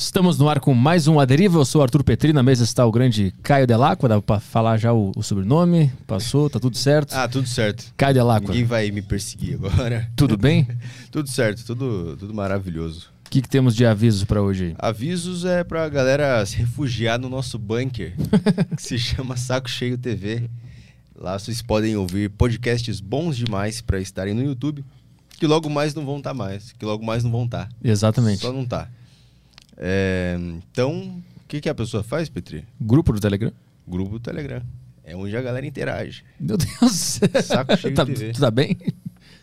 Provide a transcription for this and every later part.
Estamos no ar com mais um A Deriva. Eu sou o Arthur Petri, na mesa está o grande Caio Delacqua. Dá pra falar já o, o sobrenome? Passou, tá tudo certo? Ah, tudo certo. Caio Delacqua, Ninguém vai me perseguir agora. tudo bem? Tudo certo, tudo, tudo maravilhoso. O que, que temos de avisos pra hoje aí? Avisos é pra galera se refugiar no nosso bunker, que se chama Saco Cheio TV. Lá vocês podem ouvir podcasts bons demais pra estarem no YouTube, que logo mais não vão estar mais, que logo mais não vão estar. Exatamente. Só não tá. É, então, o que, que a pessoa faz, Petri? Grupo do Telegram? Grupo do Telegram. É onde a galera interage. Meu Deus. Saco cheio tá, TV. Tu tá bem?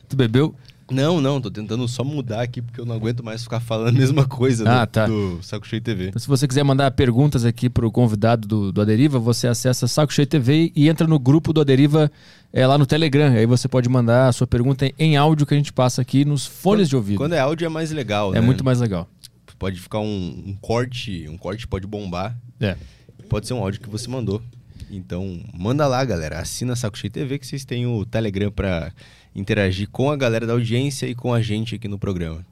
Tu bebeu? Não, não, tô tentando só mudar aqui porque eu não aguento mais ficar falando a mesma coisa Ah, do, tá. do Saco Cheio TV. Então, se você quiser mandar perguntas aqui pro convidado do, do Aderiva, você acessa Saco Cheio TV e entra no grupo do Aderiva é, lá no Telegram. Aí você pode mandar a sua pergunta em áudio que a gente passa aqui nos fones de ouvido. Quando é áudio é mais legal, É né? muito mais legal. Pode ficar um, um corte, um corte pode bombar. É. Pode ser um áudio que você mandou. Então, manda lá, galera. Assina Saco Cheio TV que vocês têm o Telegram pra interagir com a galera da audiência e com a gente aqui no programa.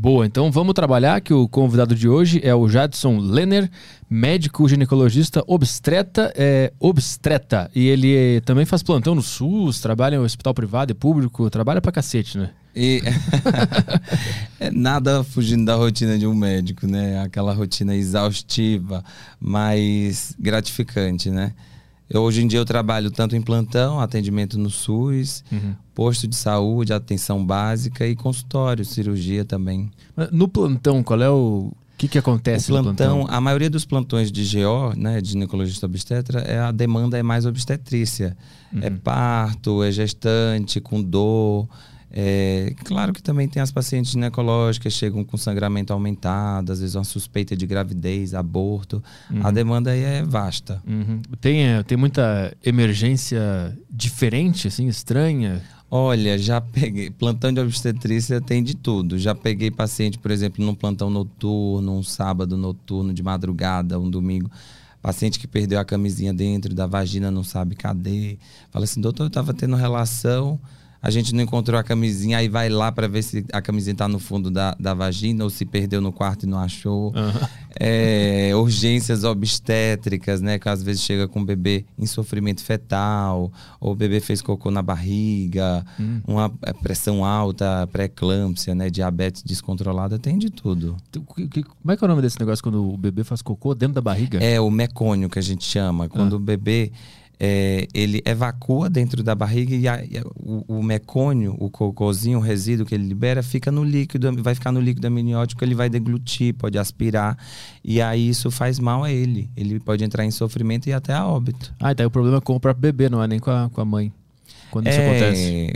Boa, então vamos trabalhar que o convidado de hoje é o Jadson Lenner, médico ginecologista obstreta, é, obstreta. E ele também faz plantão no SUS, trabalha em hospital privado e público, trabalha pra cacete, né? E é nada fugindo da rotina de um médico, né? Aquela rotina exaustiva, mas gratificante, né? Eu, hoje em dia eu trabalho tanto em plantão, atendimento no SUS, posto de saúde, atenção básica e consultório, cirurgia também. No plantão, qual é o. O que, que acontece o no plantão, plantão? a maioria dos plantões de GO, né, de ginecologista obstetra, é a demanda é mais obstetrícia. É parto, é gestante, com dor. É, claro que também tem as pacientes ginecológicas que chegam com sangramento aumentado, às vezes uma suspeita de gravidez, aborto. A demanda aí é vasta. Uhum. Tem, eh, tem muita emergência diferente, assim, estranha? Olha, já peguei. Plantão de obstetrícia tem de tudo. Já peguei paciente, por exemplo, num plantão noturno, um sábado noturno, de madrugada, um domingo. Paciente que perdeu a camisinha dentro da vagina, não sabe cadê. Fala assim, doutor, eu tava tendo relação, a gente não encontrou a camisinha, aí vai lá para ver se a camisinha tá no fundo da, da vagina ou se perdeu no quarto e não achou. É, urgências obstétricas, né? Que às vezes chega com o bebê em sofrimento fetal, ou o bebê fez cocô na barriga, uma é, pressão alta, pré-eclâmpsia, né? Diabetes descontrolada, tem de tudo. Como é que é o nome desse negócio quando o bebê faz cocô dentro da barriga? É o mecônio que a gente chama. Quando o bebê é, ele evacua dentro da barriga e, a- e a- o, o mecônio, o cocôzinho, o resíduo que ele libera, fica no líquido, vai ficar no líquido amniótico, ele vai deglutir, pode aspirar. E aí isso faz mal a ele. Ele pode entrar em sofrimento e até a óbito. Ah, então o problema é com o próprio bebê, não é nem com a, com a mãe. Quando isso É, acontece.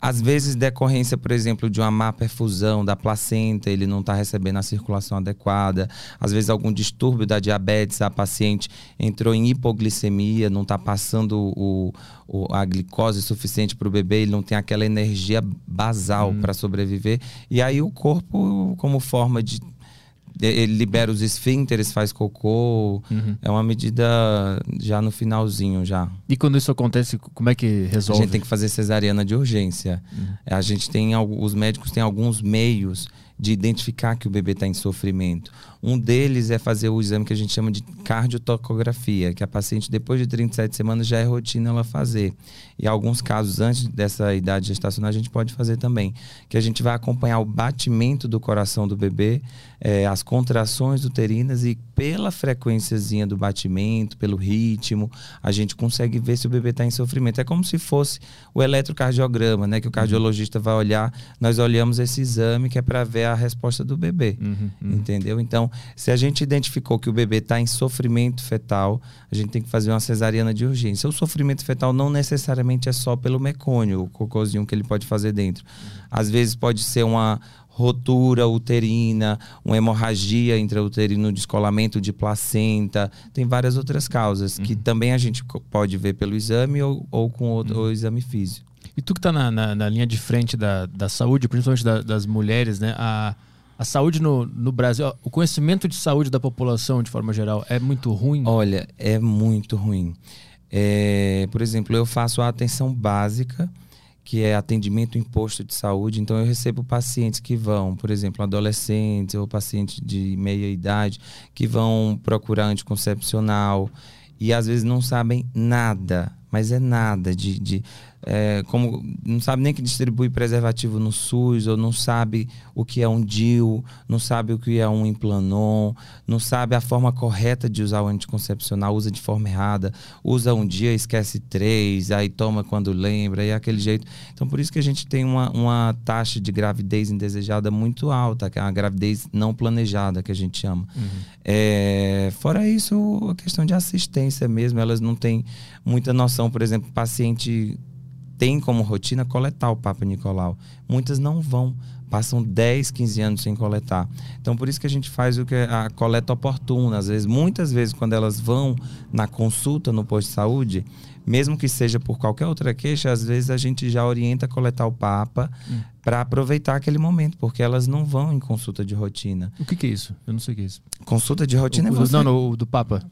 Às vezes, decorrência, por exemplo, de uma má perfusão da placenta, ele não está recebendo a circulação adequada. Às vezes, algum distúrbio da diabetes, a paciente entrou em hipoglicemia, não está passando o, o- a glicose suficiente para o bebê, ele não tem aquela energia basal para sobreviver. E aí, o corpo, como forma de. Ele libera os esfínteres, faz cocô. É uma medida já no finalzinho, já. E quando isso acontece, como é que A resolve? gente tem que fazer cesariana de urgência. A gente tem os médicos têm alguns meios de identificar que o bebê está em sofrimento. Um deles é fazer o exame que a gente chama de cardiotocografia, que a paciente depois de 37 semanas já é rotina ela fazer. E alguns casos antes dessa idade gestacional a gente pode fazer também, que a gente vai acompanhar o batimento do coração do bebê, eh, as contrações uterinas e pela frequênciazinha do batimento, pelo ritmo, a gente consegue ver se o bebê está em sofrimento. É como se fosse o eletrocardiograma, né? Que o cardiologista vai olhar. Nós olhamos esse exame que é para ver a resposta do bebê. Entendeu? Então, se a gente identificou que o bebê está em sofrimento fetal, a gente tem que fazer uma cesariana de urgência. O sofrimento fetal não necessariamente é só pelo mecônio, o cocôzinho que ele pode fazer dentro. Às vezes pode ser uma rotura uterina, uma hemorragia intrauterino, descolamento de placenta, tem várias outras causas que também a gente pode ver pelo exame ou, ou com outro, o exame físico. E tu que tá na, na, na linha de frente da, da saúde, principalmente da- das mulheres, né? A, a saúde no, no Brasil, o conhecimento de saúde da população, de forma geral, é muito ruim? Olha, é muito ruim. É, por exemplo, eu faço a atenção básica, que é atendimento em posto de saúde. Então, eu recebo pacientes que vão, por exemplo, adolescentes ou pacientes de meia idade, que vão procurar anticoncepcional e às vezes não sabem nada, mas é nada de, de é, como não sabe nem que distribui preservativo no SUS, ou não sabe o que é um DIU, não sabe o que é um implanon, não sabe a forma correta de usar o anticoncepcional, usa de forma errada, usa um dia, esquece três, aí toma quando lembra, e é aquele jeito. Então, por isso que a gente tem uma, uma taxa de gravidez indesejada muito alta, que é a gravidez não planejada, que a gente chama. Uhum. É, fora isso, a questão de assistência mesmo, elas não têm muita noção, por exemplo, paciente tem como rotina coletar o Papa Nicolau. Muitas não vão, passam 10, 15 anos sem coletar. Então, por isso que a gente faz o que é a coleta oportuna. Às vezes, muitas vezes, quando elas vão na consulta no posto de saúde, mesmo que seja por qualquer outra queixa, às vezes a gente já orienta a coletar o Papa hum. para aproveitar aquele momento, porque elas não vão em consulta de rotina. O que, que é isso? Eu não sei o que é isso. Consulta de rotina o, é você... Não, não, o do Papa.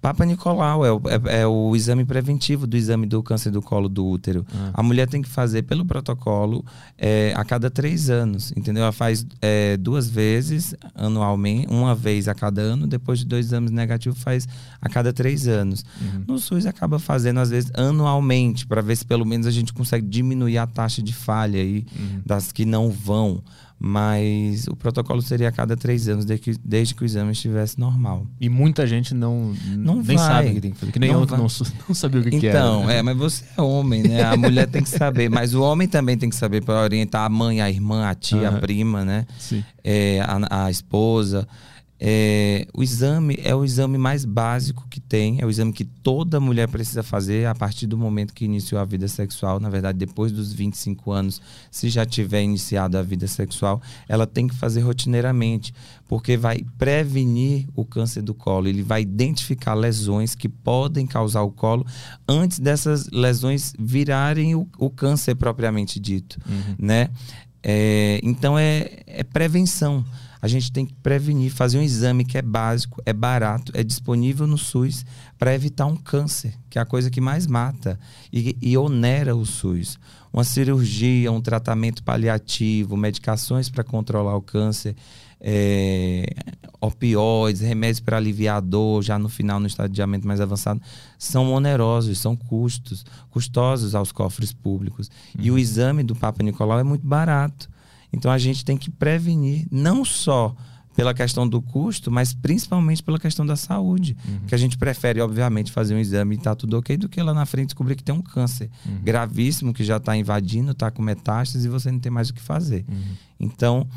Papa Nicolau é o, é, é o, exame preventivo do exame do câncer do colo do útero. Ah. A mulher tem que fazer pelo protocolo é, a cada três anos, entendeu? Ela faz é, duas vezes anualmente, uma vez a cada ano, depois de dois exames negativos faz a cada três anos. Uhum. No SUS acaba fazendo às vezes anualmente, para ver se pelo menos a gente consegue diminuir a taxa de falha aí uhum. das que não vão mas o protocolo seria a cada três anos, desde que, desde que o exame estivesse normal. E muita gente não, não nem vai. sabe o que tem que fazer, que nem não não, não sabia o que, então, que era. Então, né? é, mas você é homem, né? A mulher tem que saber, mas o homem também tem que saber para orientar a mãe, a irmã, a tia, uhum. a prima, né? Sim. É, a, a esposa. É, o exame é o exame mais básico que tem, é o exame que toda mulher precisa fazer a partir do momento que iniciou a vida sexual. Na verdade, depois dos 25 anos, se já tiver iniciado a vida sexual, ela tem que fazer rotineiramente, porque vai prevenir o câncer do colo, ele vai identificar lesões que podem causar o colo antes dessas lesões virarem o, o câncer propriamente dito, uhum. né? É, então é, é prevenção a gente tem que prevenir, fazer um exame que é básico, é barato, é disponível no SUS para evitar um câncer, que é a coisa que mais mata e, e onera o SUS. Uma cirurgia, um tratamento paliativo, medicações para controlar o câncer, é, opioides, remédios para aliviar a dor, já no final, no estadiamento mais avançado, são onerosos, são custos, custosos aos cofres públicos. Uhum. E o exame do Papa Nicolau é muito barato. Então a gente tem que prevenir, não só pela questão do custo, mas principalmente pela questão da saúde. Uhum. Que a gente prefere, obviamente, fazer um exame e tá tudo ok, do que lá na frente descobrir que tem um câncer uhum. gravíssimo que já está invadindo, está com metástases e você não tem mais o que fazer. Uhum. Então,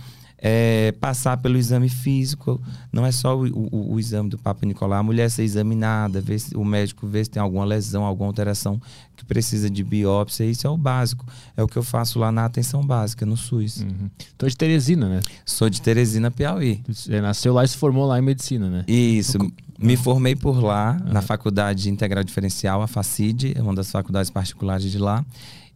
é, passar pelo exame físico. Não é só o, o, o, exame do Papa Nicolau. A mulher ser examinada, ver se, o médico vê se tem alguma lesão, alguma alteração que precisa de biópsia. Isso é o básico. É o que eu faço lá na atenção básica, no SUS. Uhum. Então, de Teresina, né? Sou de Teresina, Piauí. Você nasceu lá e se formou lá em medicina, né? Isso. Me formei por lá, uhum. na Faculdade Integral Diferencial, a FACID, uma das faculdades particulares de lá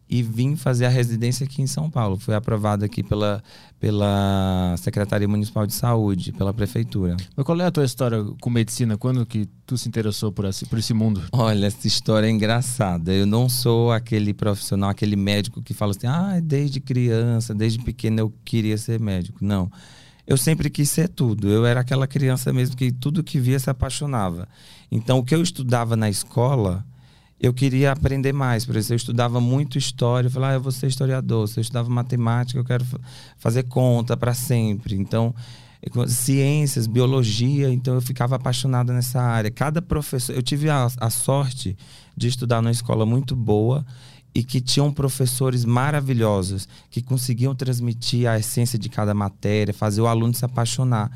e vim fazer a residência aqui em São Paulo. Fui aprovado aqui pela, pela Secretaria Municipal de Saúde, pela Prefeitura. Mas qual é a tua história com medicina? Quando que tu se interessou por esse, por esse mundo? Olha, essa história é engraçada. Eu não sou aquele profissional, aquele médico que fala assim, ah, desde criança, desde pequeno eu queria ser médico. Não. Eu sempre quis ser tudo. Eu era aquela criança mesmo que tudo que via se apaixonava. Então, o que eu estudava na escola eu queria aprender mais. Por exemplo, eu estudava muito história, eu falava, ah, eu vou ser historiador. Se eu estudava matemática, eu quero fazer conta para sempre. Então, ciências, biologia, então eu ficava apaixonada nessa área. Cada professor, eu tive a, a sorte de estudar numa escola muito boa e que tinham professores maravilhosos que conseguiam transmitir a essência de cada matéria, fazer o aluno se apaixonar.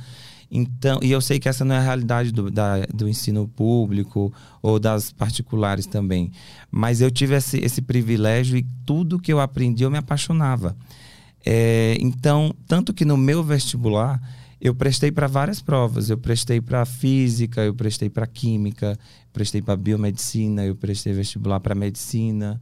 Então, e eu sei que essa não é a realidade do, da, do ensino público ou das particulares também. Mas eu tive esse, esse privilégio e tudo que eu aprendi eu me apaixonava. É, então, tanto que no meu vestibular eu prestei para várias provas. Eu prestei para física, eu prestei para química, prestei para biomedicina, eu prestei vestibular para medicina.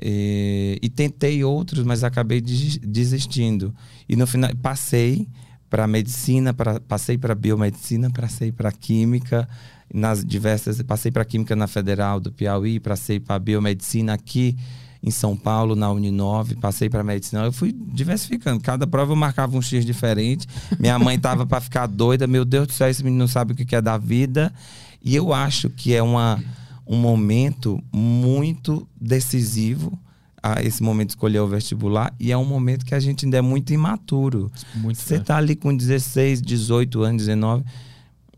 E, e, tentei outros, mas acabei desistindo. E no final passei, para medicina, pra, passei para biomedicina, passei para química, nas diversas, passei para química na Federal do Piauí, passei para biomedicina aqui em São Paulo, na Uninove, passei para medicina. Eu fui diversificando. Cada prova eu marcava um X diferente. Minha mãe tava para ficar doida. Meu Deus do céu, esse menino não sabe o que é da vida. E eu acho que é uma, um momento muito decisivo a esse momento de escolher o vestibular e é um momento que a gente ainda é muito imaturo. Muito, Você né? tá ali com 16, 18 anos, 19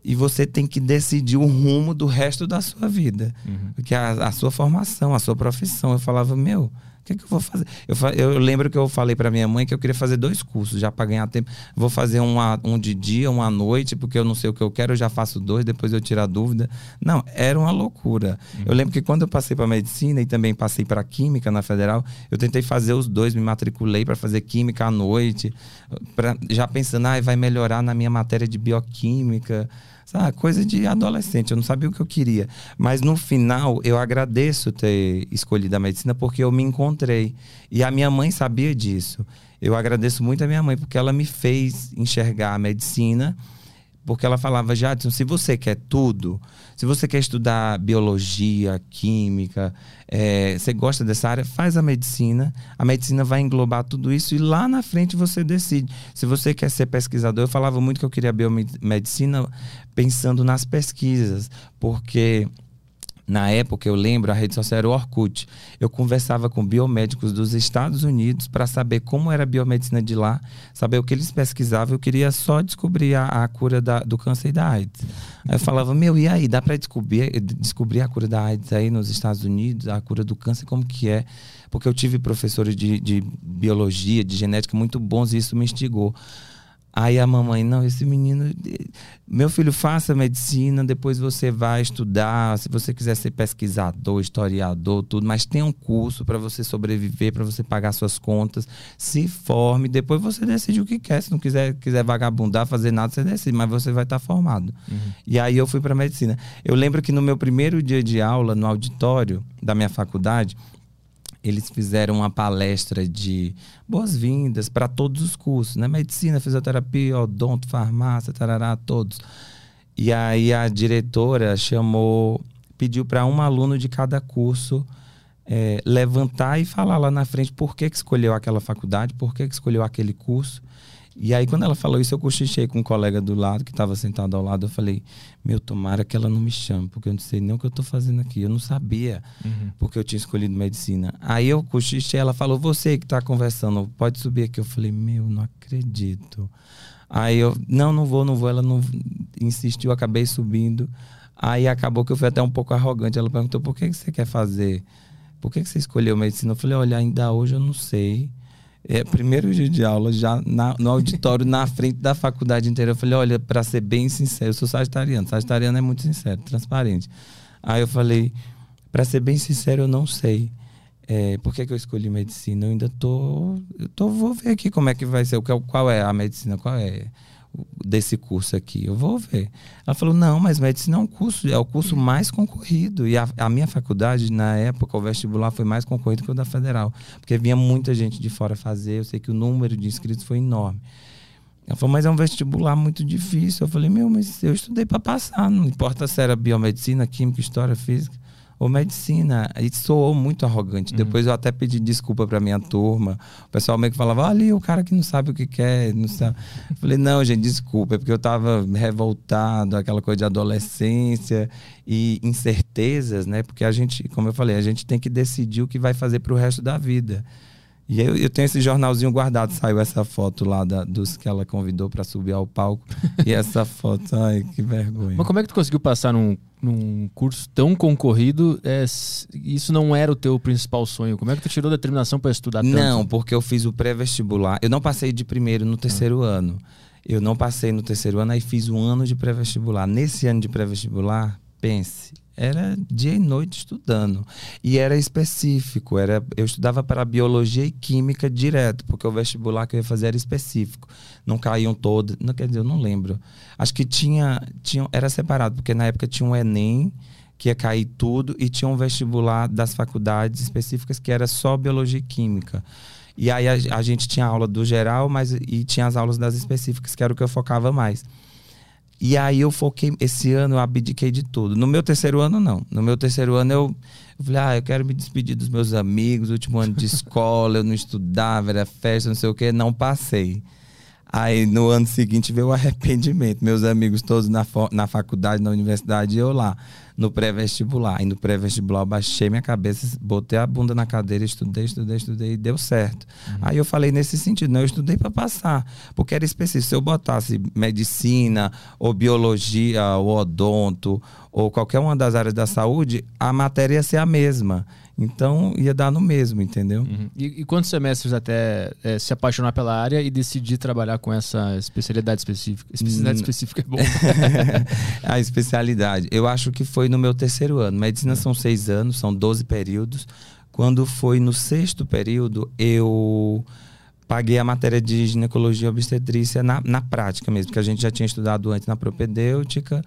e você tem que decidir o rumo do resto da sua vida. Uhum. Porque a, a sua formação, a sua profissão. Eu falava, meu, o que, que eu vou fazer? Eu, eu lembro que eu falei para minha mãe que eu queria fazer dois cursos já para ganhar tempo. Vou fazer um, a- um de dia, um à noite, porque eu não sei o que eu quero, eu já faço dois, depois eu tiro a dúvida. Não, era uma loucura. Eu lembro que quando eu passei para medicina e também passei para química na federal, eu tentei fazer os dois, me matriculei para fazer química à noite, pra, já pensando, ah, vai melhorar na minha matéria de bioquímica. Sabe, coisa de adolescente, eu não sabia o que eu queria. Mas no final, eu agradeço ter escolhido a medicina porque eu me encontrei. E a minha mãe sabia disso. Eu agradeço muito a minha mãe porque ela me fez enxergar a medicina. Porque ela falava, Jadson, se você quer tudo, se você quer estudar biologia, química, eh, você gosta dessa área, faz a medicina. A medicina vai englobar tudo isso e lá na frente você decide. Se você quer ser pesquisador, eu falava muito que eu queria biomedicina pensando nas pesquisas, porque na época, eu lembro, a rede social era o Orkut. Eu conversava com biomédicos dos Estados Unidos para saber como era a biomedicina de lá, saber o que eles pesquisavam. Eu queria só descobrir a, a cura da- do câncer e da AIDS. Aí eu falava, meu, e aí? Dá para descobrir, descobrir a cura da AIDS aí nos Estados Unidos, a cura do câncer, como que é? Porque eu tive professores de, de biologia, de genética muito bons e isso me instigou. Aí a mamãe, não, esse menino, meu filho, faça medicina, depois você vai estudar, se você quiser ser pesquisador, historiador, tudo, mas tem um curso para você sobreviver, para você pagar suas contas, se forme, depois você decide o que quer, se não quiser, quiser vagabundar, fazer nada, você decide, mas você vai estar formado. E aí eu fui para medicina. Eu lembro que no meu primeiro dia de aula, no auditório da minha faculdade, eles fizeram uma palestra de boas-vindas para todos os cursos, né? Medicina, fisioterapia, odonto, farmácia, tarará, todos. E aí a diretora chamou, pediu para um aluno de cada curso eh, levantar e falar lá na frente por que, que escolheu aquela faculdade, por que, que escolheu aquele curso. E aí, quando ela falou isso, eu cochichei com um colega do lado, que estava sentado ao lado. Eu falei, meu, tomara que ela não me chame, porque eu não sei nem o que eu estou fazendo aqui. Eu não sabia, porque eu tinha escolhido medicina. Aí eu cochichei, ela falou, você que está conversando, pode subir aqui. Eu falei, meu, não acredito. Aí eu, não, não vou, não vou. Ela não insistiu, acabei subindo. Aí acabou que eu fui até um pouco arrogante. Ela perguntou, por que que você quer fazer? Por que que você escolheu medicina? Eu falei, olha, ainda hoje eu não sei. É, primeiro dia de aula, já na- no auditório, na frente da faculdade inteira. Eu falei, olha, para ser bem sincero, eu sou sagitariano. Sagitariano é muito sincero, transparente. Aí eu falei, para ser bem sincero, eu não sei. É, por que, que eu escolhi medicina? Eu ainda tô, eu tô. Vou ver aqui como é que vai ser. que- Qual é a medicina? Qual é desse curso aqui? Eu vou ver. Ela falou: não, mas medicina é um curso, é o curso mais concorrido. E a, a minha faculdade, na época, o vestibular foi mais concorrido que o da federal. Porque vinha muita gente de fora fazer. Eu sei que o número de inscritos foi enorme. Ela falou, mas é um vestibular muito difícil. Eu falei, meu, mas eu estudei para passar. Não importa se era biomedicina, química, história, física ou medicina. E soou muito arrogante. Depois eu até pedi desculpa para minha turma. O pessoal meio que falava, "Ah, ali o cara que não sabe o que quer. Não sabe. Eu falei, não, gente, desculpa. É porque eu tava revoltado, aquela coisa de adolescência e incertezas, né? Porque a gente, como eu falei, a gente tem que decidir o que vai fazer para o resto da vida. E eu, eu tenho esse jornalzinho guardado, saiu essa foto lá da- dos que ela convidou para subir ao palco. e essa foto, ai, que vergonha. Mas como é que tu conseguiu passar num, num curso tão concorrido? É, isso não era o teu principal sonho. Como é que tu tirou determinação para estudar tanto? Não, porque eu fiz o pré-vestibular. Eu não passei de primeiro no terceiro ano. Eu não passei no terceiro ano, aí fiz um ano de pré-vestibular. Nesse ano de pré-vestibular, pense, era dia e noite estudando. E era específico, era, eu estudava para biologia e química direto, porque o vestibular que eu ia fazer era específico. Não caíam todos, não quer dizer, eu não lembro. Acho que tinha, tinha era separado, porque na época tinha um ENEM, que ia cair tudo, e tinha um vestibular das faculdades específicas que era só biologia e química. E aí a, a gente tinha aula do geral, mas e tinha as aulas das específicas, que era o que eu focava mais. E aí eu foquei, esse ano eu abdiquei de tudo. No meu terceiro ano, não. No meu terceiro ano eu, eu falei, ah, eu quero me despedir dos meus amigos, último ano de escola, eu não estudava, era festa, não sei o quê, não passei. Aí no ano seguinte veio o arrependimento. Meus amigos todos na, na faculdade, na universidade, eu lá, no pré-vestibular. E no pré-vestibular eu baixei minha cabeça, botei a bunda na cadeira, estudei, estudei, estudei e deu certo. Uhum. Aí eu falei nesse sentido, não, eu estudei para passar, porque era específico. Se eu botasse medicina, ou biologia, ou odonto, ou qualquer uma das áreas da saúde, a matéria ia ser a mesma. Então ia dar no mesmo, entendeu? Uhum. E, e, quantos semestres até é, se apaixonar pela área e decidir trabalhar com essa especialidade específica? Especialidade hum. específica é bom. a especialidade. Eu acho que foi no meu terceiro ano. Medicina são seis anos, são 12 períodos. Quando foi no sexto período, eu paguei a matéria de ginecologia e obstetrícia na, na prática mesmo, que a gente já tinha estudado antes na propedêutica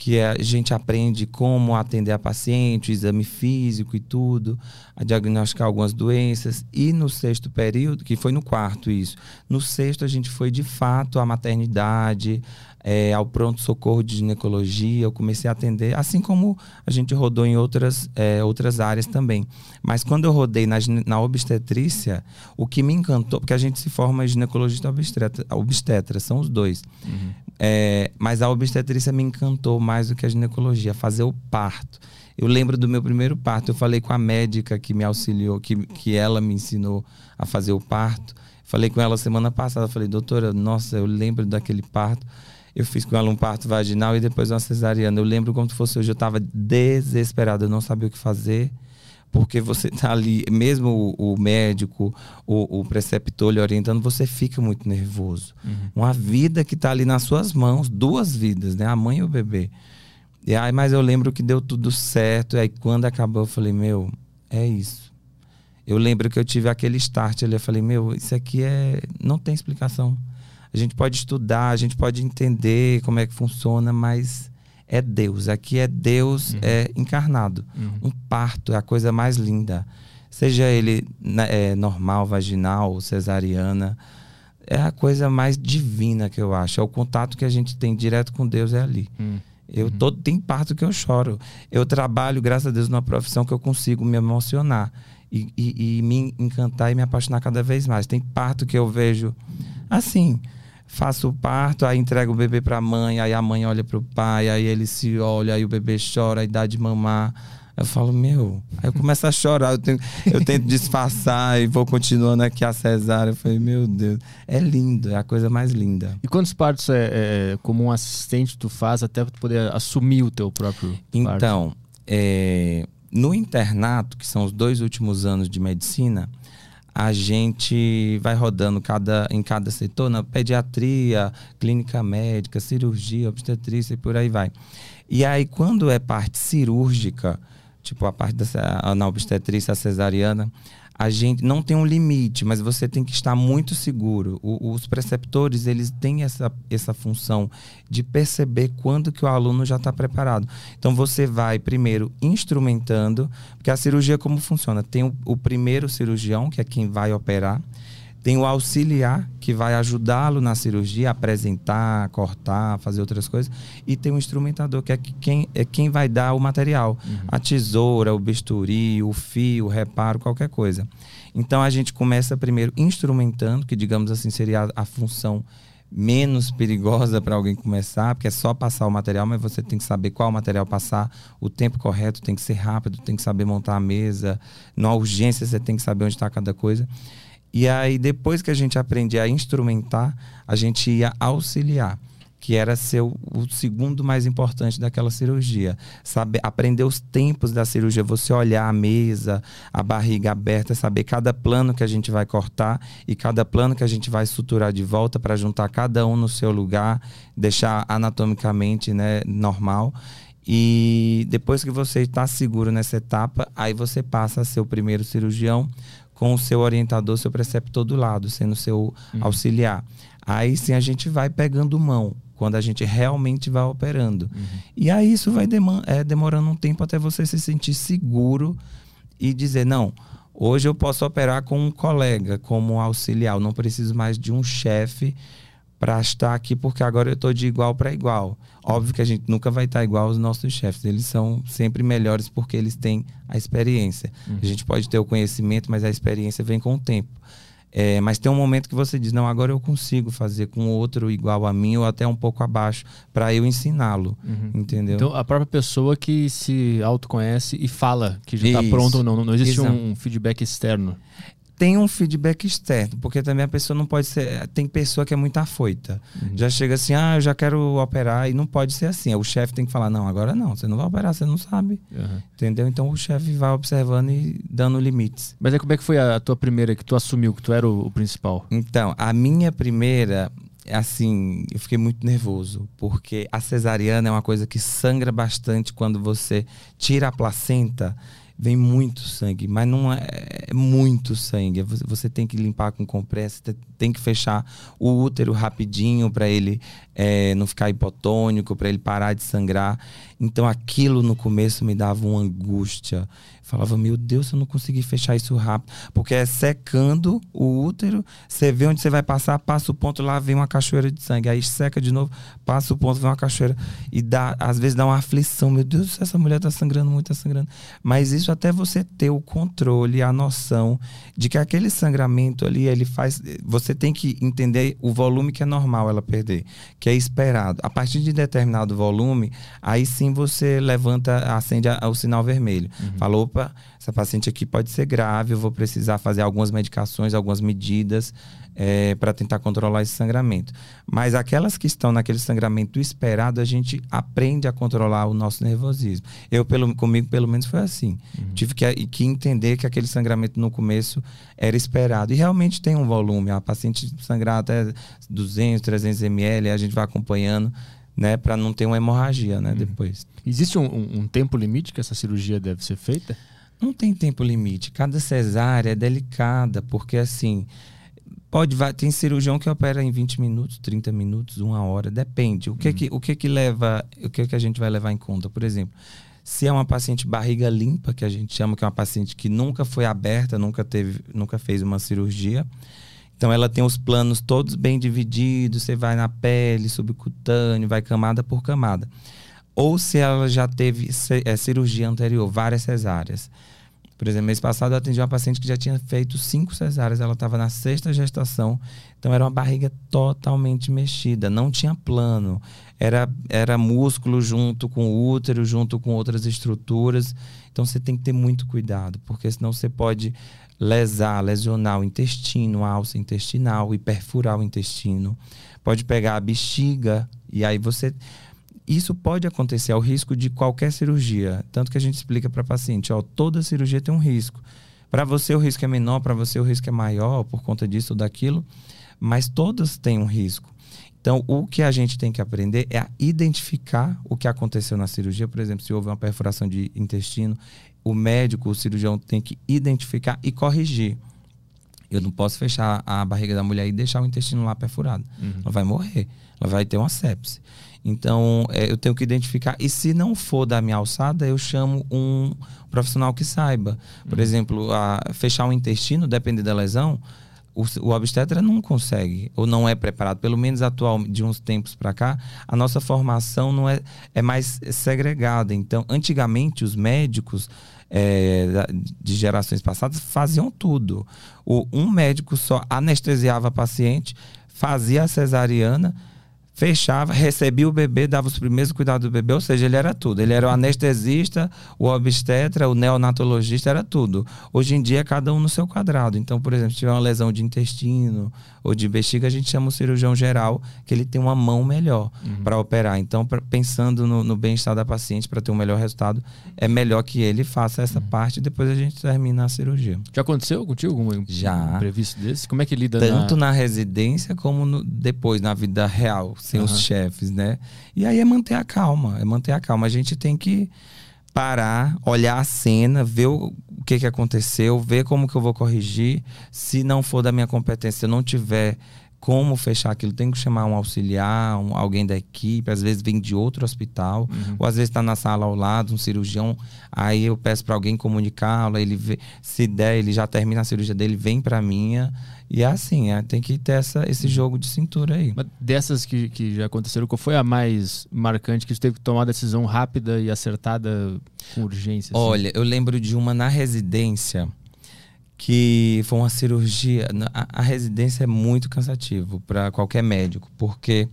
que é, a gente aprende como atender a paciente, o exame físico e tudo, a diagnosticar algumas doenças. E no sexto período, que foi no quarto isso, no sexto a gente foi de fato à maternidade, é, ao pronto-socorro de ginecologia, eu comecei a atender, assim como a gente rodou em outras, é, outras áreas também. Mas quando eu rodei na, na obstetrícia, o que me encantou, porque a gente se forma ginecologista obstetra, obstetra são os dois. Uhum. É, mas a obstetrícia me encantou mais do que a ginecologia, fazer o parto. Eu lembro do meu primeiro parto, eu falei com a médica que me auxiliou, que, que ela me ensinou a fazer o parto. Falei com ela semana passada, falei, doutora, nossa, eu lembro daquele parto. Eu fiz com ela um parto vaginal e depois uma cesariana. Eu lembro como se fosse hoje. Eu estava desesperado, eu não sabia o que fazer. Porque você está ali, mesmo o, o médico, o, o, preceptor lhe orientando, você fica muito nervoso. Uhum. Uma vida que está ali nas suas mãos, duas vidas, né? A mãe e o bebê. E aí, mas eu lembro que deu tudo certo. E aí, quando acabou, eu falei, meu, é isso. Eu lembro que eu tive aquele start ali. Eu falei, meu, isso aqui é. Não tem explicação. A gente pode estudar, a gente pode entender como é que funciona, mas é Deus. Aqui é Deus uhum. é encarnado. Uhum. Um parto é a coisa mais linda. Seja ele né, é, normal, vaginal, cesariana, é a coisa mais divina que eu acho. É o contato que a gente tem direto com Deus é ali. Uhum. Eu todo tem parto que eu choro. Eu trabalho, graças a Deus, numa profissão que eu consigo me emocionar e, e, e me encantar e me apaixonar cada vez mais. Tem parto que eu vejo assim faço o parto, aí entrego o bebê para a mãe, aí a mãe olha para o pai, aí ele se olha, aí o bebê chora, aí dá de mamar. Eu falo, meu, aí eu começo a chorar, eu, tenho, eu tento disfarçar e vou continuando aqui a cesárea. Eu falei, meu Deus, é lindo, é a coisa mais linda. E quantos partos é, é como um assistente tu faz até tu poder assumir o teu próprio parto? Então, é, no internato, que são os dois últimos anos de medicina, a gente vai rodando cada, em cada setor, na pediatria, clínica médica, cirurgia, obstetrícia e por aí vai. E aí, quando é parte cirúrgica, tipo a parte da na obstetrícia, a cesariana, a gente não tem um limite, mas você tem que estar muito seguro. O, os preceptores, eles têm essa, essa função de perceber quando que o aluno já está preparado. Então, você vai primeiro instrumentando, porque a cirurgia como funciona? Tem o, o primeiro cirurgião, que é quem vai operar, tem o auxiliar, que vai ajudá-lo na cirurgia, apresentar, cortar, fazer outras coisas. E tem o instrumentador, que é quem, é quem vai dar o material. Uhum. A tesoura, o bisturi, o fio, o reparo, qualquer coisa. Então a gente começa primeiro instrumentando, que digamos assim seria a, a função menos perigosa para alguém começar, porque é só passar o material, mas você tem que saber qual material passar, o tempo correto tem que ser rápido, tem que saber montar a mesa, na urgência você tem que saber onde está cada coisa. E aí, depois que a gente aprendia a instrumentar, a gente ia auxiliar, que era ser o, o segundo mais importante daquela cirurgia. Saber, aprender os tempos da cirurgia, você olhar a mesa, a barriga aberta, saber cada plano que a gente vai cortar e cada plano que a gente vai suturar de volta para juntar cada um no seu lugar, deixar anatomicamente né, normal. E depois que você está seguro nessa etapa, aí você passa a ser o primeiro cirurgião com o seu orientador, seu preceptor do lado, sendo seu uhum. auxiliar. Aí sim a gente vai pegando mão, quando a gente realmente vai operando. Uhum. E aí isso vai é, demorando um tempo até você se sentir seguro e dizer, não, hoje eu posso operar com um colega como auxiliar, eu não preciso mais de um chefe para estar aqui porque agora eu estou de igual para igual. Óbvio que a gente nunca vai estar igual aos nossos chefes, eles são sempre melhores porque eles têm a experiência. Uhum. A gente pode ter o conhecimento, mas a experiência vem com o tempo. É, mas tem um momento que você diz, não, agora eu consigo fazer com outro igual a mim ou até um pouco abaixo para eu ensiná-lo, uhum. entendeu? Então a própria pessoa que se autoconhece e fala que já está pronto ou não, não existe Exato. um feedback externo tem um feedback externo, porque também a pessoa não pode ser. Tem pessoa que é muito afoita. Uhum. Já chega assim, ah, eu já quero operar, e não pode ser assim. O chefe tem que falar, não, agora não, você não vai operar, você não sabe. Uhum. Entendeu? Então o chefe vai observando e dando limites. Mas aí como é que foi a, tua primeira que tu assumiu, que tu era o, o principal? Então, a minha primeira, assim, eu fiquei muito nervoso, porque a cesariana é uma coisa que sangra bastante quando você tira a placenta vem muito sangue, mas não é, é muito sangue. Você tem que limpar com compressa, tem que fechar o útero rapidinho para ele é, não ficar hipotônico, para ele parar de sangrar. Então aquilo no começo me dava uma angústia. Falava, meu Deus, eu não consegui fechar isso rápido. Porque é secando o útero, você vê onde você vai passar, passa o ponto, lá vem uma cachoeira de sangue. Aí seca de novo, passa o ponto, vem uma cachoeira. E dá, às vezes dá uma aflição. Meu Deus, essa mulher tá sangrando muito, tá sangrando. Mas isso até você ter o controle, a noção de que aquele sangramento ali, ele faz. Você tem que entender o volume que é normal ela perder, que é esperado. A partir de determinado volume, aí sim você levanta, acende a, o sinal vermelho. Uhum. Falou, opa opa, essa paciente aqui pode ser grave, eu vou precisar fazer algumas medicações, algumas medidas é, para tentar controlar esse sangramento. Mas aquelas que estão naquele sangramento esperado, a gente aprende a controlar o nosso nervosismo. Eu, pelo, comigo, pelo menos, foi assim. Uhum. Tive que, que entender que aquele sangramento no começo era esperado. E realmente tem um volume. A paciente sangrar até 200, 300 ml, a gente vai acompanhando né, para não ter uma hemorragia, né, uhum. depois. Existe um, um, tempo limite que essa cirurgia deve ser feita? Não tem tempo limite. Cada cesárea é delicada, porque assim, pode tem cirurgião que opera em 20 minutos, 30 minutos, uma hora, depende. O que uhum. que o que que leva, o que que a gente vai levar em conta? Por exemplo, se é uma paciente barriga limpa, que a gente chama que é uma paciente que nunca foi aberta, nunca teve, nunca fez uma cirurgia, então ela tem os planos todos bem divididos, você vai na pele, subcutâneo, vai camada por camada ou se ela já teve é, cirurgia anterior, várias cesáreas. Por exemplo, mês passado eu atendi uma paciente que já tinha feito cinco cesáreas, ela estava na sexta gestação, então era uma barriga totalmente mexida, não tinha plano, era, era músculo junto com o útero, junto com outras estruturas. Então você tem que ter muito cuidado, porque senão você pode lesar, lesionar o intestino, a alça intestinal e perfurar o intestino. Pode pegar a bexiga e aí você isso pode acontecer ao risco de qualquer cirurgia. Tanto que a gente explica para paciente, ó, toda cirurgia tem um risco. Para você o risco é menor, para você o risco é maior por conta disso ou daquilo, mas todas têm um risco. Então, o que a gente tem que aprender é a identificar o que aconteceu na cirurgia. Por exemplo, se houve uma perfuração de intestino, o médico, o cirurgião tem que identificar e corrigir. Eu não posso fechar a barriga da mulher e deixar o intestino lá perfurado. Uhum. Ela vai morrer, ela vai ter uma sepse. Então, é, eu tenho que identificar. E se não for da minha alçada, eu chamo um profissional que saiba. Por uhum. exemplo, a, fechar o intestino, depende da lesão, o, o obstetra não consegue, ou não é preparado. Pelo menos atual, de uns tempos para cá, a nossa formação não é, é mais segregada. Então, antigamente, os médicos. É, de gerações passadas faziam tudo. O, um médico só anestesiava paciente, fazia a cesariana, fechava, recebia o bebê, dava os primeiros cuidados do bebê, ou seja, ele era tudo. Ele era o anestesista, o obstetra, o neonatologista, era tudo. Hoje em dia, cada um no seu quadrado. Então, por exemplo, se tiver uma lesão de intestino ou de bexiga, a gente chama o cirurgião geral, que ele tem uma mão melhor uhum. para operar. Então, pra, pensando no, no bem-estar da paciente, para ter um melhor resultado, é melhor que ele faça essa uhum. parte e depois a gente termina a cirurgia. Já aconteceu contigo algum Já. previsto desse? Como é que lida Tanto na, na residência como no, depois, na vida real sem uhum. os chefes, né? E aí é manter a calma, é manter a calma. A gente tem que parar, olhar a cena, ver o, que, que aconteceu, ver como que eu vou corrigir. Se não for da minha competência, se eu não tiver como fechar aquilo. Tem que chamar um auxiliar, um, alguém da equipe, às vezes vem de outro hospital, Uhum. ou às vezes está na sala ao lado, um cirurgião. Aí eu peço para alguém comunicá-lo, ele vê, se der, ele já termina a cirurgia dele, vem para minha. E é assim, é, tem que ter essa, esse jogo de cintura aí. Mas dessas que, que já aconteceram, qual foi a mais marcante que você teve que tomar uma decisão rápida e acertada com urgência? assim? Olha, eu lembro de uma na residência que foi uma cirurgia. A, a residência é muito cansativo para qualquer médico, porque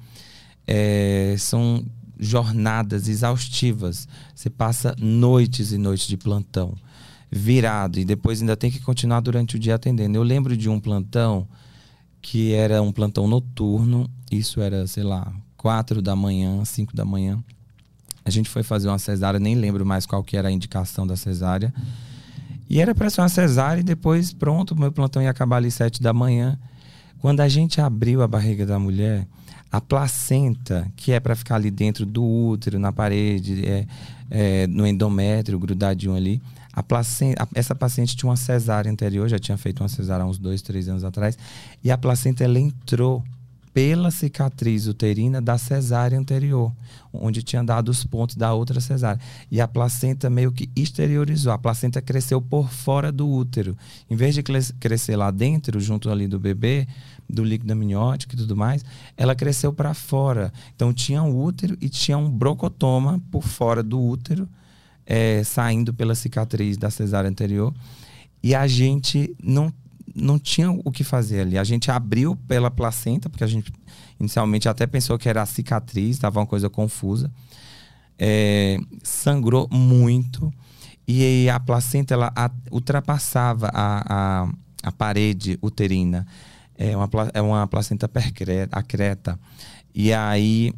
é, são jornadas exaustivas. Você passa noites e noites de plantão, virado, e depois ainda tem que continuar durante o dia atendendo. Eu lembro de um plantão que era um plantão noturno, isso era, sei lá, quatro da manhã, cinco da manhã. A gente foi fazer uma cesárea, nem lembro mais qual que era a indicação da cesárea. E era para ser uma cesárea e depois, pronto, meu plantão ia acabar ali sete da manhã. Quando a gente abriu a barriga da mulher, a placenta, que é para ficar ali dentro do útero, na parede, é, é, no endométrio, grudadinho ali, a placenta, a- essa paciente tinha uma cesárea anterior, já tinha feito uma cesárea há uns dois, três anos atrás, e a placenta ela entrou pela cicatriz uterina da cesárea anterior, onde tinha dado os pontos da outra cesárea. E a placenta meio que exteriorizou. A placenta cresceu por fora do útero. Em vez de cres- crescer lá dentro, junto ali do bebê, do líquido amniótico e tudo mais, ela cresceu para fora. Então tinha um útero e tinha um brocotoma por fora do útero, eh, saindo pela cicatriz da cesárea anterior. E a gente não não tinha o que fazer ali. A gente abriu pela placenta, porque a gente inicialmente até pensou que era a cicatriz, estava uma coisa confusa. É, sangrou muito e a placenta ela a- ultrapassava a, a, a parede uterina. É uma, é uma placenta percreta, acreta. E aí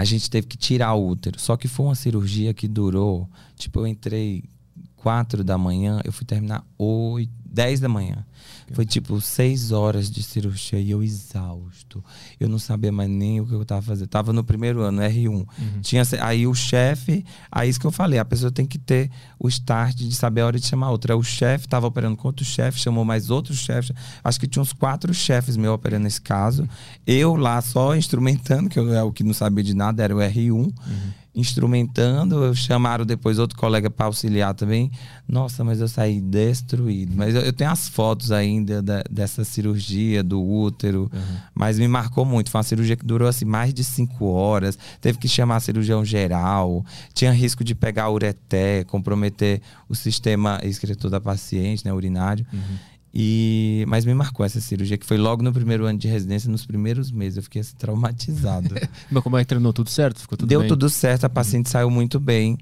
a gente teve que tirar o útero. Só que foi uma cirurgia que durou. Tipo, eu entrei quatro da manhã, eu fui terminar oito, 10 da manhã. Foi tipo seis horas de cirurgia e eu exausto. Eu não sabia mais nem o que eu tava fazendo. Tava no primeiro ano, R1. Tinha, ce- aí o chefe, aí isso que eu falei, a pessoa tem que ter o start de saber a hora de chamar outra. O chefe tava operando com outro chefe, chamou mais outros chefes. Acho que tinha uns quatro chefes meus operando nesse caso. Eu lá só instrumentando, que eu é o que não sabia de nada, era o R1 instrumentando, chamaram depois outro colega para auxiliar também. Nossa, mas eu saí destruído. Mas eu, eu tenho as fotos ainda da- dessa cirurgia do útero, mas me marcou muito. Foi uma cirurgia que durou assim mais de cinco horas. Teve que chamar cirurgião geral. Tinha risco de pegar ureté, comprometer o sistema excretor da paciente, né, urinário. E, mas me marcou essa cirurgia, que foi logo no primeiro ano de residência, nos primeiros meses. Eu fiquei assim, traumatizado. Mas como é que treinou tudo certo? Ficou tudo Deu bem? tudo certo, a paciente saiu muito bem.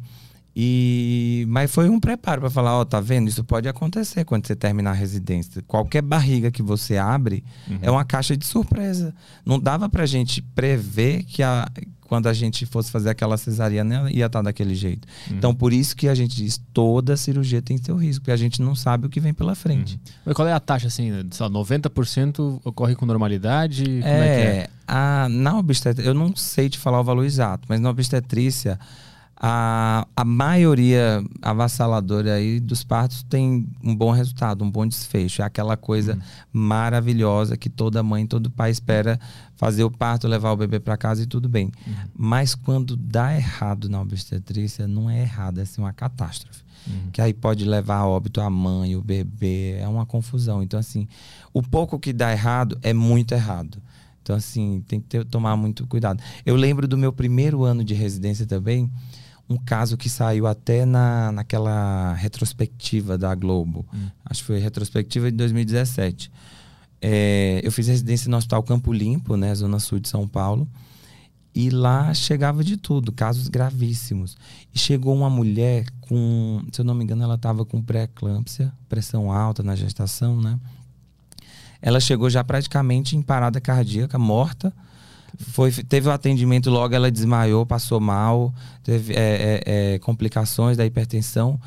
E mas foi um preparo para falar, ó, tá vendo? Isso pode acontecer quando você terminar a residência. Qualquer barriga que você abre é uma caixa de surpresa. Não dava pra gente prever que a quando a gente fosse fazer aquela cesariana ela ia estar daquele jeito. Então por isso que a gente diz toda cirurgia tem seu risco, porque a gente não sabe o que vem pela frente. Mas qual é a taxa, assim? né? Sei lá, 90% ocorre com normalidade? Como é, que é? É, a, na obstetrícia, eu não sei te falar o valor exato, mas na obstetrícia, a, a maioria avassaladora aí dos partos tem um bom resultado, um bom desfecho. É aquela coisa maravilhosa que toda mãe, todo pai espera fazer o parto, levar o bebê para casa e tudo bem. Mas quando dá errado na obstetrícia, não é errado, é assim, uma catástrofe. Que aí pode levar a óbito a mãe, o bebê, é uma confusão. Então, assim, o pouco que dá errado é muito errado. Então, assim, tem que ter- tomar muito cuidado. Eu lembro do meu primeiro ano de residência também, um caso que saiu até na, naquela retrospectiva da Globo. Acho que foi retrospectiva de 2017. É, eu fiz residência no Hospital Campo Limpo, né, Zona Sul de São Paulo. E lá chegava de tudo, casos gravíssimos. E chegou uma mulher com, se eu não me engano, ela estava com pré-eclâmpsia, pressão alta na gestação, né? Ela chegou já praticamente em parada cardíaca, morta. Foi, teve o atendimento logo, ela desmaiou, passou mal, teve é, é, é, complicações da hipertensão.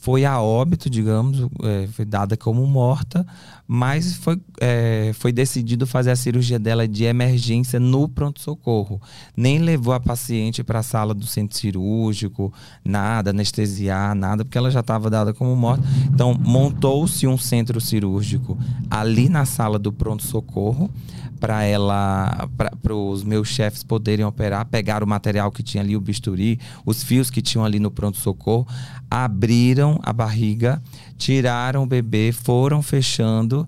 Foi a óbito, digamos, é, foi dada como morta, mas foi, é, foi decidido fazer a cirurgia dela de emergência no pronto-socorro. Nem levou a paciente para a sala do centro cirúrgico, nada, anestesiar, nada, porque ela já estava dada como morta. Então, montou-se um centro cirúrgico ali na sala do pronto-socorro para ela, para os meus chefes poderem operar, pegaram o material que tinha ali, o bisturi, os fios que tinham ali no pronto-socorro, abriram a barriga, tiraram o bebê, foram fechando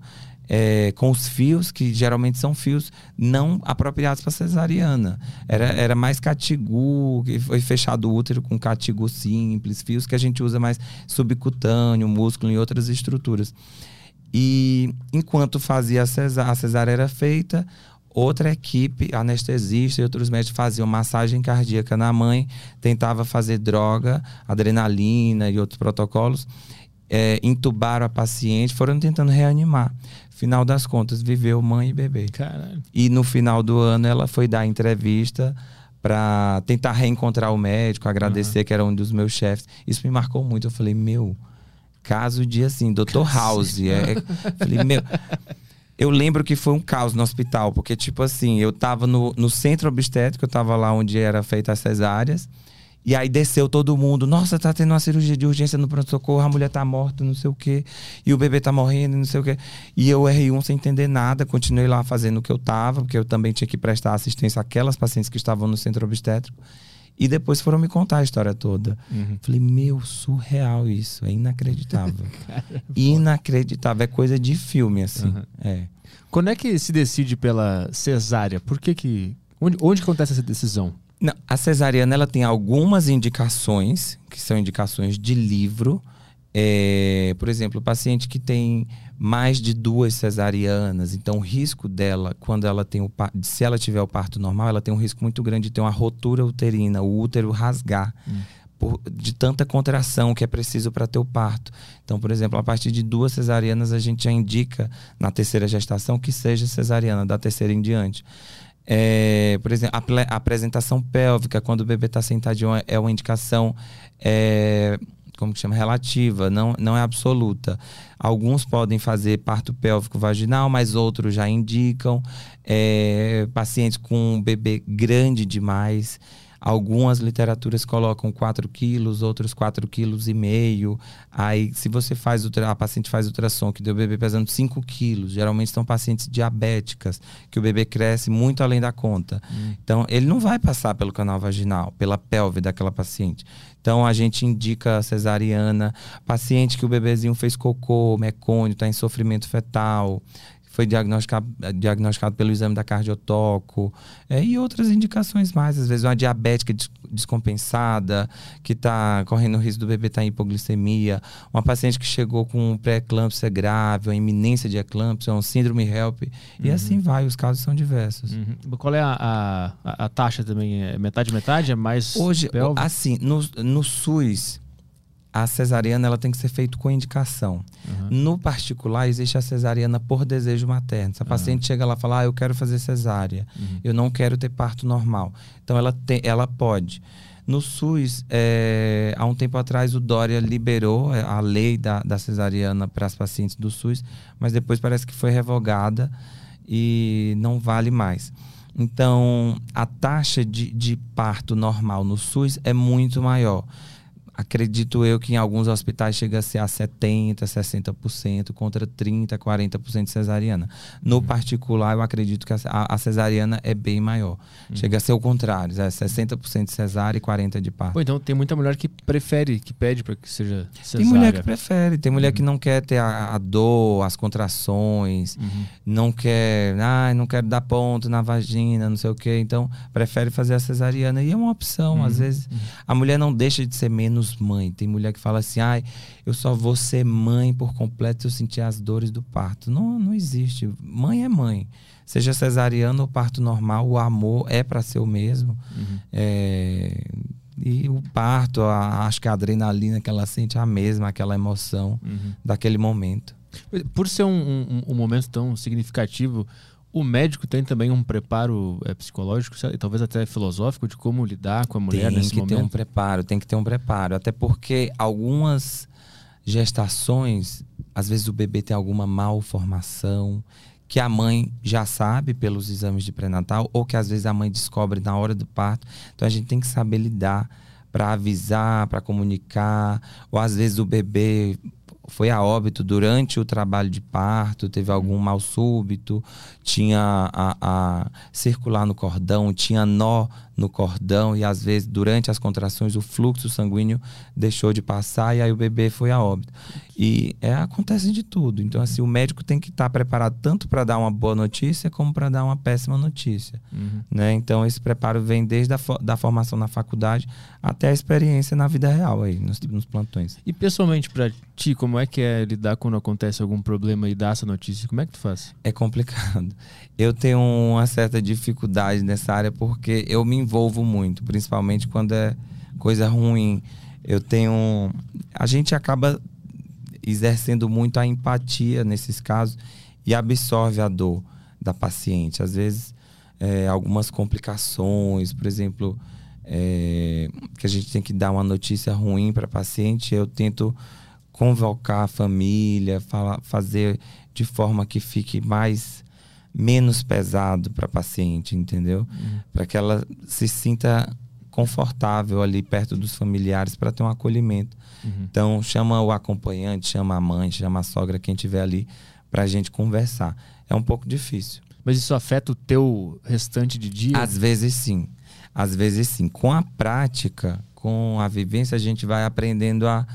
é, com os fios, que geralmente são fios não apropriados para cesariana. Era, era mais catigu, que foi fechado o útero com catigu simples, fios que a gente usa mais subcutâneo, músculo e outras estruturas. E enquanto fazia a cesárea, a cesárea era feita, outra equipe, anestesista e outros médicos faziam massagem cardíaca na mãe, tentava fazer droga, adrenalina e outros protocolos, é, entubaram a paciente, foram tentando reanimar. Final das contas, viveu mãe e bebê. Caralho. E no final do ano ela foi dar entrevista para tentar reencontrar o médico, agradecer uhum. que era um dos meus chefes. Isso me marcou muito. Eu falei, meu, caso de assim, Dr. House. É, é, falei, meu. Eu lembro que foi um caos no hospital, porque, tipo assim, eu tava no, no centro obstétrico, eu tava lá onde era feita as cesáreas. E aí desceu todo mundo. Nossa, tá tendo uma cirurgia de urgência no pronto-socorro, a mulher tá morta, não sei o quê. E o bebê tá morrendo, não sei o quê. E eu R1 sem entender nada, continuei lá fazendo o que eu tava, porque eu também tinha que prestar assistência àquelas pacientes que estavam no centro obstétrico. E depois foram me contar a história toda. Uhum. Falei, meu, surreal isso. É inacreditável. inacreditável. É coisa de filme, assim. Uhum. É. Quando é que se decide pela cesárea? Por que que... Onde, onde acontece essa decisão? Não, a cesariana ela tem algumas indicações, que são indicações de livro. É, por exemplo, o paciente que tem mais de duas cesarianas, então o risco dela, quando ela tem o se ela tiver o parto normal, ela tem um risco muito grande de ter uma rotura uterina, o útero rasgar. Hum. Por, de tanta contração que é preciso para ter o parto. Então, por exemplo, a partir de duas cesarianas, a gente já indica na terceira gestação que seja cesariana, da terceira em diante. É, por exemplo, a, a, apresentação pélvica, quando o bebê está sentadinho, é uma indicação, é, como que chama? Relativa, não, não é absoluta. Alguns podem fazer parto pélvico vaginal, mas outros já indicam. É, pacientes com um bebê grande demais. Algumas literaturas colocam 4 quilos, outros 4 quilos e meio. Aí, se você faz, a paciente faz ultrassom, que deu o bebê pesando 5 quilos, geralmente são pacientes diabéticas, que o bebê cresce muito além da conta. Hum. Então, ele não vai passar pelo canal vaginal, pela pelve daquela paciente. Então, a gente indica cesariana, paciente que o bebezinho fez cocô, mecônio, está em sofrimento fetal foi diagnosticado, diagnosticado pelo exame da cardiotoco é, e outras indicações mais. Às vezes uma diabética descompensada, que está correndo o risco do bebê estar tá em hipoglicemia, uma paciente que chegou com pré-eclâmpsia grave, uma iminência de eclâmpsia, um síndrome HELP, uhum. e assim vai, os casos são diversos. Uhum. Qual é a, a, a, taxa também? É metade, metade? É mais Hoje, assim, no, no SUS a cesariana ela tem que ser feita com indicação. Uhum. No particular, existe a cesariana por desejo materno. Se a paciente chega lá e fala, ah, eu quero fazer cesárea, uhum. eu não quero ter parto normal. Então, ela, te, ela pode. No SUS, é, há um tempo atrás, o Dória liberou é, a lei da, da cesariana para as pacientes do SUS, mas depois parece que foi revogada e não vale mais. Então, a taxa de, de parto normal no SUS é muito maior acredito eu que em alguns hospitais chega a ser a 70%, 60%, contra 30%, 40% de cesariana. No uhum. particular, eu acredito que a, a, cesariana é bem maior. Uhum. Chega a ser o contrário, é 60% de cesárea e 40% de parto. Pô, então tem muita mulher que prefere, que pede para que seja cesárea. Tem mulher que prefere, tem mulher uhum. que não quer ter a, a dor, as contrações, uhum. não quer, ah, não quero dar ponto na vagina, não sei o quê. Então, prefere fazer a cesariana. E é uma opção, às uhum. vezes. Uhum. A mulher não deixa de ser menos mãe. Tem mulher que fala assim, ai, eu só vou ser mãe por completo se eu sentir as dores do parto. Não, não existe. Mãe é mãe. Seja cesariano ou parto normal, o amor é para ser o mesmo. Uhum. É, e o parto, a, acho que a adrenalina que ela sente é a mesma, aquela emoção uhum. daquele momento. Por ser um, um, um momento tão significativo, o médico tem também um preparo é, psicológico, talvez até filosófico, de como lidar com a mulher tem nesse momento? Tem que ter um preparo, tem que ter um preparo. Até porque algumas gestações, às vezes o bebê tem alguma malformação, que a mãe já sabe pelos exames de pré-natal, ou que às vezes a mãe descobre na hora do parto. Então a gente tem que saber lidar para avisar, para comunicar, ou às vezes o bebê foi a óbito durante o trabalho de parto, teve algum mal súbito, tinha a, a circular no cordão, tinha nó no cordão e às vezes durante as contrações o fluxo sanguíneo deixou de passar e aí o bebê foi a óbito. E é, acontece de tudo. Então assim, o médico tem que estar tá preparado tanto para dar uma boa notícia como para dar uma péssima notícia, uhum. né? Então esse preparo vem desde a da formação na faculdade até a experiência na vida real aí, nos, nos plantões. E pessoalmente para ti, como é que é lidar quando acontece algum problema e dar essa notícia? Como é que tu faz? É complicado. Eu tenho uma certa dificuldade nessa área porque eu me envolvo muito, principalmente quando é coisa ruim. Eu tenho. A gente acaba exercendo muito a empatia nesses casos e absorve a dor da paciente. Às vezes, é, algumas complicações, por exemplo, é, que a gente tem que dar uma notícia ruim para a paciente, eu tento convocar a família, fala, fazer de forma que fique mais menos pesado para a paciente, entendeu? Uhum. Para que ela se sinta confortável ali perto dos familiares para ter um acolhimento. Uhum. Então, chama o acompanhante, chama a mãe, chama a sogra, quem tiver ali, para a gente conversar. É um pouco difícil. Mas isso afeta o teu restante de dia? Às vezes sim. Às vezes sim. Com a prática, com a vivência, a gente vai aprendendo a,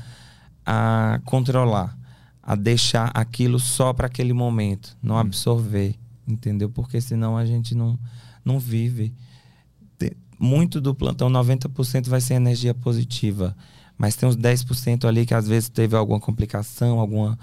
a controlar, a deixar aquilo só para aquele momento, não hum. absorver entendeu? Porque senão a gente não, não vive. Muito do plantão, 90% vai ser energia positiva, mas tem uns 10% ali que às vezes teve alguma complicação, alguma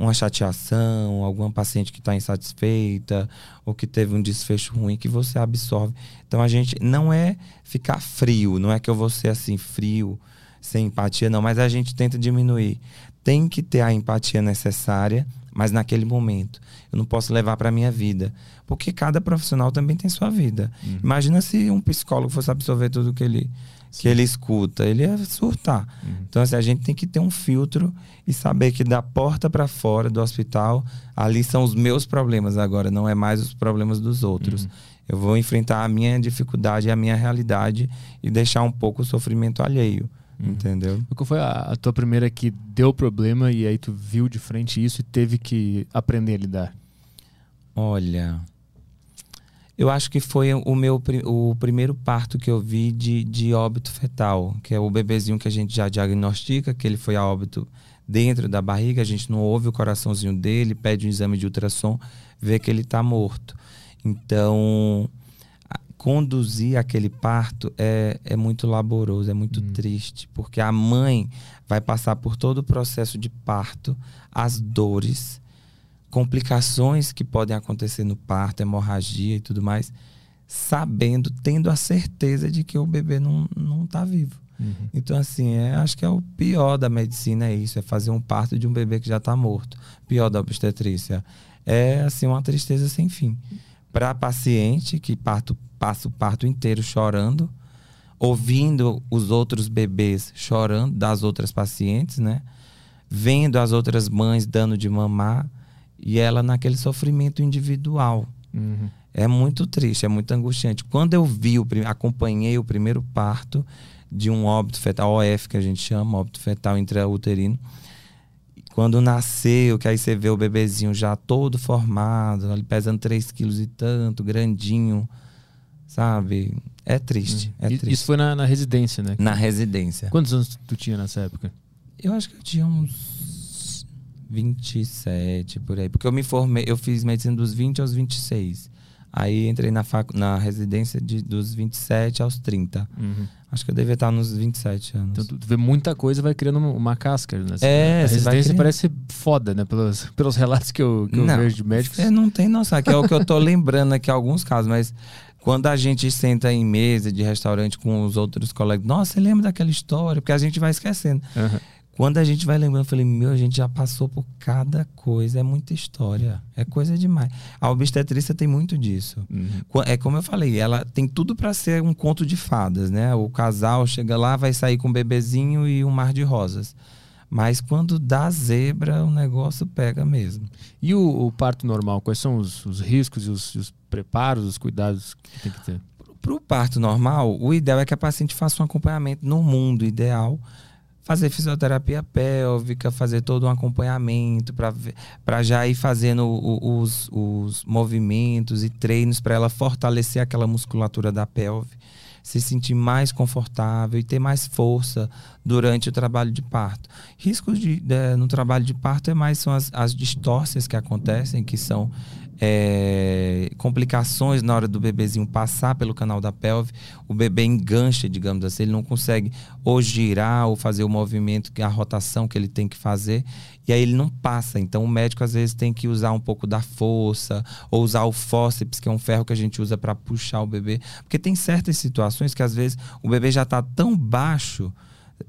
uma chateação, alguma paciente que está insatisfeita ou que teve um desfecho ruim que você absorve. Então a gente não é ficar frio, não é que eu vou ser assim frio, sem empatia, não, mas a gente tenta diminuir. Tem que ter a empatia necessária mas naquele momento. Eu não posso levar para a minha vida. Porque cada profissional também tem sua vida. Uhum. Imagina se um psicólogo fosse absorver tudo que ele, que ele escuta. Ele ia surtar. Uhum. Então, assim, a gente tem que ter um filtro e saber que da porta para fora do hospital, ali são os meus problemas agora, não é mais os problemas dos outros. Uhum. Eu vou enfrentar a minha dificuldade e a minha realidade e deixar um pouco o sofrimento alheio. Uhum. Entendeu? Qual foi a, a, tua primeira que deu problema e aí tu viu de frente isso e teve que aprender a lidar? Olha, eu acho que foi o meu o primeiro parto que eu vi de, de óbito fetal, que é o bebezinho que a gente já diagnostica, que ele foi a óbito dentro da barriga, a gente não ouve o coraçãozinho dele, pede um exame de ultrassom, vê que ele está morto. Então, conduzir aquele parto é, é muito laboroso, é muito hum. triste, porque a mãe vai passar por todo o processo de parto, as dores, complicações que podem acontecer no parto, hemorragia e tudo mais, sabendo, tendo a certeza de que o bebê não, não tá vivo. Uhum. Então, assim, é, acho que é o pior da medicina é isso, é fazer um parto de um bebê que já está morto. Pior da obstetrícia. É, assim, uma tristeza sem fim. Para a paciente que parto passa o parto inteiro chorando, ouvindo os outros bebês chorando das outras pacientes, né? Vendo as outras mães dando de mamar e ela naquele sofrimento individual. Uhum. É muito triste, é muito angustiante. Quando eu vi, o, acompanhei o primeiro parto de um óbito fetal, OF que a gente chama, óbito fetal intrauterino, quando nasceu, que aí você vê o bebezinho já todo formado, ele pesando 3 quilos e tanto, grandinho, sabe? É triste, hum. é triste. Isso foi na, na, residência, né? Na residência. Quantos anos tu tinha nessa época? Eu acho que eu tinha uns 27 por aí. Porque eu me formei, eu fiz medicina dos 20 aos 26. Aí entrei na, fac, na residência de, dos 27 aos 30. Uhum. Acho que eu devia estar nos 27 anos. Então, tu vê muita coisa vai criando uma casca. Né? É, a residência parece foda, né? Pelos, pelos relatos que eu, que eu vejo de médicos. Você não tem noção, que é o que eu tô lembrando aqui alguns casos, mas quando a gente senta em mesa de restaurante com os outros colegas, nossa, você lembra daquela história? Porque a gente vai esquecendo. Uhum. Quando a gente vai lembrando, eu falei, meu, a gente já passou por cada coisa, é muita história, é coisa demais. A obstetrícia tem muito disso. Uhum. É como eu falei, ela tem tudo para ser um conto de fadas, né? O casal chega lá, vai sair com um bebezinho e um mar de rosas. Mas quando dá zebra, o negócio pega mesmo. E o, o parto normal, quais são os, os riscos e os, os, preparos, os cuidados que tem que ter? Para o parto normal, o ideal é que a paciente faça um acompanhamento no mundo ideal, fazer fisioterapia pélvica, fazer todo um acompanhamento para já ir fazendo os, os movimentos e treinos para ela fortalecer aquela musculatura da pelve se sentir mais confortável e ter mais força durante o trabalho de parto. Riscos de, de, no trabalho de parto é mais são as, as distorções que acontecem, que são é, complicações na hora do bebezinho passar pelo canal da pelve, o bebê engancha, digamos assim, ele não consegue ou girar ou fazer o movimento, a rotação que ele tem que fazer, e aí ele não passa. Então o médico às vezes tem que usar um pouco da força, ou usar o fórceps, que é um ferro que a gente usa para puxar o bebê, porque tem certas situações que às vezes o bebê já está tão baixo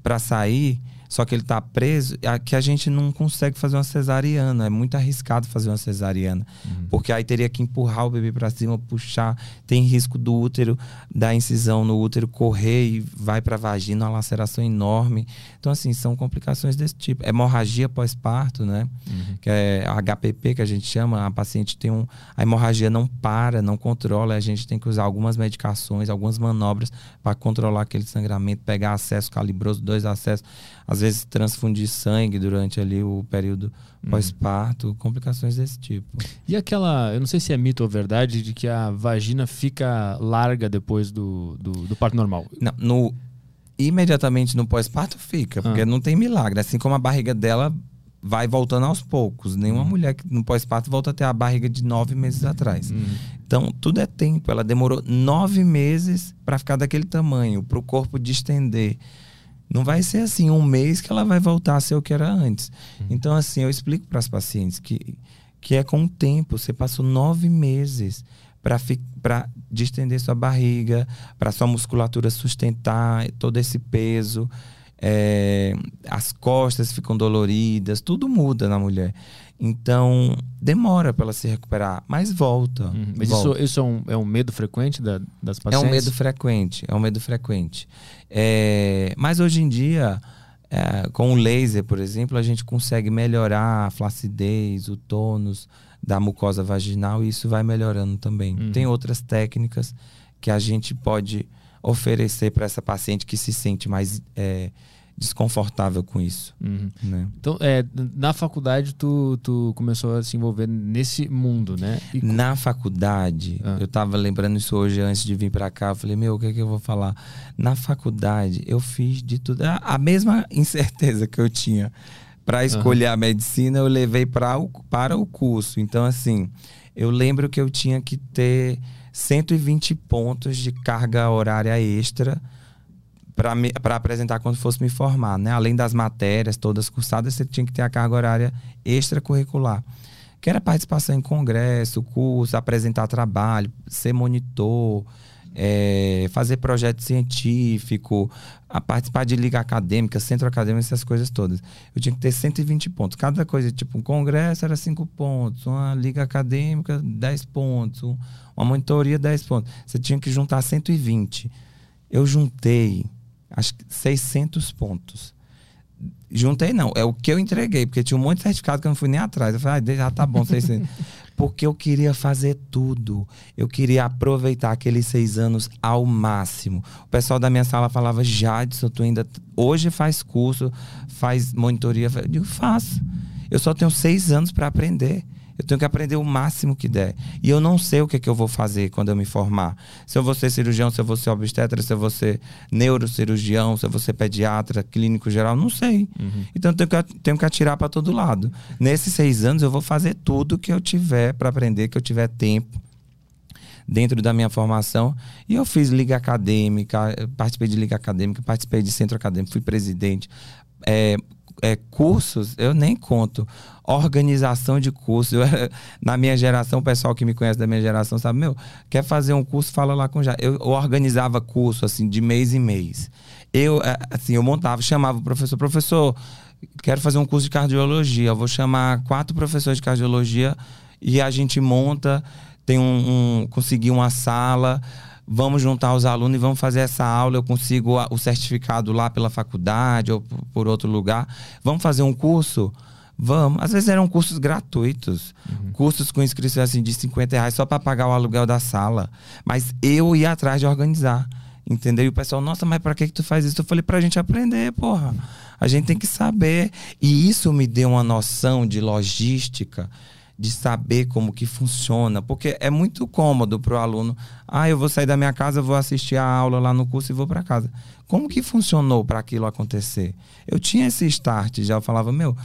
para sair só que ele está preso, que a gente não consegue fazer uma cesariana. É muito arriscado fazer uma cesariana. Uhum. Porque aí teria que empurrar o bebê para cima, puxar. Tem risco do útero, da incisão no útero correr e vai para a vagina, uma laceração enorme. Então, assim, são complicações desse tipo. Hemorragia pós-parto, né? Uhum. Que é a HPP, que a gente chama. A paciente tem um. A hemorragia não para, não controla. A gente tem que usar algumas medicações, algumas manobras para controlar aquele sangramento, pegar acesso calibroso, dois acessos às vezes transfundir sangue durante ali o período uhum. pós-parto, complicações desse tipo. E aquela, eu não sei se é mito ou verdade, de que a vagina fica larga depois do, do, do parto normal. Não, no, imediatamente no pós-parto fica, porque ah. não tem milagre. Assim como a barriga dela vai voltando aos poucos. Nenhuma uhum. mulher que no pós-parto volta a ter a barriga de nove meses atrás. Uhum. Então, tudo é tempo. Ela demorou nove meses para ficar daquele tamanho, para o corpo distender. Não vai ser assim um mês que ela vai voltar a ser o que era antes. Uhum. Então, assim, eu explico para as pacientes que, que é com o tempo. Você passou nove meses para distender sua barriga, para sua musculatura sustentar todo esse peso. É, as costas ficam doloridas, tudo muda na mulher. Então, demora para ela se recuperar, mas volta. Uhum. Mas volta. isso, isso é, um, é um medo frequente da, das pacientes? É um medo frequente, é um medo frequente. É, mas hoje em dia, é, com o laser, por exemplo, a gente consegue melhorar a flacidez, o tônus da mucosa vaginal e isso vai melhorando também. Uhum. Tem outras técnicas que a gente pode oferecer para essa paciente que se sente mais é, desconfortável com isso. Uhum. Né? Então, é, na faculdade, tu, tu começou a se envolver nesse mundo, né? E... Na faculdade, ah. eu tava lembrando isso hoje antes de vir para cá. Eu falei, meu, o que, é que eu vou falar? Na faculdade, eu fiz de tudo. A mesma incerteza que eu tinha para escolher uhum. a medicina, eu levei pra, o, para o curso. Então, assim, eu lembro que eu tinha que ter 120 pontos de carga horária extra para apresentar quando fosse me formar, né? Além das matérias todas cursadas, você tinha que ter a carga horária extracurricular, que era participação em congresso, curso, apresentar trabalho, ser monitor, é, fazer projeto científico, a participar de liga acadêmica, centro acadêmico, essas coisas todas. Eu tinha que ter 120 pontos. Cada coisa, tipo, um congresso era 5 pontos, uma liga acadêmica, 10 pontos, uma monitoria, 10 pontos. Você tinha que juntar 120. Eu juntei acho que 600 pontos. Juntei não, é o que eu entreguei, porque tinha um monte de certificado que eu não fui nem atrás. Eu falei, ah, já tá bom, 600. porque eu queria fazer tudo. Eu queria aproveitar aqueles seis anos ao máximo. O pessoal da minha sala falava, Jadson, tu ainda hoje faz curso, faz monitoria. Eu digo, faço. Eu só tenho seis anos para aprender. Eu tenho que aprender o máximo que der. E eu não sei o que, é que eu vou fazer quando eu me formar. Se eu vou ser cirurgião, se eu vou ser obstetra, se eu vou ser neurocirurgião, se eu vou ser pediatra, clínico geral, não sei. Uhum. Então eu tenho que, tenho que atirar para todo lado. Nesses seis anos eu vou fazer tudo que eu tiver para aprender, que eu tiver tempo dentro da minha formação. E eu fiz liga acadêmica, participei de liga acadêmica, participei de centro acadêmico, fui presidente. É, é, cursos, eu nem conto. Organização de cursos. Eu, na minha geração, o pessoal que me conhece da minha geração sabe, meu, quer fazer um curso, fala lá com já. Eu, eu organizava curso, assim, de mês em mês. Eu, é, assim, eu montava, chamava o professor, professor, quero fazer um curso de cardiologia. Eu vou chamar quatro professores de cardiologia e a gente monta, tem um, um conseguir uma sala vamos juntar os alunos e vamos fazer essa aula. Eu consigo o certificado lá pela faculdade ou por outro lugar. Vamos fazer um curso? Vamos. Às vezes eram cursos gratuitos. Uhum. Cursos com inscrição assim, de 50 reais só para pagar o aluguel da sala. Mas eu ia atrás de organizar. Entendeu? E o pessoal, nossa, mas pra que, que tu faz isso? Eu falei, pra gente aprender, porra. A gente tem que saber. E isso me deu uma noção de logística, de saber como que funciona. Porque é muito cômodo pro aluno. Ah, eu vou sair da minha casa, vou assistir a aula lá no curso e vou para casa. Como que funcionou para aquilo acontecer? Eu tinha esse start, já eu falava, meu,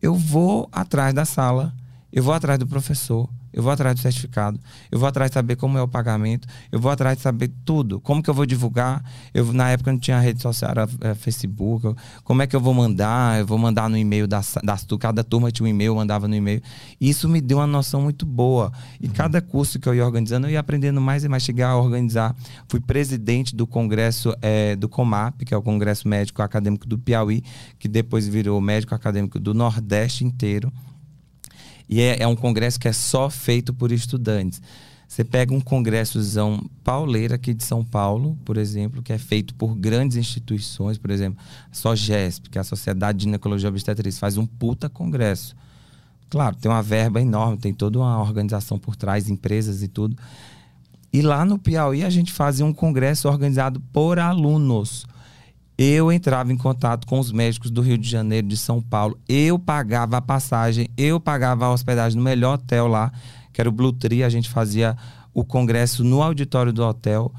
eu vou atrás da sala, eu vou atrás do professor, eu vou atrás do certificado, eu vou atrás de saber como é o pagamento, eu vou atrás de saber tudo, como que eu vou divulgar. Eu na época não tinha rede social, era é, Facebook. Como é que eu vou mandar? Eu vou mandar no e-mail da, da cada turma tinha um e-mail, eu mandava no e-mail. Isso me deu uma noção muito boa. E uhum. cada curso que eu ia organizando, eu ia aprendendo mais e mais chegar a organizar. Fui presidente do congresso é, do COMAP, que é o Congresso Médico Acadêmico do Piauí, que depois virou médico acadêmico do Nordeste inteiro. E é, é um congresso que é só feito por estudantes. Você pega um congressozão pauleira aqui de São Paulo, por exemplo, que é feito por grandes instituições, por exemplo, a SOGESP, que é a Sociedade de Ginecologia Obstetriz, faz um puta congresso. Claro, tem uma verba enorme, tem toda uma organização por trás, empresas e tudo. E lá no Piauí a gente fazia um congresso organizado por alunos eu entrava em contato com os médicos do Rio de Janeiro, de São Paulo. Eu pagava a passagem, eu pagava a hospedagem no melhor hotel lá, que era o Blue Tree. A gente fazia o congresso no auditório do hotel.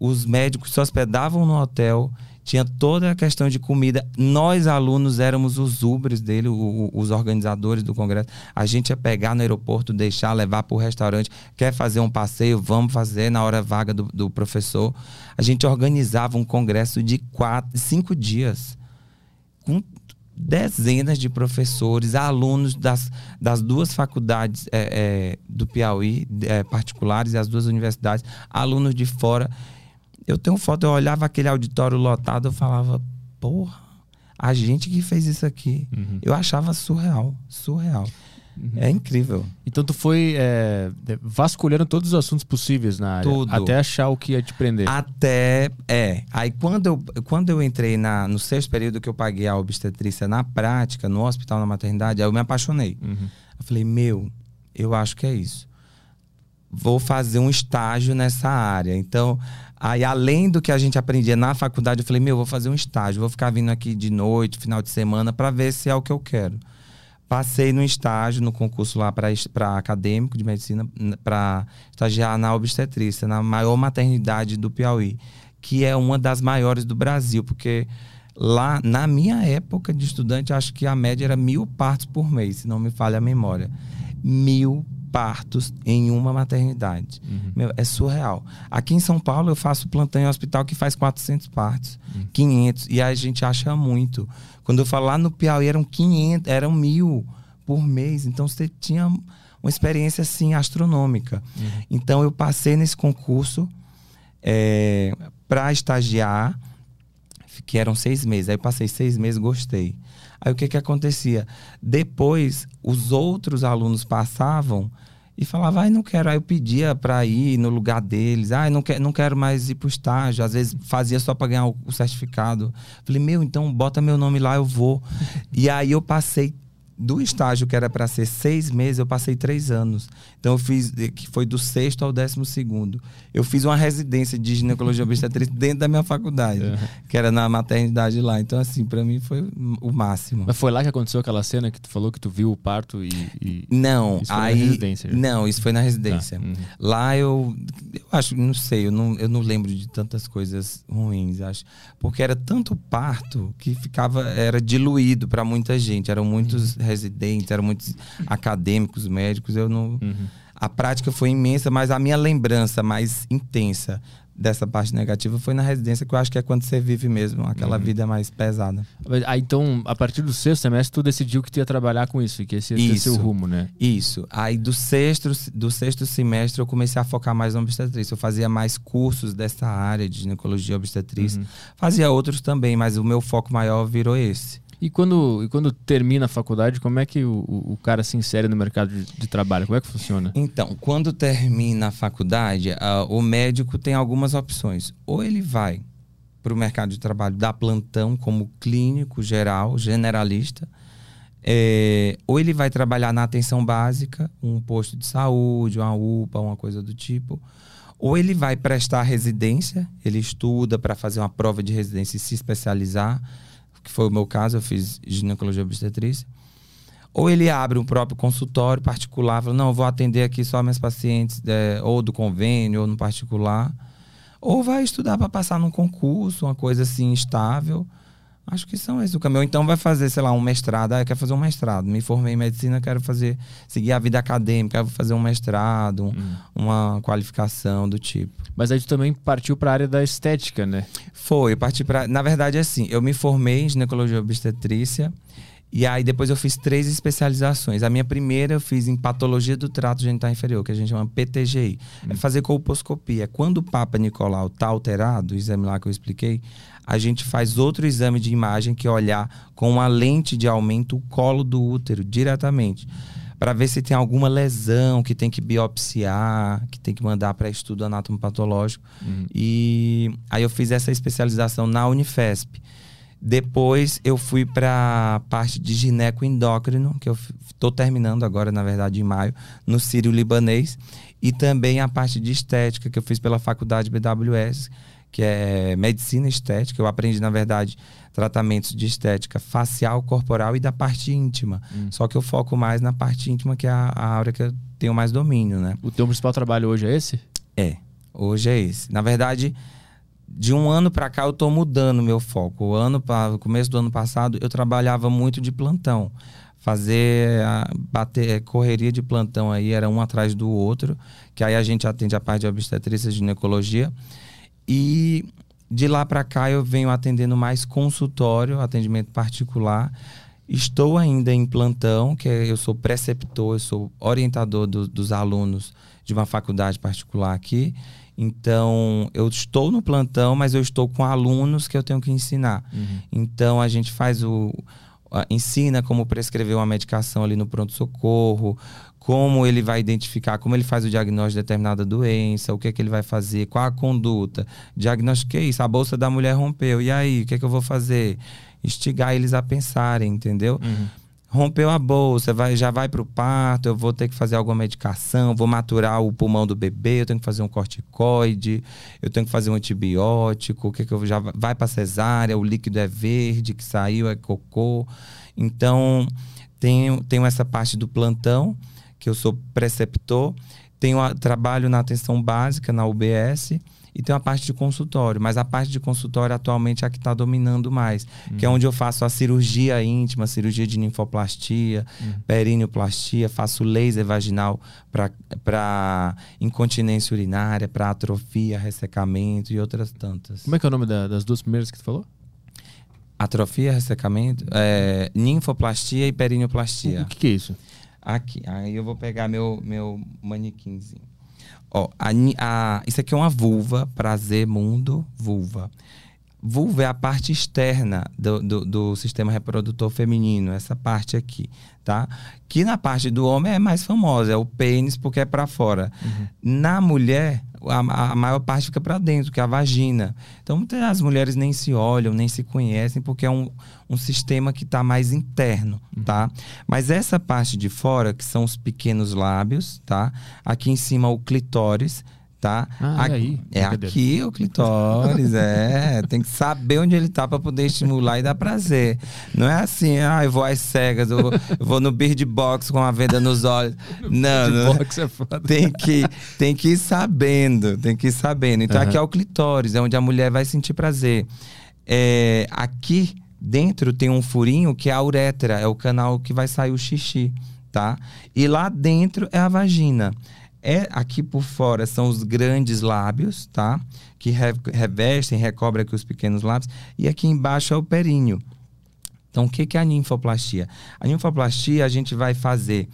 Os médicos se hospedavam no hotel tinha toda a questão de comida. Nós, alunos, éramos os ubres dele, o, os organizadores do congresso. A gente ia pegar no aeroporto, deixar, levar para o restaurante. Quer fazer um passeio? Vamos fazer na hora vaga do, do professor. A gente organizava um congresso de quatro, cinco dias. Com dezenas de professores, alunos das, das duas faculdades é, é, do Piauí, é, particulares, e as duas universidades, alunos de fora. Eu tenho foto, eu olhava aquele auditório lotado, eu falava, porra, a gente que fez isso aqui. Uhum. Eu achava surreal, surreal. Uhum. É incrível. Então tu foi é, vasculhando todos os assuntos possíveis na área. Tudo. Até achar o que ia te prender. Até, é. Aí quando eu, quando eu entrei na, no sexto período que eu paguei a obstetrícia na prática, no hospital, na maternidade, aí eu me apaixonei. Uhum. Eu falei, meu, eu acho que é isso. Vou fazer um estágio nessa área. Então, Aí, além do que a gente aprendia na faculdade, eu falei, meu, vou fazer um estágio, vou ficar vindo aqui de noite, final de semana, para ver se é o que eu quero. Passei no estágio, no concurso lá para acadêmico de medicina, para estagiar na obstetrícia, na maior maternidade do Piauí, que é uma das maiores do Brasil, porque lá, na minha época de estudante, acho que a média era mil partos por mês, se não me falha a memória. Mil partos em uma maternidade. Uhum. Meu, é surreal. Aqui em São Paulo eu faço plantão em hospital que faz 400 partos, uhum. 500, e a gente acha muito. Quando eu falo lá no Piauí eram 500, eram mil por mês, então você tinha uma experiência assim astronômica. Uhum. Então eu passei nesse concurso é, para estagiar, que eram seis meses. Aí passei seis meses, gostei. Aí o que que acontecia? Depois, os outros alunos passavam e falava, ai, não quero. Aí eu pedia para ir no lugar deles, ai, não, quer, não quero mais ir pro estágio. Às vezes fazia só para ganhar o, o certificado. Falei, meu, então bota meu nome lá, eu vou. e aí eu passei do estágio que era para ser seis meses, eu passei três anos. Então eu fiz, que foi do sexto ao décimo segundo. Eu fiz uma residência de ginecologia obstetrícia dentro da minha faculdade, uhum. que era na maternidade lá. Então, assim, para mim foi o máximo. Mas foi lá que aconteceu aquela cena que tu falou que tu viu o parto e. e... Não, isso aí. na residência, já. não, isso foi na residência. Tá. Uhum. Lá eu, eu acho, não sei, eu não, eu não lembro de tantas coisas ruins, acho. Porque era tanto parto que ficava, era diluído para muita gente. Eram muitos. Uhum residentes, eram muitos acadêmicos, médicos. Eu não. Uhum. A prática foi imensa, mas a minha lembrança mais intensa dessa parte negativa foi na residência, que eu acho que é quando você vive mesmo, aquela uhum. vida mais pesada. Ah, então, a partir do sexto semestre, tu decidiu que tu ia trabalhar com isso, que esse ia ser o rumo, né? Isso. Aí do sexto, do sexto semestre eu comecei a focar mais na obstetrícia. Eu fazia mais cursos dessa área de ginecologia obstetrícia. Uhum. Fazia outros também, mas o meu foco maior virou esse. E quando, e quando termina a faculdade, como é que o, o cara se insere no mercado de, de trabalho? Como é que funciona? Então, quando termina a faculdade, uh, o médico tem algumas opções. Ou ele vai para o mercado de trabalho da plantão como clínico geral, generalista, é, ou ele vai trabalhar na atenção básica, um posto de saúde, uma UPA, uma coisa do tipo, Ou ele vai prestar residência, ele estuda para fazer uma prova de residência e se especializar, que foi o meu caso, eu fiz ginecologia obstetrícia. Ou ele abre um próprio consultório particular, fala, não, eu vou atender aqui só minhas pacientes, é, ou do convênio, ou no particular. Ou vai estudar para passar num concurso, uma coisa assim estável. Acho que são esses o caminho. Ou então vai fazer, sei lá, um mestrado. Ah, eu quero fazer um mestrado. Me formei em medicina, quero fazer, seguir a vida acadêmica, quero fazer um mestrado, um, hum. uma qualificação do tipo. Mas aí tu também partiu para a área da estética, né? Foi, eu parti para. Na verdade, assim, eu me formei em ginecologia obstetrícia. E aí depois eu fiz três especializações. A minha primeira eu fiz em patologia do trato genital inferior, que a gente chama PTGI. Hum. É fazer colposcopia. Quando o Papa Nicolau está alterado, o exame lá que eu expliquei, a gente faz outro exame de imagem que é olhar com uma lente de aumento o colo do útero diretamente. Para ver se tem alguma lesão que tem que biopsiar, que tem que mandar para estudo anatomopatológico. Hum. E aí eu fiz essa especialização na Unifesp. Depois eu fui para a parte de gineco endócrino, que eu estou terminando agora, na verdade, em maio, no Sírio Libanês. E também a parte de estética, que eu fiz pela faculdade BWS, que é medicina estética. Eu aprendi, na verdade, tratamentos de estética facial, corporal e da parte íntima. Hum. Só que eu foco mais na parte íntima, que é a, a área que eu tenho mais domínio, né? O teu principal trabalho hoje é esse? É, hoje é esse. Na verdade de um ano para cá eu estou mudando meu foco. O ano no começo do ano passado eu trabalhava muito de plantão. Fazer bater é, correria de plantão aí era um atrás do outro, que aí a gente atende a parte de obstetrícia e ginecologia. E de lá para cá eu venho atendendo mais consultório, atendimento particular. Estou ainda em plantão, que é, eu sou preceptor, eu sou orientador do, dos alunos de uma faculdade particular aqui. Então, eu estou no plantão, mas eu estou com alunos que eu tenho que ensinar. Uhum. Então, a gente faz o. ensina como prescrever uma medicação ali no pronto-socorro, como ele vai identificar, como ele faz o diagnóstico de determinada doença, o que é que ele vai fazer, qual a conduta. Diagnostiquei isso, a bolsa da mulher rompeu. E aí, o que é que eu vou fazer? Estigar eles a pensarem, entendeu? Uhum rompeu a bolsa, vai, já vai para o parto, eu vou ter que fazer alguma medicação, vou maturar o pulmão do bebê, eu tenho que fazer um corticoide, eu tenho que fazer um antibiótico, o que, que eu já vai para cesárea, o líquido é verde, que saiu é cocô. Então, tenho, tenho essa parte do plantão, que eu sou preceptor, tenho a, trabalho na atenção básica, na UBS, e tem uma parte de consultório, mas a parte de consultório atualmente é a que está dominando mais, uhum. que é onde eu faço a cirurgia íntima, cirurgia de ninfoplastia, uhum. perineoplastia, faço laser vaginal para incontinência urinária, para atrofia, ressecamento e outras tantas. Como é que é o nome da, das duas primeiras que tu falou? Atrofia, ressecamento, é, ninfoplastia e perineoplastia. O que, que é isso? Aqui, aí eu vou pegar meu, meu manequinzinho. Ó, a, a, isso aqui é uma vulva, prazer, mundo, vulva. Vulva é a parte externa do, do, do, sistema reprodutor feminino, essa parte aqui, tá? Que na parte do homem é mais famosa, é o pênis, porque é para fora. Uhum. Na mulher, a, a maior parte fica para dentro, que é a vagina. Então, muitas as mulheres nem se olham, nem se conhecem, porque é um, um sistema que está mais interno, uhum. tá? Mas essa parte de fora, que são os pequenos lábios, tá? Aqui em cima o clitóris, tá? Ah, aqui, aí. É aqui o clitóris, é. Tem que saber onde ele tá para poder estimular e dar prazer. Não é assim, ah, eu vou às cegas, eu vou, eu vou no beard box com a venda nos olhos. não, não. Box é foda. Tem que, tem que ir sabendo, tem que ir sabendo. Então uhum. aqui é o clitóris, é onde a mulher vai sentir prazer. É, aqui dentro tem um furinho que é a uretra, é o canal que vai sair o xixi, tá? E lá dentro é a vagina. É, aqui por fora são os grandes lábios, tá? Que re, revestem, recobrem aqui os pequenos lábios. E aqui embaixo é o períneo. Então, o que, que é a ninfoplastia? A ninfoplastia a gente vai fazer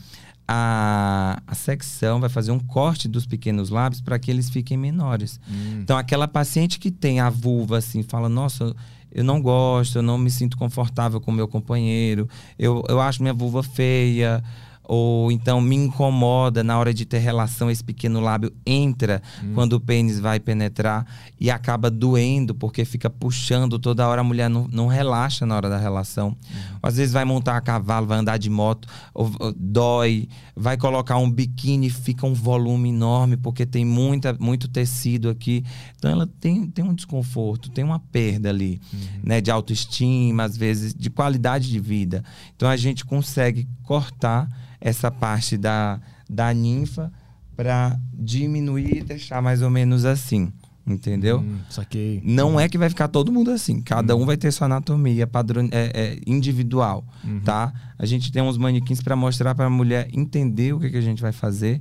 a, a secção, vai fazer um corte dos pequenos lábios para que eles fiquem menores. Hum. Então, aquela paciente que tem a vulva assim, fala, nossa, eu não gosto, eu não me sinto confortável com meu companheiro, eu, eu acho minha vulva feia ou então me incomoda na hora de ter relação, esse pequeno lábio entra Hum. quando o pênis vai penetrar e acaba doendo, porque fica puxando toda hora, a mulher não, não relaxa na hora da relação. Às vezes vai montar a cavalo, vai andar de moto, ou- ou dói, vai colocar um biquíni, fica um volume enorme, porque tem muita, muito tecido aqui. Então ela tem, tem um desconforto, tem uma perda ali, né? De autoestima, às vezes, de qualidade de vida. Então a gente consegue cortar essa parte da, da ninfa para diminuir e deixar mais ou menos assim. Entendeu? Hum, saquei. Não é que vai ficar todo mundo assim. Cada um vai ter sua anatomia padrão, é, é, individual, tá? A gente tem uns manequins para mostrar para a mulher entender o que, que a gente vai fazer.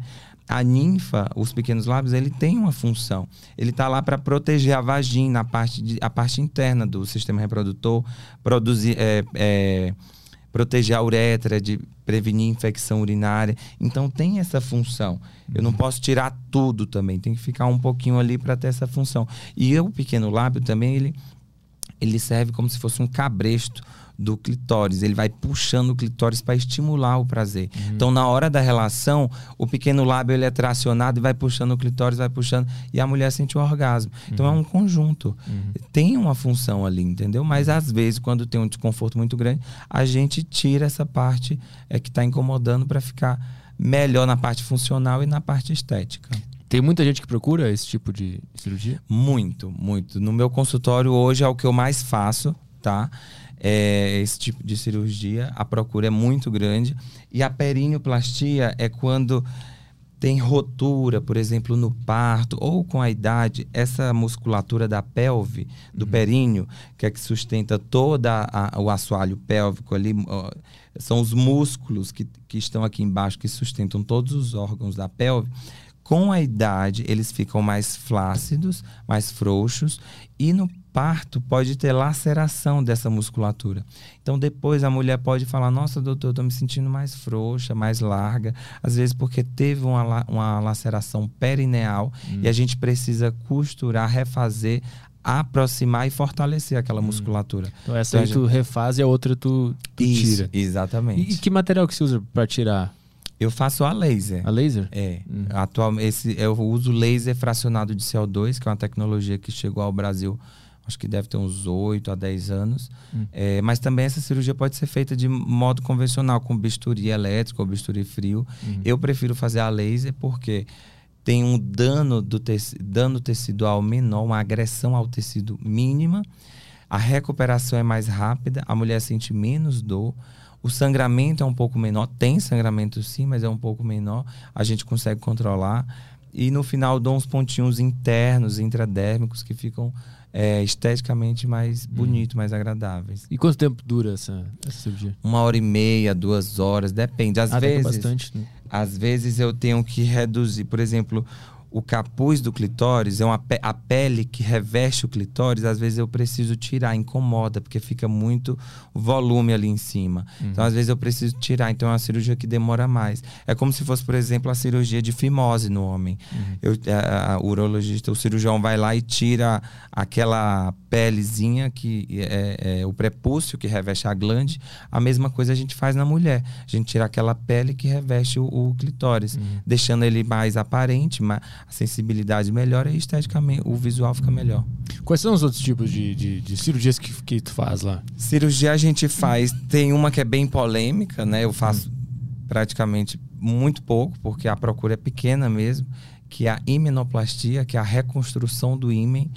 A ninfa, os pequenos lábios, ele tem uma função. Ele tá lá para proteger a vagina, a parte, de- a parte interna do sistema reprodutor, produzir, é, é, proteger a uretra, de prevenir infecção urinária. Então tem essa função. Eu não posso tirar tudo também, tem que ficar um pouquinho ali para ter essa função. E o pequeno lábio também, ele, ele serve como se fosse um cabresto do clitóris. Ele vai puxando o clitóris para estimular o prazer. Então, na hora da relação, o pequeno lábio ele é tracionado e vai puxando o clitóris, vai puxando, e a mulher sente o orgasmo. Então, é um conjunto. Tem uma função ali, entendeu? Mas, às vezes, quando tem um desconforto muito grande, a gente tira essa parte é, que está incomodando para ficar melhor na parte funcional e na parte estética. Tem muita gente que procura esse tipo de cirurgia? Muito, muito. No meu consultório hoje é o que eu mais faço, tá? É esse tipo de cirurgia. A procura é muito grande. E a perineoplastia é quando tem rotura, por exemplo, no parto ou com a idade, essa musculatura da pelve, do períneo, que é que sustenta toda a- o assoalho pélvico ali, ó, são os músculos que, que estão aqui embaixo que sustentam todos os órgãos da pelve. Com a idade, eles ficam mais flácidos, mais frouxos, e no parto pode ter laceração dessa musculatura. Então, depois a mulher pode falar: Nossa, doutor, eu tô me sentindo mais frouxa, mais larga. Às vezes, porque teve uma, uma laceração perineal e a gente precisa costurar, refazer, aproximar e fortalecer aquela musculatura. Então essa Então, aí tu refaz e a outra tu, tu Isso, tira. Exatamente. E, e que material que você usa pra tirar? Eu faço a laser. A laser? É. Atual, esse, eu uso laser fracionado de CO2, que é uma tecnologia que chegou ao Brasil, acho que deve ter uns 8 a 10 anos. É, mas também essa cirurgia pode ser feita de modo convencional, com bisturi elétrico ou bisturi frio. Eu prefiro fazer a laser porque tem um dano, do teci- dano tecidual menor, uma agressão ao tecido mínima. A recuperação é mais rápida, a mulher sente menos dor. O sangramento é um pouco menor, tem sangramento sim, mas é um pouco menor. A gente consegue controlar. E no final dou uns pontinhos internos, intradérmicos, que ficam é, esteticamente mais bonitos, mais agradáveis. E quanto tempo dura essa, essa cirurgia? Uma hora e meia, duas horas, depende. Às ah, vezes, bastante. Né? às vezes eu tenho que reduzir, por exemplo, o capuz do clitóris é uma pe- a pele que reveste o clitóris, às vezes eu preciso tirar, incomoda, porque fica muito volume ali em cima. Então, às vezes eu preciso tirar, então é uma cirurgia que demora mais. É como se fosse, por exemplo, a cirurgia de fimose no homem. Eu, a, a- o urologista, o cirurgião vai lá e tira aquela pelezinha que é, é o prepúcio que reveste a glande. A mesma coisa a gente faz na mulher. A gente tira aquela pele que reveste o, o clitóris, deixando ele mais aparente, ma- a sensibilidade melhora e esteticamente o visual fica melhor. Quais são os outros tipos de, de, de cirurgias que, que tu faz lá? Cirurgia a gente faz, tem uma que é bem polêmica, né? Eu faço praticamente muito pouco, porque a procura é pequena mesmo, que é a imenoplastia, que é a reconstrução do ímen,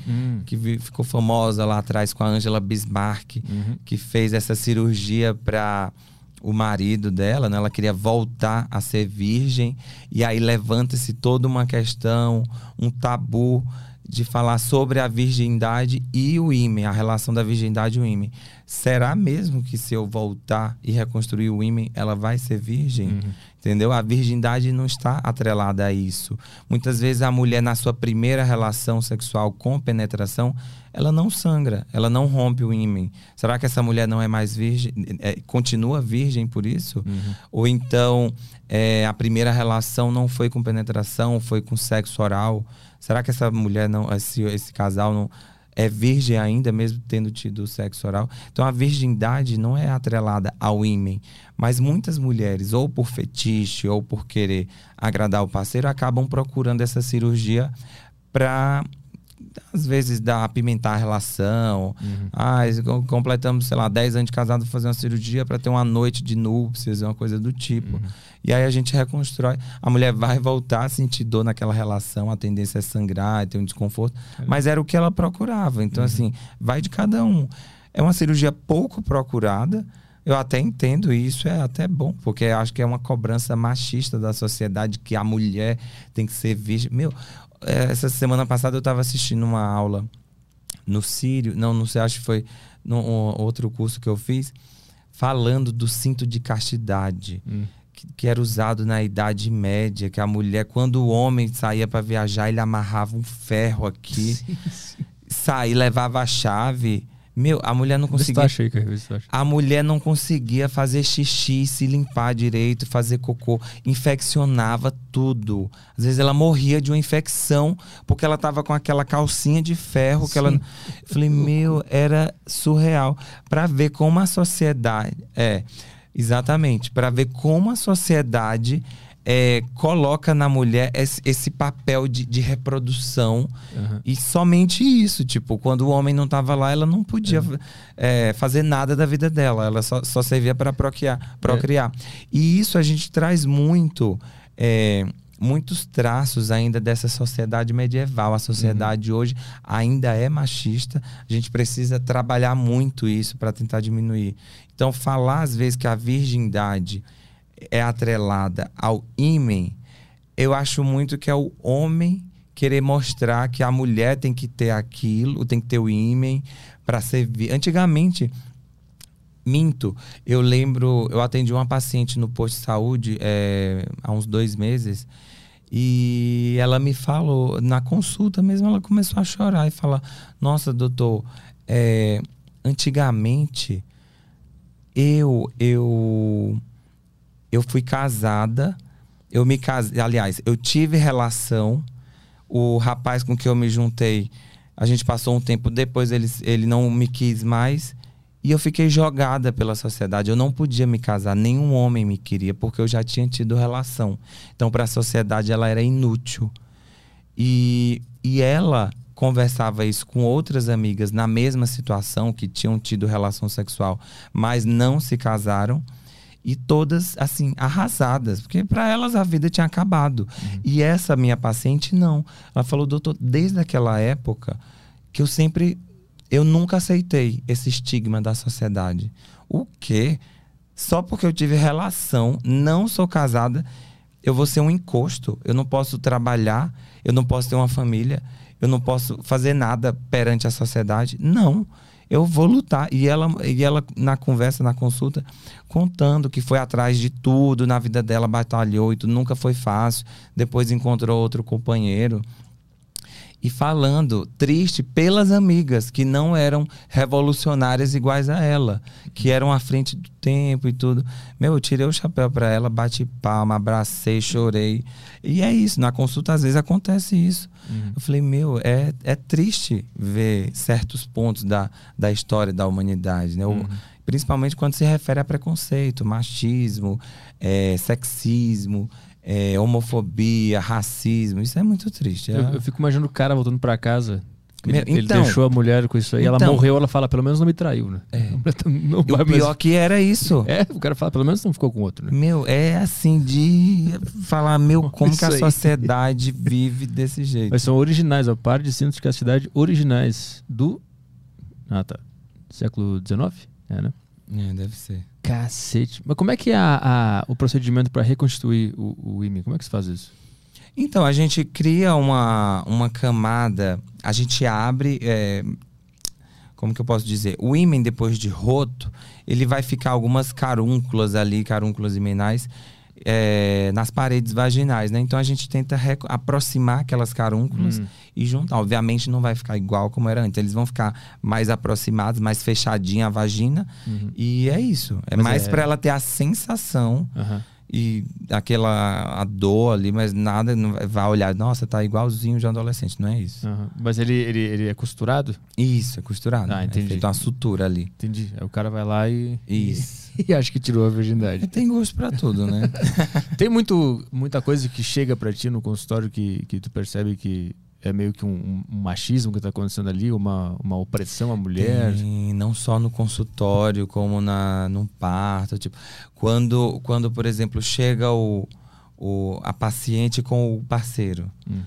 que vi- ficou famosa lá atrás com a Angela Bismarck, que fez essa cirurgia para o marido dela, né? Ela queria voltar a ser virgem e aí levanta-se toda uma questão, um tabu de falar sobre a virgindade e o ímen, a relação da virgindade e o ímen. Será mesmo que se eu voltar e reconstruir o ímen, ela vai ser virgem? Entendeu? A virgindade não está atrelada a isso. Muitas vezes a mulher, na sua primeira relação sexual com penetração, ela não sangra, ela não rompe o ímen. Será que essa mulher não é mais virgem? é, continua virgem por isso? Ou então é, a primeira relação não foi com penetração, foi com sexo oral? Será que essa mulher não, esse, esse casal não é virgem ainda, mesmo tendo tido sexo oral. Então a virgindade não é atrelada ao ímen. Mas muitas mulheres, ou por fetiche, ou por querer agradar o parceiro, acabam procurando essa cirurgia para às vezes dá apimentar a relação. Uhum. Ah, completamos, sei lá, 10 anos de casado, fazer uma cirurgia para ter uma noite de núpcias, uma coisa do tipo. Uhum. E aí a gente reconstrói. A mulher vai voltar a sentir dor naquela relação, a tendência é sangrar, ter um desconforto. É. Mas era o que ela procurava. Então, Uhum. assim, vai de cada um. É uma cirurgia pouco procurada. Eu até entendo isso, é até bom, porque acho que é uma cobrança machista da sociedade que a mulher tem que ser vista. Meu, é, essa semana passada eu estava assistindo uma aula no Sírio, não, não sei, acho que foi no um outro curso que eu fiz, falando do cinto de castidade. Hum. Que, que era usado na Idade Média, que a mulher, quando o homem saía para viajar, ele amarrava um ferro aqui, saía, levava a chave. Meu, a mulher não conseguia acha. a mulher não conseguia fazer xixi, se limpar direito, fazer cocô, infeccionava tudo. Às vezes ela morria de uma infecção porque ela tava com aquela calcinha de ferro que ela Sim. falei, meu, era surreal para ver como a sociedade é exatamente, para ver como a sociedade é, coloca na mulher esse, esse papel de, de reprodução Aham. e somente isso, tipo, quando o homem não tava lá, ela não podia é, fazer nada da vida dela, ela só, só servia para procriar, procriar. E isso a gente traz muito, é, muitos traços ainda dessa sociedade medieval. A sociedade hoje ainda é machista, a gente precisa trabalhar muito isso para tentar diminuir. Então, falar às vezes que a virgindade é atrelada ao ímen, eu acho muito que é o homem querer mostrar que a mulher tem que ter aquilo, tem que ter o ímen para servir. Antigamente, minto, eu lembro, eu atendi uma paciente no posto de saúde é, há uns dois meses e ela me falou, na consulta mesmo, ela começou a chorar e falar: Nossa, doutor, é, antigamente eu, eu eu fui casada, eu me casei, aliás, eu tive relação, o rapaz com que eu me juntei, a gente passou um tempo depois, ele, ele não me quis mais, e eu fiquei jogada pela sociedade. Eu não podia me casar, nenhum homem me queria, porque eu já tinha tido relação. Então, para a sociedade, ela era inútil. E, e ela conversava isso com outras amigas na mesma situação, que tinham tido relação sexual, mas não se casaram e todas assim arrasadas, porque para elas a vida tinha acabado. E essa minha paciente não. Ela falou, doutor, desde aquela época que eu sempre eu nunca aceitei esse estigma da sociedade. O quê? Só porque eu tive relação, não sou casada, eu vou ser um encosto. Eu não posso trabalhar, eu não posso ter uma família, eu não posso fazer nada perante a sociedade. Não eu vou lutar. E ela, e ela, na conversa, na consulta, contando que foi atrás de tudo na vida dela, batalhou e tudo, nunca foi fácil. Depois encontrou outro companheiro. E falando, triste pelas amigas que não eram revolucionárias iguais a ela, que eram à frente do tempo e tudo. Meu, eu tirei o chapéu para ela, bati palma, abracei, chorei. E é isso, na consulta às vezes acontece isso. Uhum. Eu falei, meu, é, é triste ver certos pontos da, da história da humanidade, né? Uhum. principalmente quando se refere a preconceito, machismo, é, sexismo, é, homofobia, racismo. Isso é muito triste. é- Eu, eu fico imaginando o cara voltando pra casa. Ele, Meu, ele então- deixou a mulher com isso aí. ela Então- morreu, ela fala, pelo menos não me traiu, né? É. Não o pior que era isso. É, o cara fala, pelo menos não ficou com outro, né? Meu, é assim de falar, meu, como que a sociedade vive desse jeito. Mas são originais, ó. Par de cintos de castidade originais do. Ah, tá. Século XIX? É, né? É, deve ser. Cacete. Mas como é que é a, a- o procedimento pra reconstituir o, o ímã? Como é que se faz isso? Então, a gente cria uma, uma camada, a gente abre. é, como que eu posso dizer? O ímen, depois de roto, ele vai ficar algumas carúnculas ali, carúnculas imenais, é, nas paredes vaginais, né? Então a gente tenta aproximar aquelas carúnculas Hum. e juntar. Obviamente não vai ficar igual como era antes, eles vão ficar mais aproximados, mais fechadinha a vagina. Uhum. E é isso. É Mas mais é- pra ela ter a sensação Aham. E aquela a dor ali, mas nada não vai- olhar, nossa, tá igualzinho de um adolescente, não é isso. Aham. Mas ele, ele, ele é costurado? Isso, é costurado. Ah, entendi. É feito uma sutura ali. Entendi. Aí o cara vai lá e. Isso. E acha que tirou a virgindade. Tem gosto pra tudo, né? Tem muito, muita coisa que chega pra ti no consultório que, que tu percebe que é meio que um, um machismo que tá acontecendo ali, uma, uma opressão à mulher. Tem, não só no consultório, como na, num parto. Tipo, quando, quando, por exemplo, chega o, o, a paciente com o parceiro. Hum.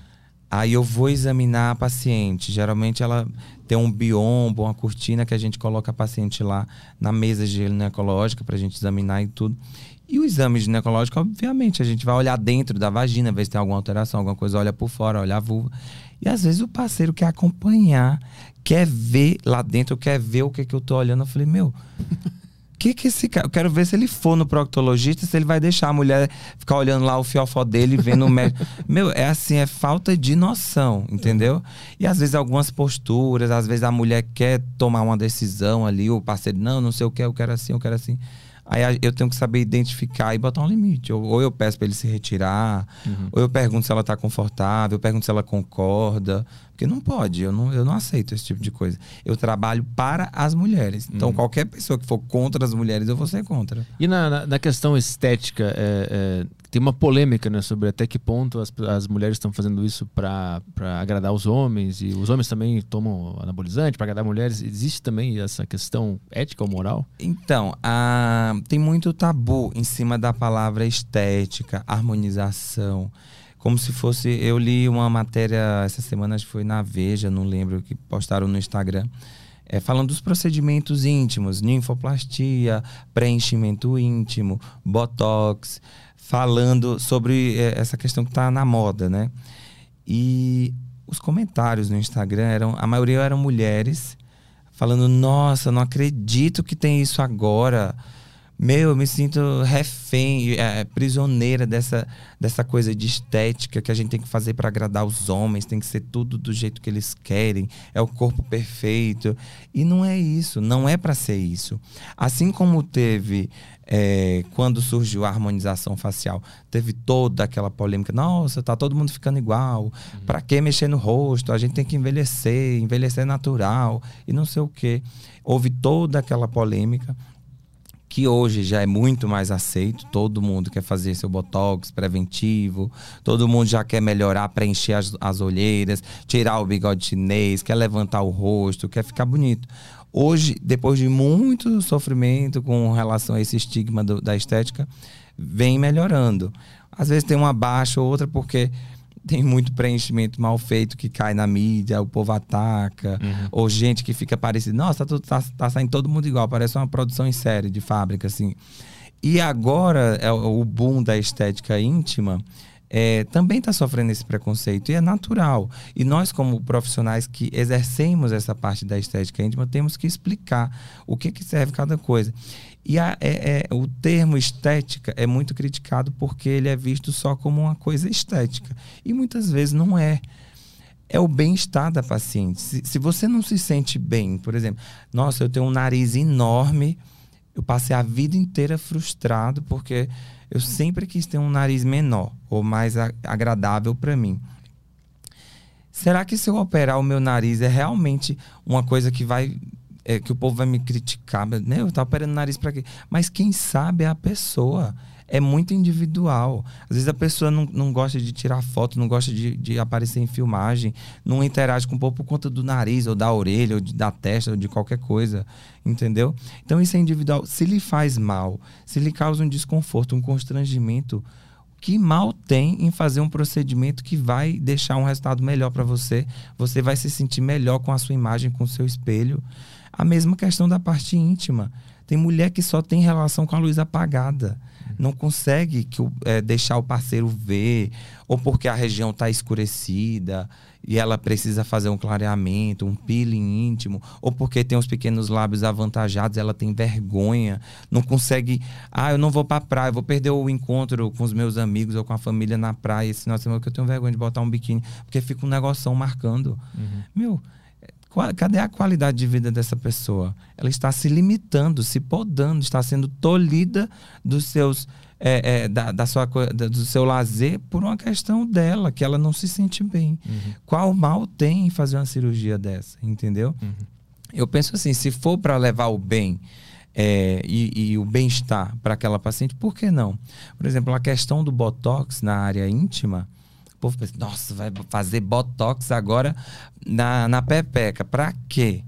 Aí eu vou examinar a paciente. Geralmente ela tem um biombo, uma cortina que a gente coloca a paciente lá na mesa ginecológica para a gente examinar e tudo. E o exame ginecológico, obviamente, a gente vai olhar dentro da vagina, ver se tem alguma alteração, alguma coisa, olha por fora, olha a vulva. E às vezes o parceiro quer acompanhar, quer ver lá dentro, quer ver o que, que eu tô olhando. Eu falei, meu, que que esse cara. Eu quero ver se ele for no proctologista, se ele vai deixar a mulher ficar olhando lá o fiofó dele, vendo o médico. Meu, é assim, é falta de noção, entendeu? E às vezes algumas posturas, às vezes a mulher quer tomar uma decisão ali, o parceiro, não, não sei o que, eu quero assim, eu quero assim. Aí eu tenho que saber identificar e botar um limite. Ou, ou eu peço para ele se retirar, ou eu pergunto se ela tá confortável, eu pergunto se ela concorda. Porque não pode, eu não, eu não aceito esse tipo de coisa. Eu trabalho para as mulheres. Então, qualquer pessoa que for contra as mulheres, eu vou ser contra. E na, na, na questão estética, é, é, tem uma polêmica né, sobre até que ponto as, as mulheres estão fazendo isso para agradar os homens e os homens também tomam anabolizante para agradar mulheres. Existe também essa questão ética ou moral? Então, a- tem muito tabu em cima da palavra estética, harmonização. Como se fosse. Eu li uma matéria essa semana, acho que foi na Veja, não lembro, que postaram no Instagram. é, falando dos procedimentos íntimos, ninfoplastia, preenchimento íntimo, botox, falando sobre é, essa questão que está na moda, né? E os comentários no Instagram eram, a maioria eram mulheres falando: "Nossa, não acredito que tem isso agora. Meu, eu me sinto refém, é, prisioneira dessa, dessa coisa de estética que a gente tem que fazer para agradar os homens, tem que ser tudo do jeito que eles querem, é o corpo perfeito. E não é isso, não é para ser isso. Assim como teve é, quando surgiu a harmonização facial, teve toda aquela polêmica, nossa, tá todo mundo ficando igual, para que mexer no rosto? A gente tem que envelhecer, envelhecer natural e não sei o quê. Houve toda aquela polêmica que hoje já é muito mais aceito. Todo mundo quer fazer seu botox preventivo, todo mundo já quer melhorar, preencher as, as olheiras, tirar o bigode chinês, quer levantar o rosto, quer ficar bonito. Hoje, depois de muito sofrimento com relação a esse estigma do- da estética, vem melhorando. Às vezes tem uma baixa ou outra porque tem muito preenchimento mal feito que cai na mídia, o povo ataca, ou gente que fica parecida, nossa, tá, tá, tá saindo todo mundo igual, parece uma produção em série de fábrica, assim. E agora, é o boom da estética íntima é, também está sofrendo esse preconceito, e é natural. E nós, como profissionais que exercemos essa parte da estética íntima, temos que explicar o que, que serve cada coisa. E a- é- é- o termo estética é muito criticado porque ele é visto só como uma coisa estética. E muitas vezes não é é o bem-estar da paciente. Se, se você não se sente bem, por exemplo, nossa, eu tenho um nariz enorme, eu passei a vida inteira frustrado porque eu sempre quis ter um nariz menor ou mais agradável para mim. Será que se eu operar o meu nariz é realmente uma coisa que vai é, que o povo vai me criticar? Mas, Meu, tá operando o nariz para quê? Mas quem sabe é a pessoa. É muito individual. Às vezes a pessoa não, não gosta de tirar foto, não gosta de, de aparecer em filmagem, não interage com o povo por conta do nariz, ou da orelha, ou de- da testa, ou de qualquer coisa. Entendeu? Então isso é individual. Se lhe faz mal, se lhe causa um desconforto, um constrangimento, que mal tem em fazer um procedimento que vai deixar um resultado melhor para você? Você vai se sentir melhor com a sua imagem, com o seu espelho. A mesma questão da parte íntima. Tem mulher que só tem relação com a luz apagada. Não consegue que o- é, deixar o parceiro ver, ou porque a região está escurecida e ela precisa fazer um clareamento, um peeling íntimo, ou porque tem os pequenos lábios avantajados, ela tem vergonha, não consegue. Ah, eu não vou pra praia, eu vou perder o encontro com os meus amigos ou com a família na praia esse final de semana, que eu tenho vergonha de botar um biquíni, porque fica um negoção marcando. Meu, Cadê a qualidade de vida dessa pessoa? Ela está se limitando, se podando, está sendo tolhida dos seus é, é, da, da, sua, da, do seu lazer por uma questão dela, que ela não se sente bem. Uhum. Qual mal tem em fazer uma cirurgia dessa? Entendeu? Uhum. Eu penso assim, se for para levar o bem é, e, e, o bem-estar para aquela paciente, por que não? Por exemplo, a questão do botox na área íntima, povo pensa, nossa, vai fazer botox agora na, na pepeca. Para quê?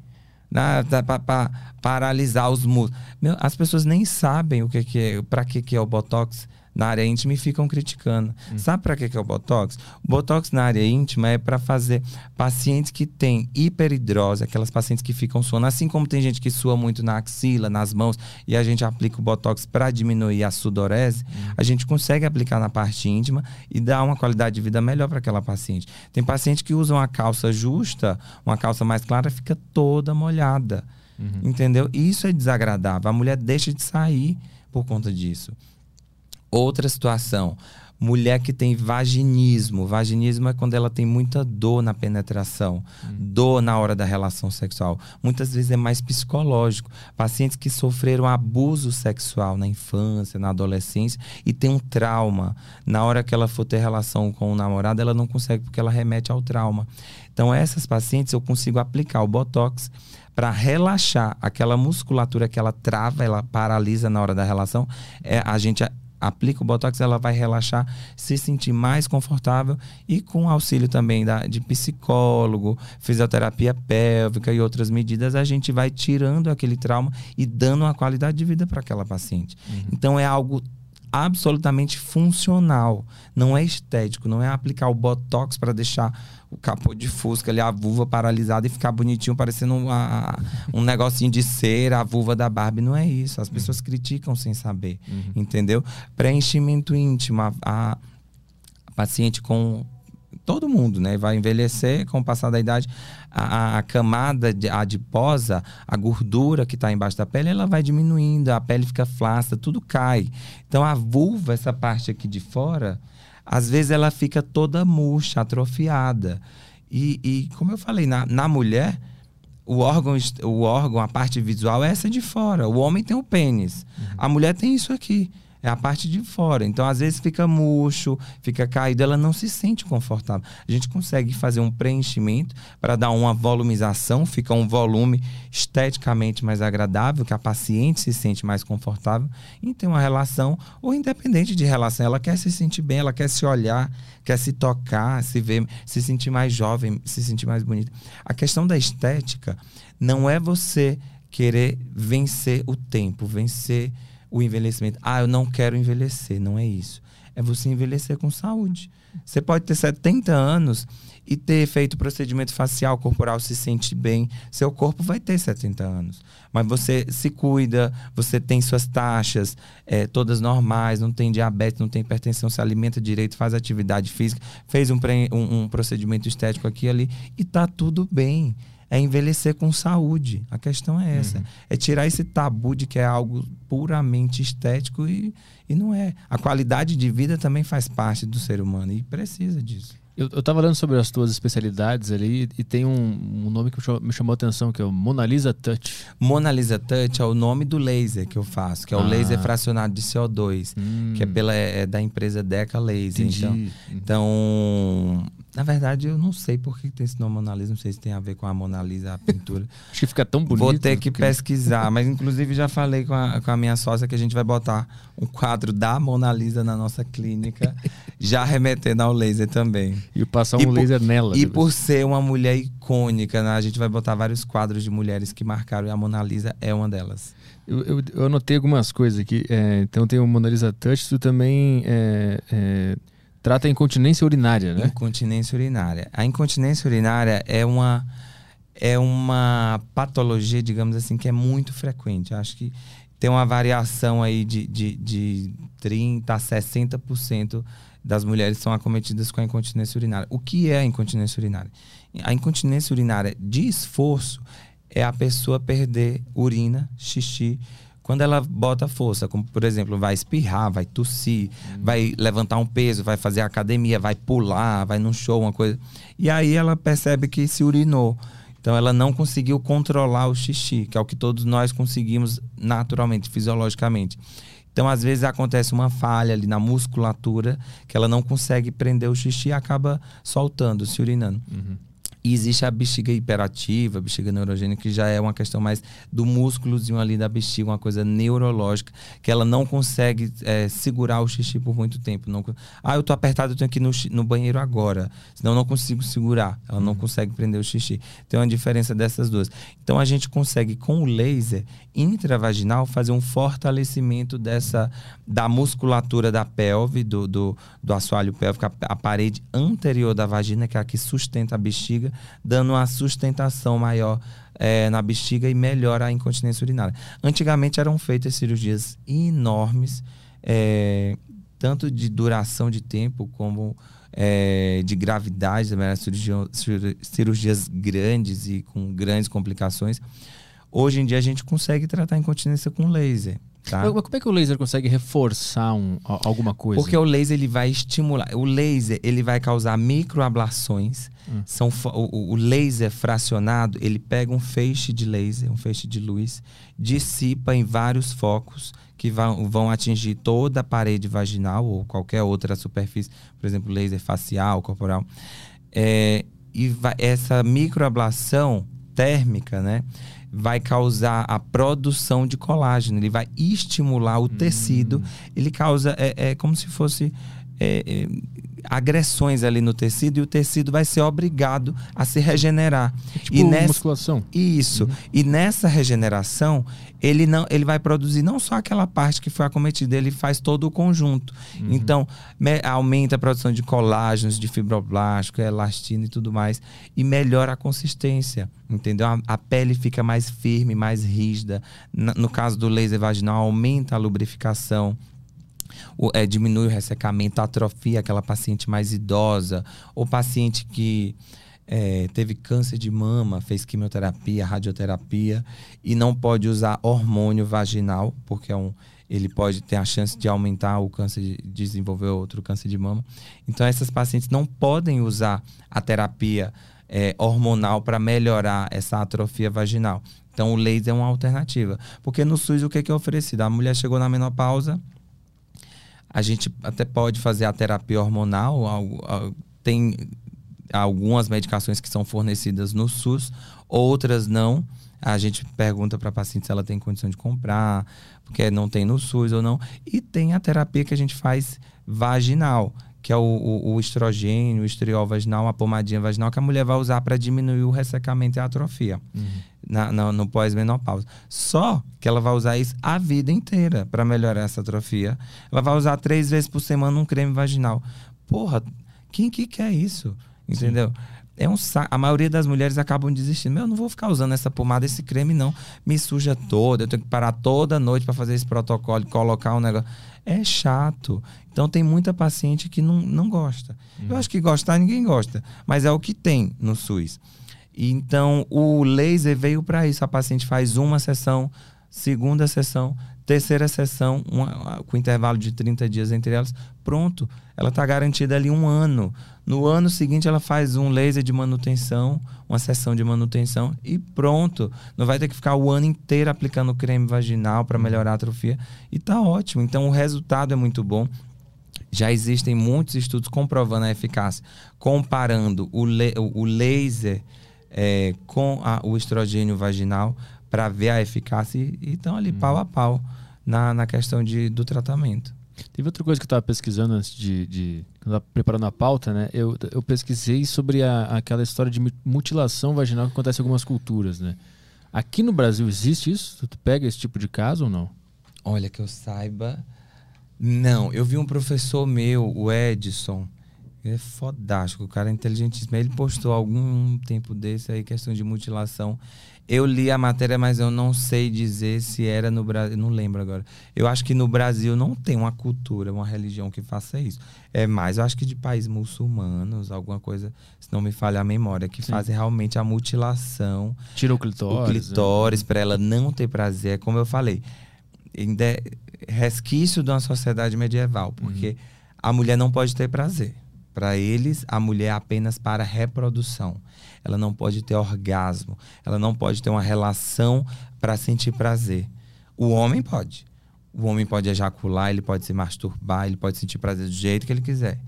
para paralisar os músculos. as pessoas nem sabem o que, que é, para que, que é o Botox na área íntima e ficam criticando. Hum. Sabe para que, que é o Botox? O Botox na área íntima é para fazer pacientes que têm hiperidrose, aquelas pacientes que ficam suando, assim como tem gente que sua muito na axila, nas mãos, e a gente aplica o Botox para diminuir a sudorese, hum. a gente consegue aplicar na parte íntima e dar uma qualidade de vida melhor para aquela paciente. Tem pacientes que usam a calça justa, uma calça mais clara, fica toda molhada. Uhum. Entendeu? Isso é desagradável. A mulher deixa de sair por conta disso. Outra situação, mulher que tem vaginismo. Vaginismo é quando ela tem muita dor na penetração, hum. dor na hora da relação sexual. Muitas vezes é mais psicológico. Pacientes que sofreram abuso sexual na infância, na adolescência e tem um trauma. Na hora que ela for ter relação com o namorado, ela não consegue porque ela remete ao trauma. Então, essas pacientes eu consigo aplicar o botox para relaxar aquela musculatura que ela trava, ela paralisa na hora da relação. É, a gente aplica o Botox, ela vai relaxar, se sentir mais confortável e com auxílio também da, de psicólogo, fisioterapia pélvica e outras medidas, a gente vai tirando aquele trauma e dando uma qualidade de vida para aquela paciente. Uhum. Então é algo absolutamente funcional, não é estético, não é aplicar o botox para deixar o capô de fusca ali, a vulva paralisada e ficar bonitinho, parecendo uma, um negocinho de cera, a vulva da Barbie. Não é isso. As pessoas uhum. criticam sem saber, uhum. entendeu? Preenchimento íntimo, a, a paciente com todo mundo, né? Vai envelhecer com o passar da idade. A, a camada de, adiposa, a gordura que está embaixo da pele, ela vai diminuindo, a pele fica flácida, tudo cai. Então a vulva, essa parte aqui de fora, às vezes ela fica toda murcha, atrofiada. E, e como eu falei, na, na mulher, o órgão, o órgão, a parte visual é essa de fora. O homem tem o pênis. Uhum. A mulher tem isso aqui é a parte de fora. Então, às vezes fica murcho, fica caído, ela não se sente confortável. A gente consegue fazer um preenchimento para dar uma volumização, fica um volume esteticamente mais agradável, que a paciente se sente mais confortável em ter uma relação, ou independente de relação, ela quer se sentir bem, ela quer se olhar, quer se tocar, se ver, se sentir mais jovem, se sentir mais bonita. A questão da estética não é você querer vencer o tempo, vencer o envelhecimento. Ah, eu não quero envelhecer. Não é isso. É você envelhecer com saúde. Você pode ter 70 anos e ter feito procedimento facial corporal, se sente bem. Seu corpo vai ter 70 anos. Mas você se cuida, você tem suas taxas é, todas normais, não tem diabetes, não tem hipertensão, se alimenta direito, faz atividade física, fez um, um, um procedimento estético aqui e ali e tá tudo bem é envelhecer com saúde. A questão é essa. Uhum. É tirar esse tabu de que é algo puramente estético e, e não é. A qualidade de vida também faz parte do ser humano e precisa disso. Eu, eu tava lendo sobre as tuas especialidades ali e tem um, um nome que me chamou a atenção, que é o Mona Lisa Touch. Mona Lisa Touch é o nome do laser que eu faço, que é o ah. laser fracionado de CO2, hum. que é, pela, é da empresa Deca Laser. Entendi. Então, então na verdade, eu não sei por que tem esse nome Mona Lisa, não sei se tem a ver com a Mona Lisa, a pintura. Acho que fica tão bonito. Vou ter que pesquisar, mas inclusive já falei com a, com a minha sócia que a gente vai botar um quadro da Mona Lisa na nossa clínica, já remetendo ao laser também. E passar um e laser por, nela. E por ser uma mulher icônica, né? a gente vai botar vários quadros de mulheres que marcaram e a Mona Lisa é uma delas. Eu, eu, eu anotei algumas coisas aqui. É, então tem o Mona Lisa Touch, tu também. É, é Trata a incontinência urinária, né? Incontinência urinária. A incontinência urinária é uma é uma patologia, digamos assim, que é muito frequente. Acho que tem uma variação aí de, de, de 30% a 60% das mulheres são acometidas com a incontinência urinária. O que é a incontinência urinária? A incontinência urinária de esforço é a pessoa perder urina, xixi quando ela bota força, como por exemplo, vai espirrar, vai tossir, uhum. vai levantar um peso, vai fazer academia, vai pular, vai num show, uma coisa. E aí ela percebe que se urinou. Então ela não conseguiu controlar o xixi, que é o que todos nós conseguimos naturalmente, fisiologicamente. Então, às vezes, acontece uma falha ali na musculatura que ela não consegue prender o xixi e acaba soltando, se urinando. Uhum. E existe a bexiga hiperativa, a bexiga neurogênica, que já é uma questão mais do músculozinho ali da bexiga, uma coisa neurológica, que ela não consegue é, segurar o xixi por muito tempo. Não, ah, eu tô apertado, eu tenho que ir no, no banheiro agora, senão eu não consigo segurar. Ela não consegue prender o xixi. Tem uma diferença dessas duas. Então a gente consegue, com o laser intravaginal, fazer um fortalecimento dessa da musculatura da pelve, do, do, do assoalho pélvico, a, a parede anterior da vagina, que é a que sustenta a bexiga dando uma sustentação maior é, na bexiga e melhora a incontinência urinária. Antigamente eram feitas cirurgias enormes, é, tanto de duração de tempo como é, de gravidade, né, cirurgias, cirurgias grandes e com grandes complicações. Hoje em dia a gente consegue tratar a incontinência com laser. Tá? Mas como é que o laser consegue reforçar um, alguma coisa? Porque o laser ele vai estimular. O laser ele vai causar microablações. Hum. São, o, o, laser fracionado ele pega um feixe de laser, um feixe de luz, dissipa em vários focos que vão, vão atingir toda a parede vaginal ou qualquer outra superfície, por exemplo, laser facial, corporal. É, e vai, essa microablação térmica, né? vai causar a produção de colágeno, ele vai estimular o hum. tecido, ele causa, é, é como se fosse é, é, agressões ali no tecido e o tecido vai ser obrigado a se regenerar. É tipo e nessa, musculação. Isso. Uhum. E nessa regeneração, ele não ele vai produzir não só aquela parte que foi acometida, ele faz todo o conjunto. Uhum. Então, me, aumenta a produção de colágenos, de fibroblástico, elastina e tudo mais e melhora a consistência, entendeu? A, a pele fica mais firme, mais rígida. Na, no caso do laser vaginal, aumenta a lubrificação o, é, diminui o ressecamento, atrofia aquela paciente mais idosa, ou paciente que é, teve câncer de mama, fez quimioterapia, radioterapia e não pode usar hormônio vaginal, porque é um, ele pode ter a chance de aumentar o câncer, de desenvolver outro câncer de mama. Então, essas pacientes não podem usar a terapia é, hormonal para melhorar essa atrofia vaginal. Então, o laser é uma alternativa. Porque no SUS, o que é, que é oferecido? A mulher chegou na menopausa, a gente até pode fazer a terapia hormonal, tem algumas medicações que são fornecidas no SUS, outras não. A gente pergunta para a paciente se ela tem condição de comprar, porque não tem no SUS ou não. E tem a terapia que a gente faz vaginal, que é o, o, o estrogênio, o estriol vaginal, a pomadinha vaginal, que a mulher vai usar para diminuir o ressecamento e a atrofia uhum. na, na, no pós-menopausa. Só que ela vai usar isso a vida inteira para melhorar essa atrofia. Ela vai usar três vezes por semana um creme vaginal. Porra, quem que quer isso? Entendeu? Sim. É um saco. A maioria das mulheres acabam desistindo. Meu, eu não vou ficar usando essa pomada, esse creme, não. Me suja toda. Eu tenho que parar toda noite para fazer esse protocolo, colocar um negócio. É chato. Então tem muita paciente que não, não gosta. Uhum. Eu acho que gostar ninguém gosta, mas é o que tem no SUS. Então o laser veio para isso. A paciente faz uma sessão, segunda sessão, terceira sessão, uma, com intervalo de 30 dias entre elas, pronto. Ela está garantida ali um ano. No ano seguinte, ela faz um laser de manutenção, uma sessão de manutenção e pronto. Não vai ter que ficar o ano inteiro aplicando creme vaginal para melhorar a atrofia. E tá ótimo. Então, o resultado é muito bom. Já existem muitos estudos comprovando a eficácia, comparando o, o laser é, com a, o estrogênio vaginal para ver a eficácia e estão ali hum. pau a pau na, na questão de, do tratamento. Teve outra coisa que eu estava pesquisando antes de, de preparando a pauta, né? Eu, eu pesquisei sobre a, aquela história de mutilação vaginal que acontece em algumas culturas, né? Aqui no Brasil existe isso? Tu pega esse tipo de caso ou não? Olha, que eu saiba, não, eu vi um professor meu, o Edson. Ele é fodástico, o cara é inteligentíssimo. Ele postou algum tempo desse aí, questão de mutilação. Eu li a matéria, mas eu não sei dizer se era no Brasil. Não lembro agora. Eu acho que no Brasil não tem uma cultura, uma religião que faça isso. É mais, eu acho que de países muçulmanos, alguma coisa, se não me falha a memória, que Sim. fazem realmente a mutilação. Tira o clitóris. O clitóris, né? para ela não ter prazer. É como eu falei. É resquício de uma sociedade medieval, porque uhum. a mulher não pode ter prazer. Para eles, a mulher é apenas para reprodução. Ela não pode ter orgasmo. Ela não pode ter uma relação para sentir prazer. O homem pode. O homem pode ejacular, ele pode se masturbar, ele pode sentir prazer do jeito que ele quiser.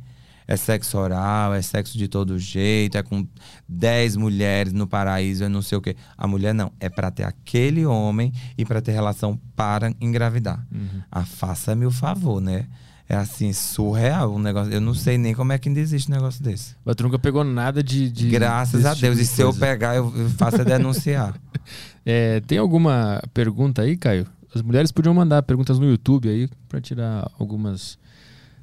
É sexo oral, é sexo de todo jeito, é com 10 mulheres no paraíso, é não sei o quê. A mulher não. É para ter aquele homem e para ter relação para engravidar. Uhum. Ah, faça-me o favor, né? É assim, surreal um negócio. Eu não sei nem como é que ainda existe um negócio desse. Mas tu nunca pegou nada de. de Graças a desse Deus. tipo E de se eu pegar, eu, faço é denunciar. É, tem alguma pergunta aí, Caio? As mulheres podiam mandar perguntas no YouTube aí pra tirar algumas.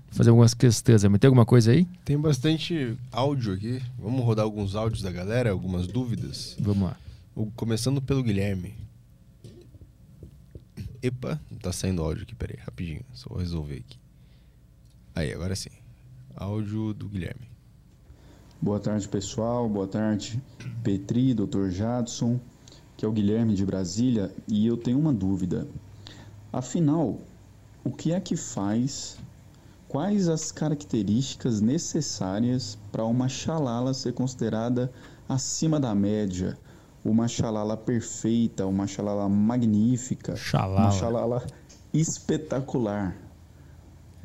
fazer algumas questões. Mas tem alguma coisa aí? Tem bastante áudio aqui. Vamos rodar alguns áudios da galera, algumas dúvidas. Vamos lá. O- Começando pelo Guilherme. Epa, tá saindo áudio aqui, peraí, rapidinho. Só vou resolver aqui. Aí, agora sim. Áudio do Guilherme. Boa tarde, pessoal. Boa tarde, Petri, Dr. Jadson, que é o Guilherme de Brasília, e eu tenho uma dúvida. Afinal, o que é que faz? Quais as características necessárias para uma xalala ser considerada acima da média? Uma xalala perfeita, uma xalala magnífica, Xalala. uma xalala espetacular.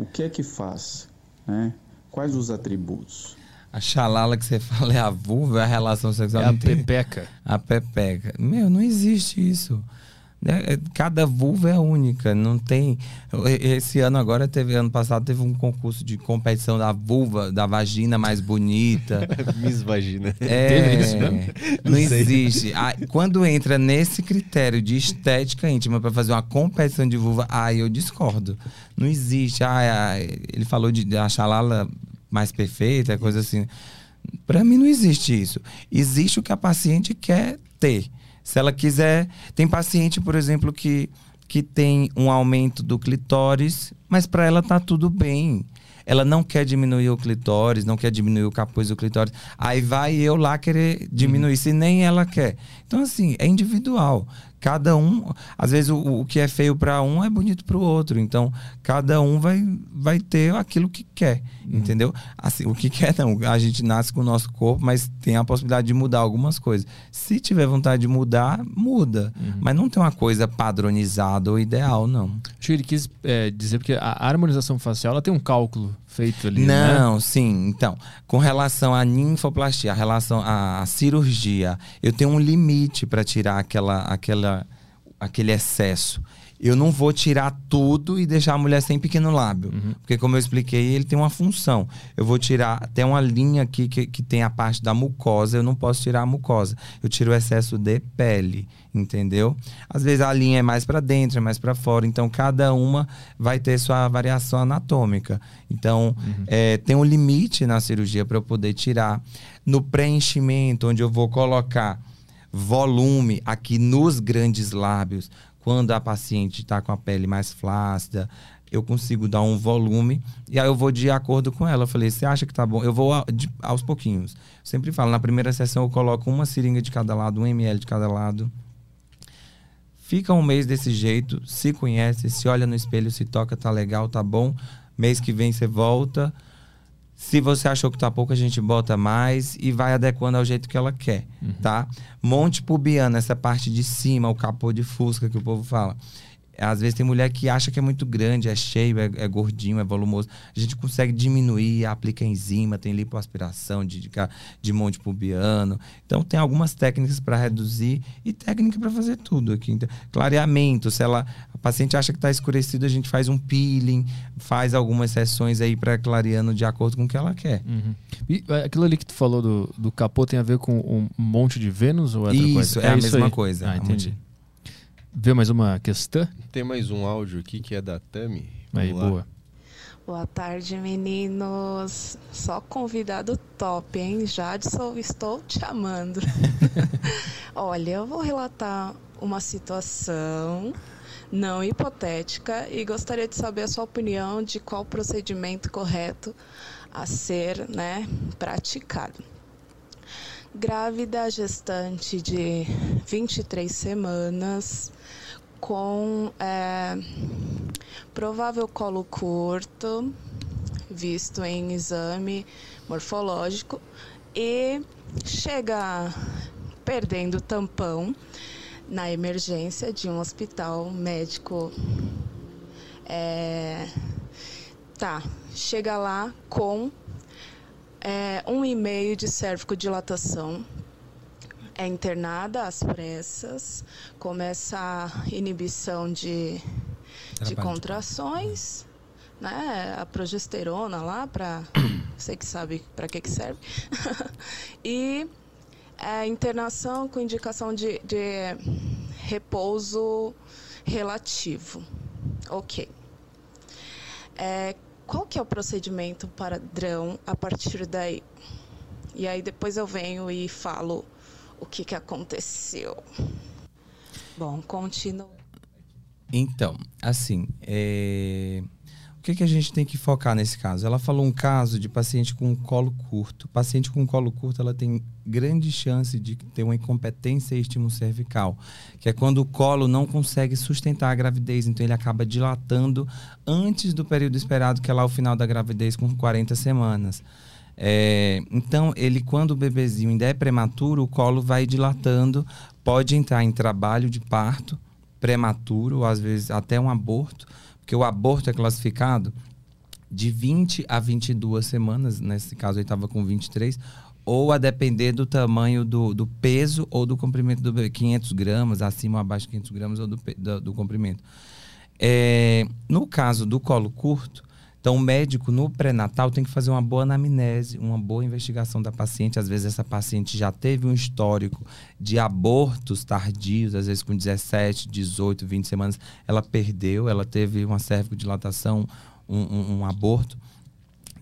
O que é que faz? né? Quais os atributos? A xalala que você fala é a vulva, é a relação sexual. É a pepeca. A pepeca. Meu, não existe isso. Né? É, Cada vulva é única, não tem. Esse ano agora teve, ano passado teve um concurso de competição da vulva, da vagina mais bonita. Miss Vagina. É, Teve isso mesmo? Não existe. Ah, quando entra nesse critério de estética íntima para fazer uma competição de vulva, aí eu discordo. Não existe. Ah, ah, ele falou de, de a xalala mais perfeita, coisa assim. Para mim não existe isso. Existe o que a paciente quer ter. Se ela quiser, tem paciente, por exemplo, que que tem um aumento do clitóris, mas para ela tá tudo bem. Ela não quer diminuir o clitóris, não quer diminuir o capuz do clitóris. Aí vai eu lá querer diminuir, se nem ela quer. Então, assim, é individual. Cada um, às vezes o, o que é feio para um é bonito para o outro. Então, cada um vai, vai ter aquilo que quer, entendeu? Assim, o que quer não, a gente nasce com o nosso corpo, mas tem a possibilidade de mudar algumas coisas. Se tiver vontade de mudar, muda. Mas não tem uma coisa padronizada ou ideal, não. Acho que ele quis é, dizer porque a harmonização facial ela tem um cálculo feito ali. né? Não, sim. Então, com relação à ninfoplastia, a relação à cirurgia, eu tenho um limite para tirar aquela, aquela, aquele excesso. Eu não vou tirar tudo e deixar a mulher sem pequeno lábio. Porque, como eu expliquei, ele tem uma função. Eu vou tirar até uma linha aqui que, que tem a parte da mucosa, eu não posso tirar a mucosa. Eu tiro o excesso de pele, entendeu? Às vezes a linha é mais para dentro, é mais para fora. Então, cada uma vai ter sua variação anatômica. Então, é, tem um limite na cirurgia para eu poder tirar. No preenchimento, onde eu vou colocar volume aqui nos grandes lábios, quando a paciente está com a pele mais flácida, eu consigo dar um volume e aí eu vou de acordo com ela. Eu falei, você acha que tá bom? Eu vou a- de- aos pouquinhos. Sempre falo, na primeira sessão eu coloco uma seringa de cada lado, um ml de cada lado. Fica um mês desse jeito, se conhece, se olha no espelho, se toca, tá legal, tá bom. Mês que vem você volta. Se você achou que tá pouco, a gente bota mais e vai adequando ao jeito que ela quer, tá? Monte pubiano, essa parte de cima, o capô de fusca que o povo fala. Às vezes tem mulher que acha que é muito grande, é cheio, é, é gordinho, é volumoso. A gente consegue diminuir, aplica enzima, tem lipoaspiração de, de, de monte pubiano. Então tem algumas técnicas para reduzir e técnica para fazer tudo aqui. Então, clareamento, se ela paciente acha que está escurecido, a gente faz um peeling, faz algumas sessões aí para clareando de acordo com o que ela quer. Uhum. E é, aquilo ali que tu falou do, do capô tem a ver com um monte de Vênus ou é outra coisa? Isso, é a mesma aí. coisa, Ah, é um entendi. monte. Vê mais uma questão? Tem mais um áudio aqui que é da Tami. Aí, Vamos lá. boa. Boa tarde, meninos. Só convidado top, hein? Jadson, estou te amando. Olha, eu vou relatar uma situação não hipotética e gostaria de saber a sua opinião de qual procedimento correto a ser, né, praticado. Grávida gestante de 23 semanas, com é, provável colo curto, visto em exame morfológico e chega perdendo tampão na emergência de um hospital médico. É, tá, chega lá com é, um e meio de cervicodilatação é internada às pressas, começa a inibição de, de contrações, né? A progesterona lá para você que sabe para que que serve. e a internação com indicação de, de repouso relativo. Ok. É, qual que é o procedimento padrão a partir daí? E aí depois eu venho e falo o que, que aconteceu. Bom, continuo. Então, assim, é... o que, que a gente tem que focar nesse caso? Ela falou um caso de paciente com colo curto. Paciente com colo curto, ela tem grande chance de ter uma incompetência estímulo cervical, que é quando o colo não consegue sustentar a gravidez, então ele acaba dilatando antes do período esperado, que é lá o final da gravidez, com 40 semanas. É, então, ele, quando o bebezinho ainda é prematuro, o colo vai dilatando, pode entrar em trabalho de parto prematuro, às vezes até um aborto, porque o aborto é classificado de 20 a 22 semanas, nesse caso ele estava com 23, ou a depender do tamanho do, do peso ou do comprimento do bebê, 500 gramas, acima ou abaixo de 500 gramas ou do, do, do comprimento. É, no caso do colo curto, então, o médico no pré-natal tem que fazer uma boa anamnese, uma boa investigação da paciente. Às vezes, essa paciente já teve um histórico de abortos tardios, às vezes com 17, 18, 20 semanas. Ela perdeu, ela teve uma cervicodilatação, um, um, um aborto.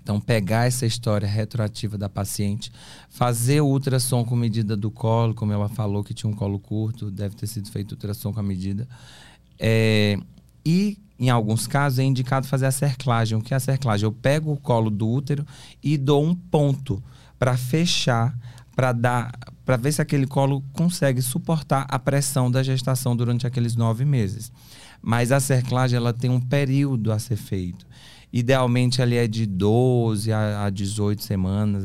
Então, pegar essa história retroativa da paciente, fazer o ultrassom com medida do colo, como ela falou que tinha um colo curto, deve ter sido feito ultrassom com a medida. É, e em alguns casos, é indicado fazer a cerclagem. O que é a cerclagem? Eu pego o colo do útero e dou um ponto para fechar, para dar, para ver se aquele colo consegue suportar a pressão da gestação durante aqueles nove meses. Mas a cerclagem ela tem um período a ser feito. Idealmente ali é de 12 a 18 semanas,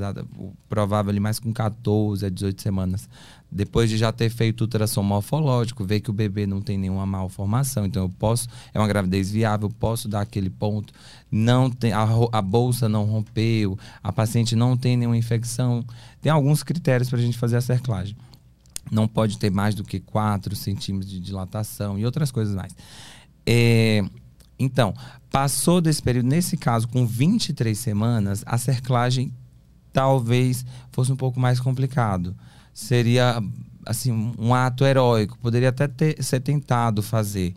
provável ali mais com 14 a 18 semanas depois de já ter feito ultrassom morfológico, ver que o bebê não tem nenhuma malformação, então eu posso, é uma gravidez viável, posso dar aquele ponto, não tem, a, a bolsa não rompeu, a paciente não tem nenhuma infecção. Tem alguns critérios para a gente fazer a cerclagem. Não pode ter mais do que 4 centímetros de dilatação e outras coisas mais. É, então, passou desse período, nesse caso, com 23 semanas, a cerclagem talvez fosse um pouco mais complicado seria assim um ato heróico, poderia até ter, ser tentado fazer,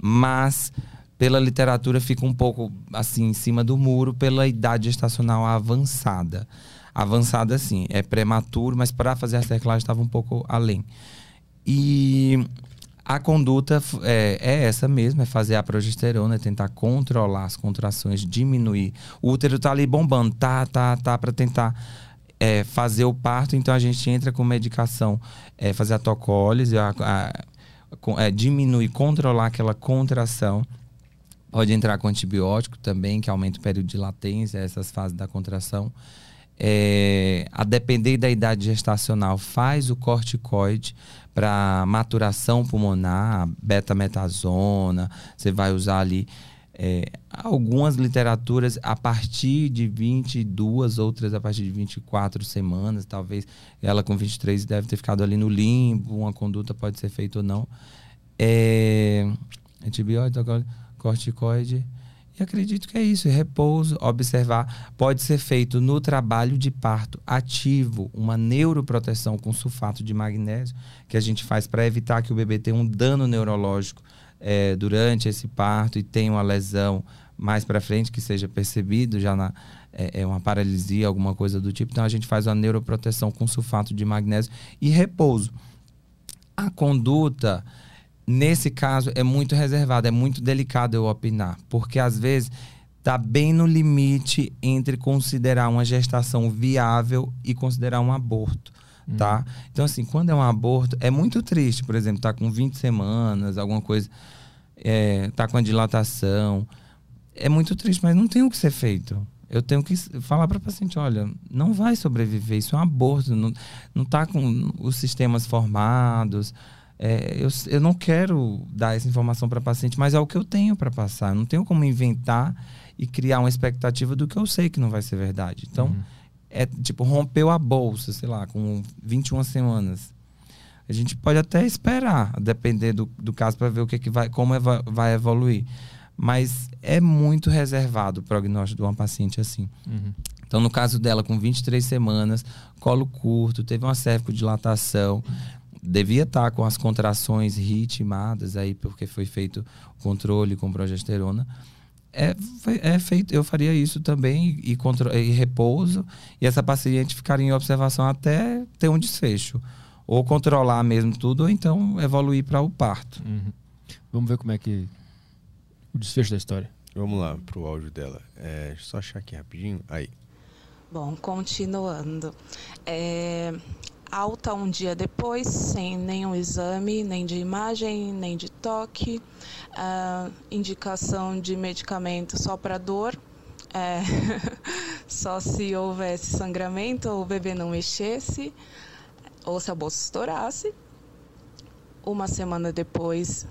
mas pela literatura fica um pouco assim em cima do muro pela idade gestacional avançada. Avançada assim, é prematuro, mas para fazer a cerclagem estava um pouco além. E a conduta é, é, essa mesmo, é fazer a progesterona, é tentar controlar as contrações, diminuir. O útero tá ali bombando, tá, tá, tá, para tentar é, fazer o parto, então a gente entra com medicação, é, fazer a tocólise, a, a, é, diminuir, controlar aquela contração. Pode entrar com antibiótico também, que aumenta o período de latência, essas fases da contração. É, a depender da idade gestacional, faz o corticoide para maturação pulmonar, beta-metazona, você vai usar ali é, algumas literaturas a partir de 22, outras a partir de 24 semanas, talvez ela com 23 deve ter ficado ali no limbo, uma conduta pode ser feita ou não. É, antibiótico, corticoide. E acredito que é isso, repouso, observar. Pode ser feito no trabalho de parto ativo, uma neuroproteção com sulfato de magnésio, que a gente faz para evitar que o bebê tenha um dano neurológico é, durante esse parto e tem uma lesão mais para frente que seja percebido já na é, é, uma paralisia, alguma coisa do tipo. Então a gente faz uma neuroproteção com sulfato de magnésio e repouso. A conduta nesse caso é muito reservada, é muito delicado eu opinar, porque às vezes está bem no limite entre considerar uma gestação viável e considerar um aborto tá? Uhum. Então, assim, quando é um aborto, é muito triste, por exemplo, tá com 20 semanas, alguma coisa, é, tá com a dilatação. É muito triste, mas não tem o que ser feito. Eu tenho que falar para o paciente, olha, não vai sobreviver, isso é um aborto, não, não tá com os sistemas formados. É, eu, eu não quero dar essa informação para paciente, mas é o que eu tenho para passar. Eu não tenho como inventar e criar uma expectativa do que eu sei que não vai ser verdade. Então, uhum. É tipo, rompeu a bolsa, sei lá, com 21 semanas. A gente pode até esperar, depender do, do caso, para ver o que, que vai, como vai evoluir mas é muito reservado o prognóstico de uma paciente assim. Uhum. Então, no caso dela, com 23 semanas, colo curto, teve uma dilatação, devia estar com as contrações ritmadas aí, porque foi feito controle com progesterona. É, é feito, eu faria isso também e, e, e repouso, e essa paciente ficaria em observação até ter um desfecho. Ou controlar mesmo tudo, ou então evoluir para o parto. Uhum. Vamos ver como é que o desfecho da história. Vamos lá pro áudio dela. É, deixa eu só achar aqui rapidinho. Aí. Bom, continuando. É, alta um dia depois, sem nenhum exame, nem de imagem, nem de toque. Uh, indicação de medicamento só para dor. É, só se houvesse sangramento ou o bebê não mexesse, ou se a bolsa estourasse. Uma semana depois,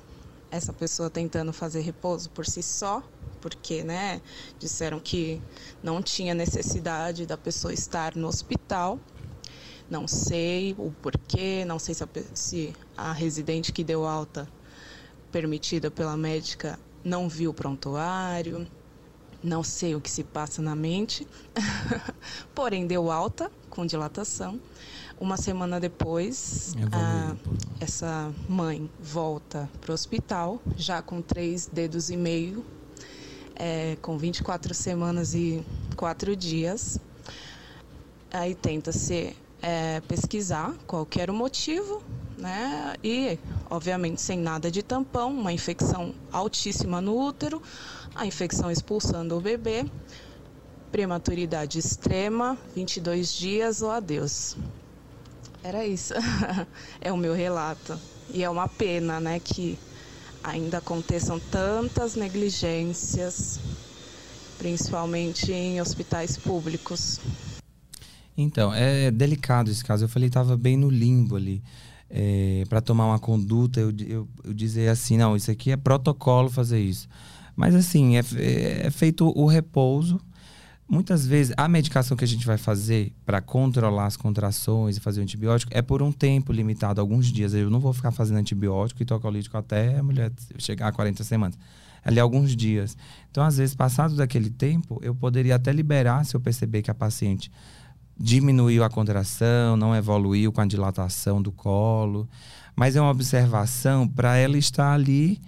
essa pessoa tentando fazer repouso por si só, porque, né, disseram que não tinha necessidade da pessoa estar no hospital. Não sei o porquê, não sei se a, se a residente que deu alta permitida pela médica não viu o prontuário, não sei o que se passa na mente, porém deu alta com dilatação. Uma semana depois, a, essa mãe volta para o hospital, já com três dedos e meio, é, com 24 semanas e quatro dias. Aí tenta se é, pesquisar qual era o motivo, né? E, obviamente, sem nada de tampão, uma infecção altíssima no útero, a infecção expulsando o bebê, prematuridade extrema, 22 dias ou adeus. Era isso. é o meu relato. E é uma pena, né, que ainda aconteçam tantas negligências, principalmente em hospitais públicos. Então, é delicado esse caso. Eu falei estava bem no limbo ali. É, para tomar uma conduta, eu, eu, eu dizer assim, não, isso aqui é protocolo fazer isso. Mas assim, é, é, é feito o repouso, Muitas vezes, a medicação que a gente vai fazer para controlar as contrações e fazer o antibiótico é por um tempo limitado, alguns dias. Eu não vou ficar fazendo antibiótico e tocolítico até a mulher chegar a 40 semanas. Ali, alguns dias. Então, às vezes, passado daquele tempo, eu poderia até liberar se eu perceber que a paciente diminuiu a contração, não evoluiu com a dilatação do colo. Mas é uma observação para ela estar ali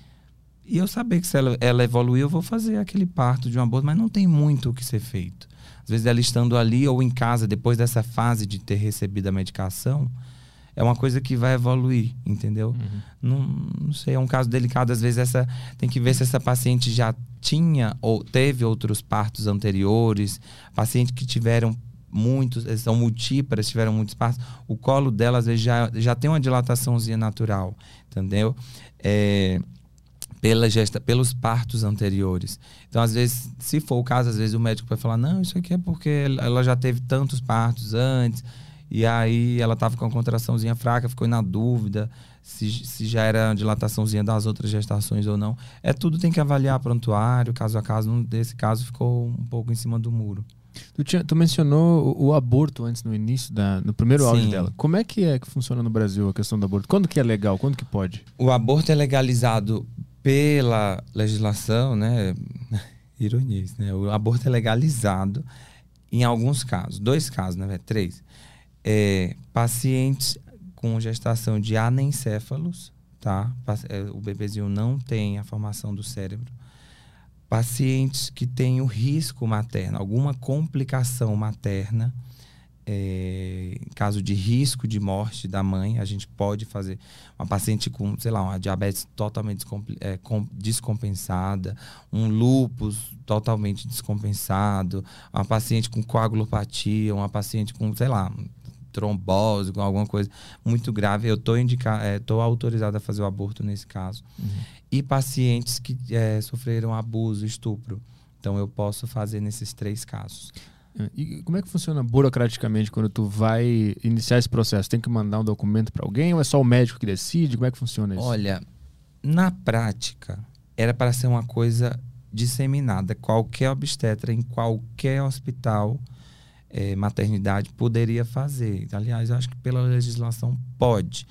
e eu saber que se ela, ela evoluir, eu vou fazer aquele parto de um aborto, mas não tem muito o que ser feito. Às vezes ela estando ali ou em casa, depois dessa fase de ter recebido a medicação, é uma coisa que vai evoluir, entendeu? Uhum. Não, não sei, é um caso delicado. Às vezes essa tem que ver se essa paciente já tinha ou teve outros partos anteriores, pacientes que tiveram muitos, são multíparas, tiveram muitos partos, o colo dela às vezes já, já tem uma dilataçãozinha natural, entendeu? É, pela gesta, pelos partos anteriores. Então, às vezes, se for o caso, às vezes o médico vai falar: não, isso aqui é porque ela já teve tantos partos antes, e aí ela estava com a contraçãozinha fraca, ficou na dúvida se, se já era dilataçãozinha das outras gestações ou não. É tudo tem que avaliar prontuário, caso a caso. Nesse caso, ficou um pouco em cima do muro. Tu, tinha, tu mencionou o, o, aborto antes, no início, da, no primeiro Sim. áudio dela. Como é que é que funciona no Brasil a questão do aborto? Quando que é legal? Quando que pode? O aborto é legalizado pela legislação, né? Ironia, né? O aborto é legalizado em alguns casos, dois casos, né? Três. É, pacientes com gestação de anencéfalos, tá? É, o bebezinho não tem a formação do cérebro. Pacientes que têm o risco materno, alguma complicação materna, é, caso de risco de morte da mãe, a gente pode fazer uma paciente com, sei lá, uma diabetes totalmente é, descompensada, um lúpus totalmente descompensado, uma paciente com coagulopatia, uma paciente com, sei lá, trombose, com alguma coisa muito grave, eu estou é, autorizado a fazer o aborto nesse caso. Uhum. E pacientes que é, sofreram abuso, estupro Então eu posso fazer nesses três casos. E como é que funciona burocraticamente quando tu vai iniciar esse processo? Tem que mandar um documento para alguém ou é só o médico que decide? Como é que funciona isso? Olha, na prática, era para ser uma coisa disseminada. Qualquer obstetra em qualquer hospital, é, maternidade, poderia fazer. Aliás, eu acho que pela legislação pode.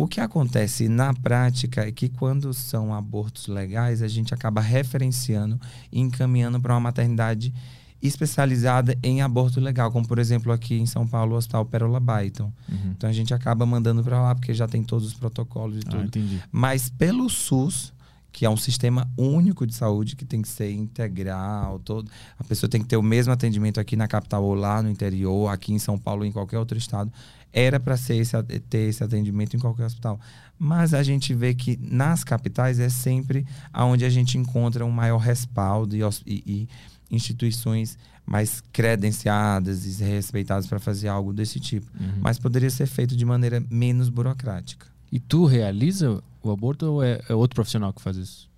O que acontece na prática é que quando são abortos legais, a gente acaba referenciando e encaminhando para uma maternidade especializada em aborto legal, como por exemplo aqui em São Paulo, o Hospital Pérola Byton. Uhum. Então a gente acaba mandando para lá porque já tem todos os protocolos e ah, tudo. Entendi. Mas pelo SUS, que é um sistema único de saúde que tem que ser integral, todo, a pessoa tem que ter o mesmo atendimento aqui na capital ou lá no interior, aqui em São Paulo ou em qualquer outro estado. Era para ter esse atendimento em qualquer hospital. Mas a gente vê que nas capitais é sempre onde a gente encontra um maior respaldo e, e, e instituições mais credenciadas e respeitadas para fazer algo desse tipo. Uhum. Mas poderia ser feito de maneira menos burocrática. E tu realiza o aborto ou é, é outro profissional que faz isso?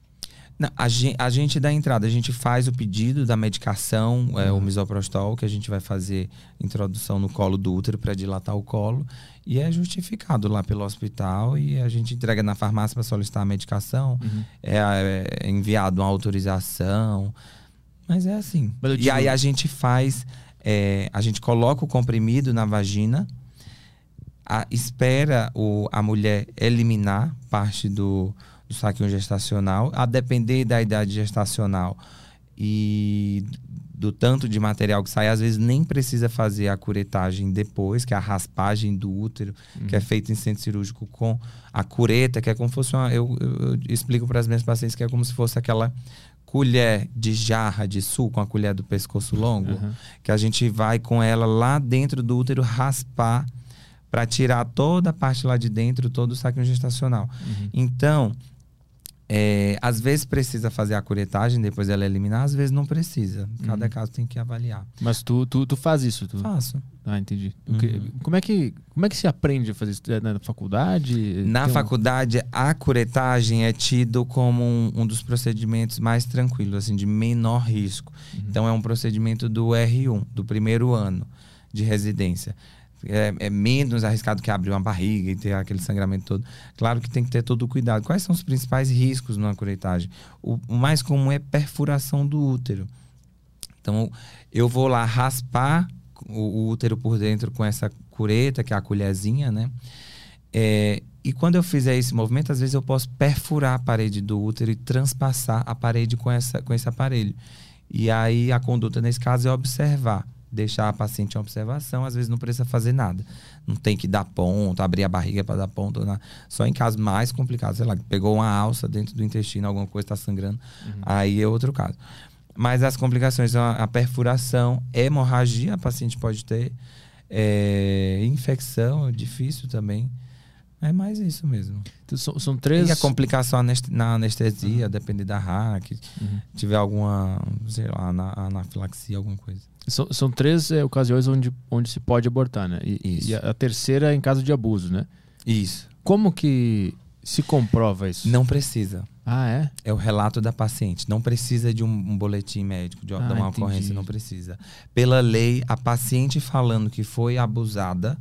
Não, a, gente, a gente dá entrada, a gente faz o pedido da medicação, uhum. é, o uhum. misoprostol, que a gente vai fazer introdução no colo do útero para dilatar o colo, e é justificado lá pelo hospital e a gente entrega na farmácia para solicitar a medicação, uhum. é, é enviado uma autorização, mas é assim. Mas e aí a gente faz, é, a gente coloca o comprimido na vagina, a, espera o, a mulher eliminar parte do, do saquinho gestacional, a depender da idade gestacional e do tanto de material que sai, às vezes nem precisa fazer a curetagem depois, que é a raspagem do útero, uhum. que é feita em centro cirúrgico com a cureta, que é como se fosse uma. Eu, eu, explico para as minhas pacientes que é como se fosse aquela colher de jarra de suco, com a colher do pescoço longo, uhum. que a gente vai com ela lá dentro do útero raspar para tirar toda a parte lá de dentro, todo o saquinho gestacional. Uhum. Então, é, às vezes precisa fazer a curetagem, depois ela eliminar, às vezes não precisa. Cada uhum. caso tem que avaliar. Mas tu, tu, tu faz isso? Tu... Faço. Ah, entendi. Uhum. Como, é que, como é que se aprende a fazer isso? É na faculdade? Na tem faculdade, um... a curetagem é tido como um, um, dos procedimentos mais tranquilos, assim, de menor risco. Uhum. Então, é um procedimento do R1, do primeiro ano de residência é, é, menos arriscado que abrir uma barriga e ter aquele sangramento todo. Claro que tem que ter todo o cuidado. Quais são os principais riscos numa curetagem? O, mais comum é perfuração do útero. Então, eu vou lá raspar o, o, útero por dentro com essa cureta, que é a colherzinha, né? É, e quando eu fizer esse movimento, às vezes eu posso perfurar a parede do útero e transpassar a parede com, essa, com esse aparelho. E aí a conduta nesse caso é observar deixar a paciente em observação, às vezes não precisa fazer nada. Não tem que dar ponto, abrir a barriga para dar ponto. Não. Só em casos mais complicados, sei lá, pegou uma alça dentro do intestino, alguma coisa está sangrando, uhum. aí é outro caso. Mas as complicações são a, perfuração, hemorragia, a paciente pode ter, é, infecção, é difícil também. É mais isso mesmo. Então, são, são três. E a complicação na anestesia, uhum. depende da RAC, uhum. tiver alguma, sei lá, anafilaxia, alguma coisa. São, são três é, ocasiões onde, onde se pode abortar, né? E, isso. e a, a terceira é em caso de abuso, né? Isso. Como que se comprova isso? Não precisa. Ah, é? É o relato da paciente. Não precisa de um, um boletim médico, de, ah, de uma entendi. ocorrência, não precisa. Pela lei, a paciente falando que foi abusada,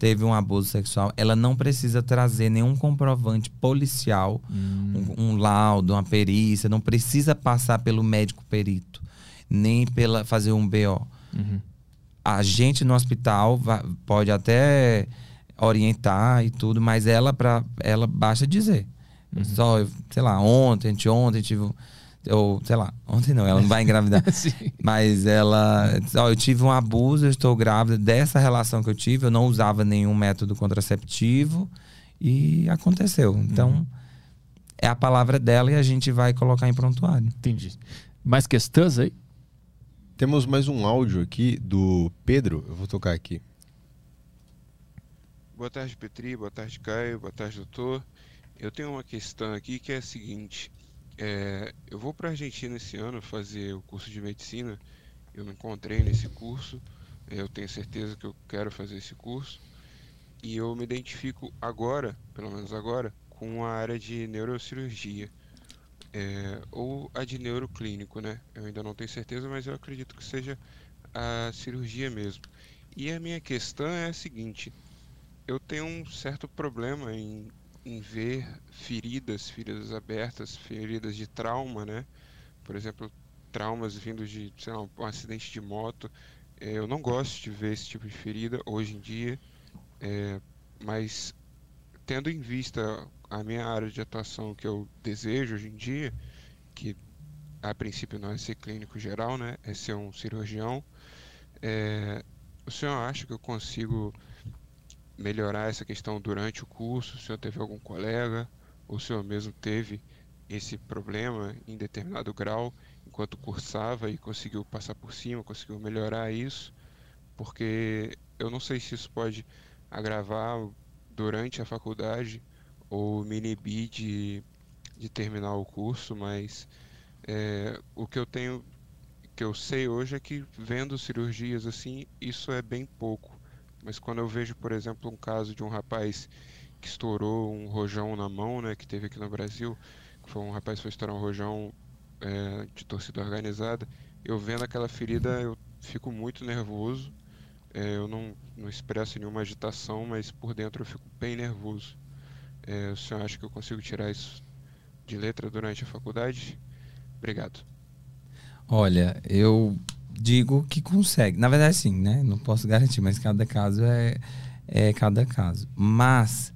teve um abuso sexual, ela não precisa trazer nenhum comprovante policial, hum. um, um laudo, uma perícia, não precisa passar pelo médico perito nem pela fazer um BO. Uhum. A gente no hospital vai, pode até orientar e tudo, mas ela para ela basta dizer. Uhum. Só, sei lá, ontem, anteontem tive ou sei lá, ontem não, ela não vai engravidar. mas ela, ó, eu tive um abuso, eu estou grávida dessa relação que eu tive, eu não usava nenhum método contraceptivo e aconteceu. Então, uhum. é a palavra dela e a gente vai colocar em prontuário. Entendi. Mais questões aí? Temos mais um áudio aqui do Pedro. Eu vou tocar aqui. Boa tarde, Petri. Boa tarde, Caio. Boa tarde, doutor. Eu tenho uma questão aqui que é a seguinte. É, eu vou para a Argentina esse ano fazer o curso de medicina. Eu me encontrei nesse curso. Eu tenho certeza que eu quero fazer esse curso. E eu me identifico agora, pelo menos agora, com a área de neurocirurgia. é, ou a de neuroclínico, né? Eu ainda não tenho certeza, mas eu acredito que seja a cirurgia mesmo. E a minha questão é a seguinte: eu tenho um certo problema em, em ver feridas, feridas abertas, feridas de trauma, né? Por exemplo, traumas vindos de, sei lá, um acidente de moto. É, eu não gosto de ver esse tipo de ferida hoje em dia, é, mas tendo em vista a minha área de atuação que eu desejo hoje em dia, que a princípio não é ser clínico geral, né? É ser um cirurgião. É, o senhor acha que eu consigo melhorar essa questão durante o curso? O senhor teve algum colega? Ou o senhor mesmo teve esse problema em determinado grau enquanto cursava e conseguiu passar por cima, conseguiu melhorar isso? Porque eu não sei se isso pode agravar durante a faculdade ou me inibir de, de terminar o curso, mas é, o que eu tenho, que eu sei hoje é que vendo cirurgias assim, isso é bem pouco. Mas quando eu vejo, por exemplo, um caso de um rapaz que estourou um rojão na mão, né, que teve aqui no Brasil, que foi um rapaz que foi estourar um rojão é, de torcida organizada, eu vendo aquela ferida, eu fico muito nervoso é, eu não, não expresso nenhuma agitação, mas por dentro eu fico bem nervoso. É, o senhor acha que eu consigo tirar isso de letra durante a faculdade? Obrigado. Olha, eu digo que consegue. Na verdade, sim, né? Não posso garantir, mas cada caso é, é cada caso. Mas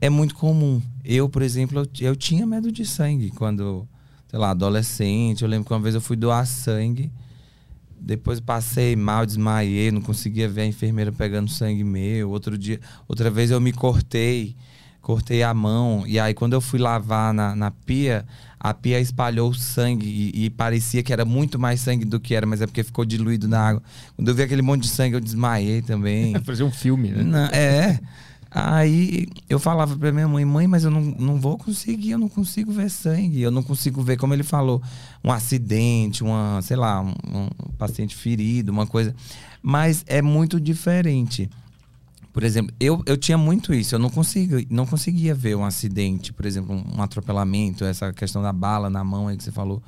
é muito comum. Eu, por exemplo, eu, eu tinha medo de sangue quando, sei lá, adolescente. Eu lembro que uma vez eu fui doar sangue depois passei mal, desmaiei, não conseguia ver a enfermeira pegando sangue meu. Outro dia, outra vez eu me cortei, cortei a mão. E aí quando eu fui lavar na, na pia, a pia espalhou sangue e, e, parecia que era muito mais sangue do que era, mas é porque ficou diluído na água. Quando eu vi aquele monte de sangue, eu desmaiei também. Fazer um filme, né? Não, é. Aí eu falava pra minha mãe, mãe, mas eu não, não vou conseguir, eu não consigo ver sangue, eu não consigo ver, como ele falou, um acidente, uma, sei lá, um, um paciente ferido, uma coisa. Mas é muito diferente. Por exemplo, eu, eu tinha muito isso, eu não, consigo, não conseguia ver um acidente, por exemplo, um atropelamento, essa questão da bala na mão aí que você falou.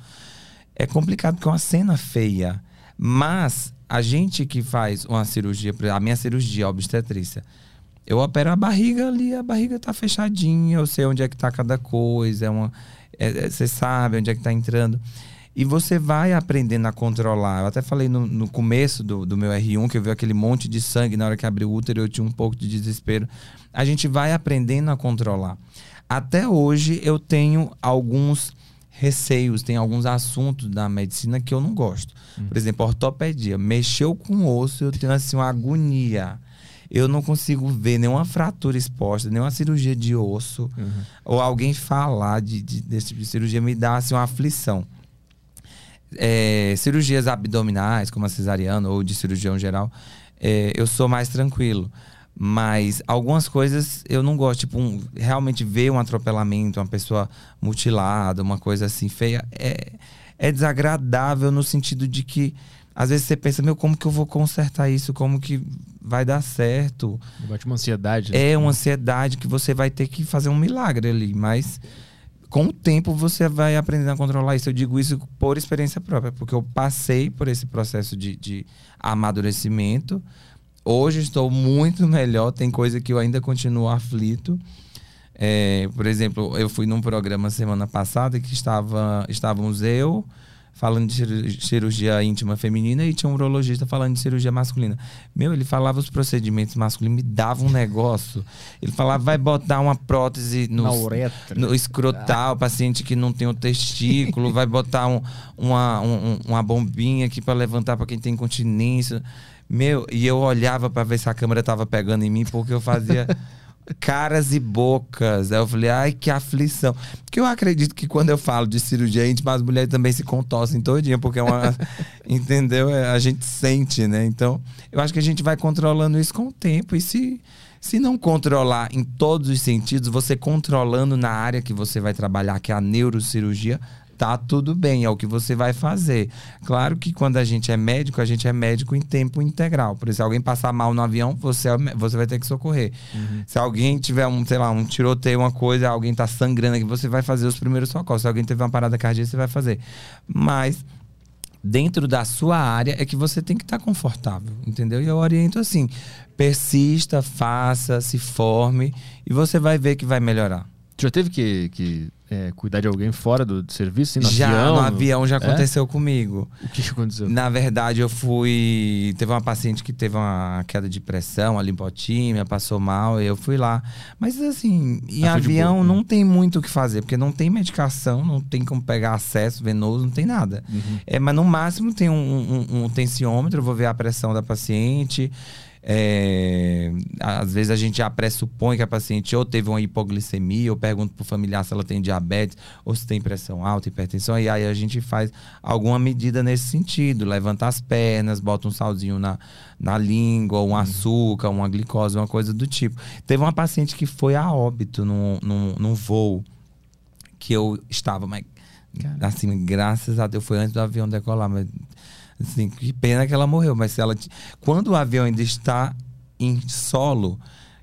É complicado porque é uma cena feia. Mas a gente que faz uma cirurgia, a minha cirurgia obstetrícia, eu opero a barriga ali, a barriga tá fechadinha, eu sei onde é que tá cada coisa, é uma, é, é, você sabe onde é que tá entrando. E você vai aprendendo a controlar. Eu até falei no, no começo do, do meu R1, que eu vi aquele monte de sangue na hora que abriu o útero, eu tinha um pouco de desespero. A gente vai aprendendo a controlar. Até hoje eu tenho alguns receios, tem alguns assuntos da medicina que eu não gosto. Hum. Por exemplo, ortopedia. Mexeu com osso, eu tenho assim uma agonia eu não consigo ver nenhuma fratura exposta, nenhuma cirurgia de osso, uhum. ou alguém falar de, de, desse tipo de cirurgia me dá assim, uma aflição. É, cirurgias abdominais, como a cesariana, ou de cirurgião geral, é, eu sou mais tranquilo. Mas algumas coisas eu não gosto. Tipo, um, realmente ver um atropelamento, uma pessoa mutilada, uma coisa assim feia, é, é desagradável no sentido de que às vezes você pensa, meu, como que eu vou consertar isso? Como que vai dar certo? Bate uma ansiedade. Né? É uma ansiedade que você vai ter que fazer um milagre ali, mas com o tempo você vai aprendendo a controlar isso. Eu digo isso por experiência própria, porque eu passei por esse processo de, de amadurecimento. Hoje estou muito melhor, tem coisa que eu ainda continuo aflito. É, por exemplo, eu fui num programa semana passada que estava, estávamos eu, falando de cirurgia íntima feminina e tinha um urologista falando de cirurgia masculina. Meu, ele falava os procedimentos masculinos, me dava um negócio. Ele falava, vai botar uma prótese no, no escrotal, paciente que não tem o testículo, vai botar um, uma, um, uma bombinha aqui para levantar para quem tem incontinência. Meu, e eu olhava para ver se a câmera tava pegando em mim, porque eu fazia caras e bocas. Aí eu falei, ai, que aflição. Porque eu acredito que quando eu falo de cirurgia íntima, as mulheres também se contossem todinha, porque é uma. entendeu? É, a gente sente, né? Então, eu acho que a gente vai controlando isso com o tempo. E se, se não controlar em todos os sentidos, você controlando na área que você vai trabalhar, que é a neurocirurgia, tá tudo bem, é o que você vai fazer. Claro que quando a gente é médico, a gente é médico em tempo integral. Por exemplo, se alguém passar mal no avião, você, é você vai ter que socorrer. Uhum. Se alguém tiver um, sei lá, um tiroteio, uma coisa, alguém tá sangrando aqui, você vai fazer os primeiros socorros. Se alguém teve uma parada cardíaca, você vai fazer. Mas dentro da sua área é que você tem que estar tá confortável, entendeu? E eu oriento assim: persista, faça, se forme e você vai ver que vai melhorar. Já teve que, que é, cuidar de alguém fora do, do serviço? No já, avião, no avião já é? aconteceu comigo. O que aconteceu? Na verdade, eu fui. Teve uma paciente que teve uma queda de pressão, uma limpotímia, passou mal, e eu fui lá. Mas assim, em avião não tem muito o que fazer, porque não tem medicação, não tem como pegar acesso venoso, não tem nada. Uhum. É, mas no máximo tem um, um, um tensiômetro, vou ver a pressão da paciente. É, às vezes a gente já pressupõe que a paciente ou teve uma hipoglicemia, ou pergunta para o familiar se ela tem diabetes, ou se tem pressão alta, hipertensão, e aí a gente faz alguma medida nesse sentido. Levanta as pernas, bota um salzinho na, na língua, um uhum. açúcar, uma glicose, uma coisa do tipo. Teve uma paciente que foi a óbito num, num, num voo que eu estava, mas assim, graças a Deus, foi antes do avião decolar, mas Assim, que pena que ela morreu, mas ela quando o avião ainda está em solo,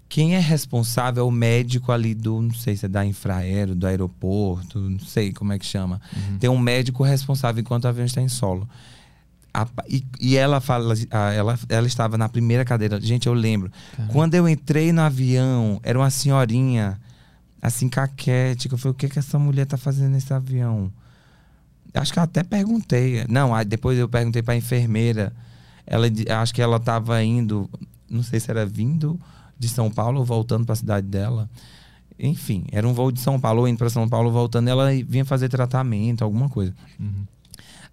quem é responsável é o médico ali do, não sei se é da infraero, do aeroporto, não sei como é que chama. Uhum. Tem um médico responsável enquanto o avião está em solo. A, e, e, ela fala, ela, ela estava na primeira cadeira. Gente, eu lembro. Caramba. Quando eu entrei no avião, era uma senhorinha, assim, caquética. Eu falei, o que, que essa mulher tá fazendo nesse avião? Acho que eu até perguntei. Não, depois eu perguntei pra enfermeira. Ela, acho que ela tava indo, não sei se era vindo de São Paulo ou voltando para a cidade dela. Enfim, era um voo de São Paulo, indo para São Paulo, voltando, ela vinha fazer tratamento, alguma coisa. Uhum.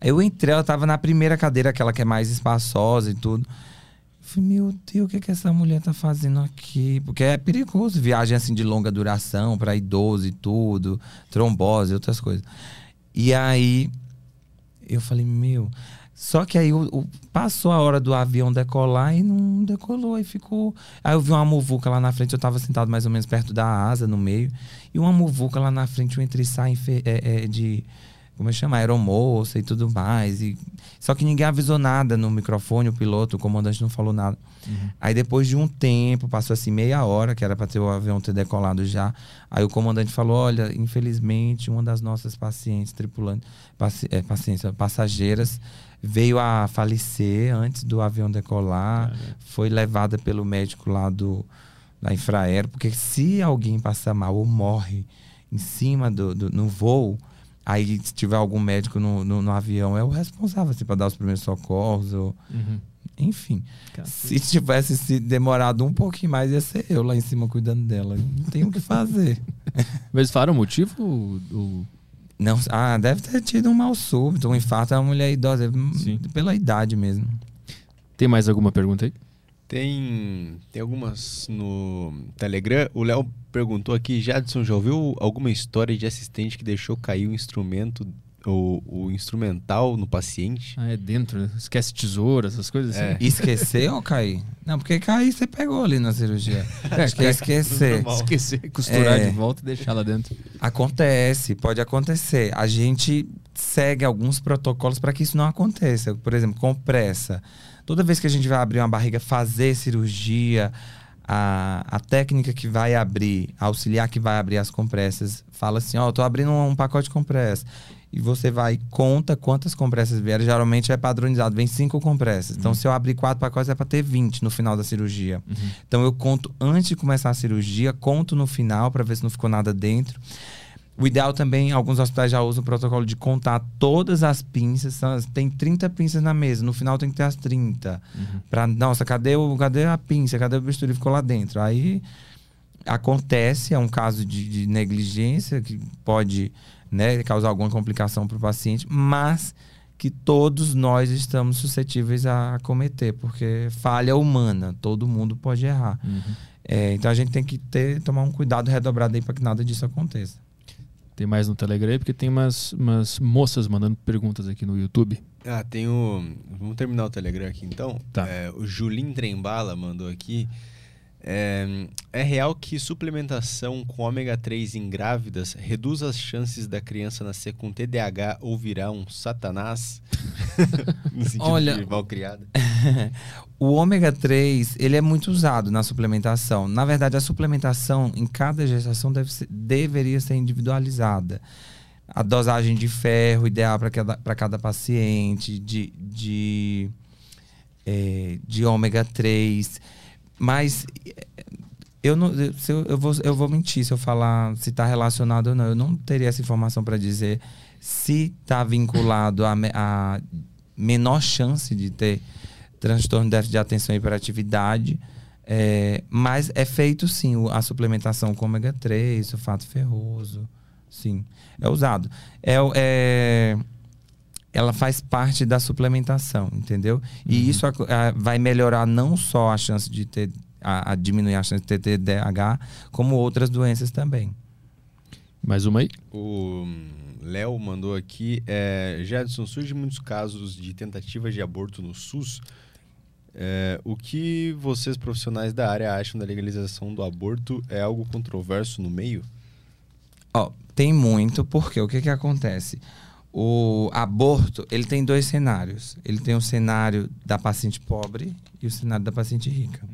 Eu entrei, ela tava na primeira cadeira, aquela que é mais espaçosa e tudo. Eu falei, meu Deus, o que, que essa mulher tá fazendo aqui? Porque é perigoso, viagem assim de longa duração, para idoso e tudo, trombose e outras coisas. E aí eu falei, meu. Só que aí o, o, passou a hora do avião decolar e não decolou. Aí ficou. Aí eu vi uma muvuca lá na frente, eu tava sentado mais ou menos perto da asa, no meio. E uma muvuca lá na frente, um entre sai é, é, de como é que chama? Aeromoça e tudo mais. E... Só que ninguém avisou nada no microfone, o piloto, o comandante não falou nada. Uhum. Aí depois de um tempo, passou assim meia hora, que era para ter o avião ter decolado já. Aí o comandante falou: olha, infelizmente, uma das nossas pacientes, tripulantes, paci é, pacientes, passageiras, veio a falecer antes do avião decolar. Foi levada pelo médico lá do da Infraero, porque se alguém passar mal ou morre em cima do, do no voo Aí, se tiver algum médico no, no, no avião, é o responsável, assim, para dar os primeiros socorros. Ou... Uhum. Enfim. Se tivesse se demorado um pouquinho mais, ia ser eu lá em cima cuidando dela. Não tem o que fazer. Mas falaram o motivo? O, Não, ah, deve ter tido um mal súbito, um infarto. É uma mulher idosa, Sim. pela idade mesmo. Tem mais alguma pergunta aí? Tem, tem algumas no Telegram. O Léo perguntou aqui, Jadson, já ouviu alguma história de assistente que deixou cair o instrumento, o, o instrumental no paciente? Ah, é dentro, né? Esquece tesoura, essas coisas assim. É. Esquecer ou cair? Não, porque cair você pegou ali na cirurgia. É, Acho que é esquecer. Esquecer, costurar é. de volta e deixar lá dentro. Acontece, pode acontecer. A gente segue alguns protocolos para que isso não aconteça. Por exemplo, compressa. Toda vez que a gente vai abrir uma barriga, fazer cirurgia, a, a técnica que vai abrir, a auxiliar que vai abrir as compressas, fala assim: Ó, oh, tô abrindo um, um pacote de compressas. E você vai, conta quantas compressas vieram. Geralmente é padronizado, vem cinco compressas. Então, uhum. se eu abrir quatro pacotes, é para ter 20 no final da cirurgia. Uhum. Então, eu conto antes de começar a cirurgia, conto no final para ver se não ficou nada dentro. O ideal também, alguns hospitais já usam o protocolo de contar todas as pinças. Tem 30 pinças na mesa, no final tem que ter as 30. Uhum. Pra, nossa, cadê, o, cadê a pinça? Cadê o bisturi? Ficou lá dentro. Aí acontece, é um caso de, de negligência que pode né, causar alguma complicação para o paciente, mas que todos nós estamos suscetíveis a cometer, porque falha humana, todo mundo pode errar. Uhum. É, então a gente tem que ter, tomar um cuidado redobrado aí para que nada disso aconteça. Tem mais no Telegram, porque tem umas, umas moças mandando perguntas aqui no YouTube. Ah, tem o. Vamos terminar o Telegram aqui então. Tá. É, o Julim Trembala mandou aqui. É, é real que suplementação com ômega 3 em grávidas reduz as chances da criança nascer com TDAH ou virar um satanás? no sentido Olha- de mal criada. o ômega 3, ele é muito usado na suplementação. Na verdade, a suplementação em cada gestação deve ser- deveria ser individualizada. A dosagem de ferro ideal para cada, pra cada paciente, de, de, eh, de ômega 3. Mas eu, não, eu- eu, vou, eu vou mentir se eu falar se está relacionado ou não. Eu não teria essa informação para dizer se está vinculado a, a menor chance de ter transtorno de déficit de atenção e hiperatividade. É, mas é feito sim a suplementação com ômega 3, sulfato ferroso. Sim, é usado. É, é- ela faz parte da suplementação, entendeu? E isso ac- a- vai melhorar não só a chance de ter, a, a diminuir a chance de ter TDAH, como outras doenças também. Mais uma aí? O hum, Léo mandou aqui. É, Jadson, surge muitos casos de tentativa de aborto no SUS. É, o que vocês profissionais da área acham da legalização do aborto? É algo controverso no meio? Ó, tem muito, porque o que que acontece? O aborto, ele tem dois cenários. Ele tem o cenário da paciente pobre e o cenário da paciente rica.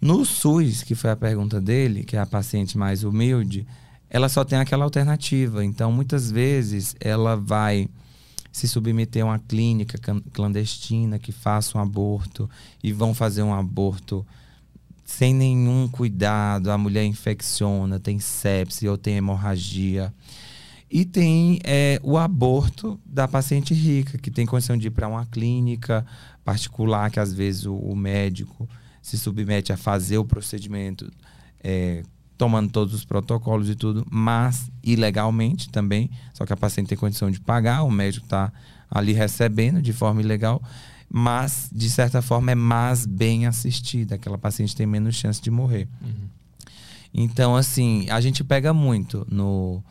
No SUS, que foi a pergunta dele, que é a paciente mais humilde, ela só tem aquela alternativa. Então, muitas vezes, ela vai se submeter a uma clínica clandestina que faça um aborto e vão fazer um aborto sem nenhum cuidado, a mulher infecciona, tem sepse ou tem hemorragia. E tem é, o aborto da paciente rica, que tem condição de ir para uma clínica particular, que às vezes o, o médico se submete a fazer o procedimento, é, tomando todos os protocolos e tudo, mas ilegalmente também. Só que a paciente tem condição de pagar, o médico está ali recebendo de forma ilegal, mas de certa forma é mais bem assistida. Aquela paciente tem menos chance de morrer. Então, assim, a gente pega muito no,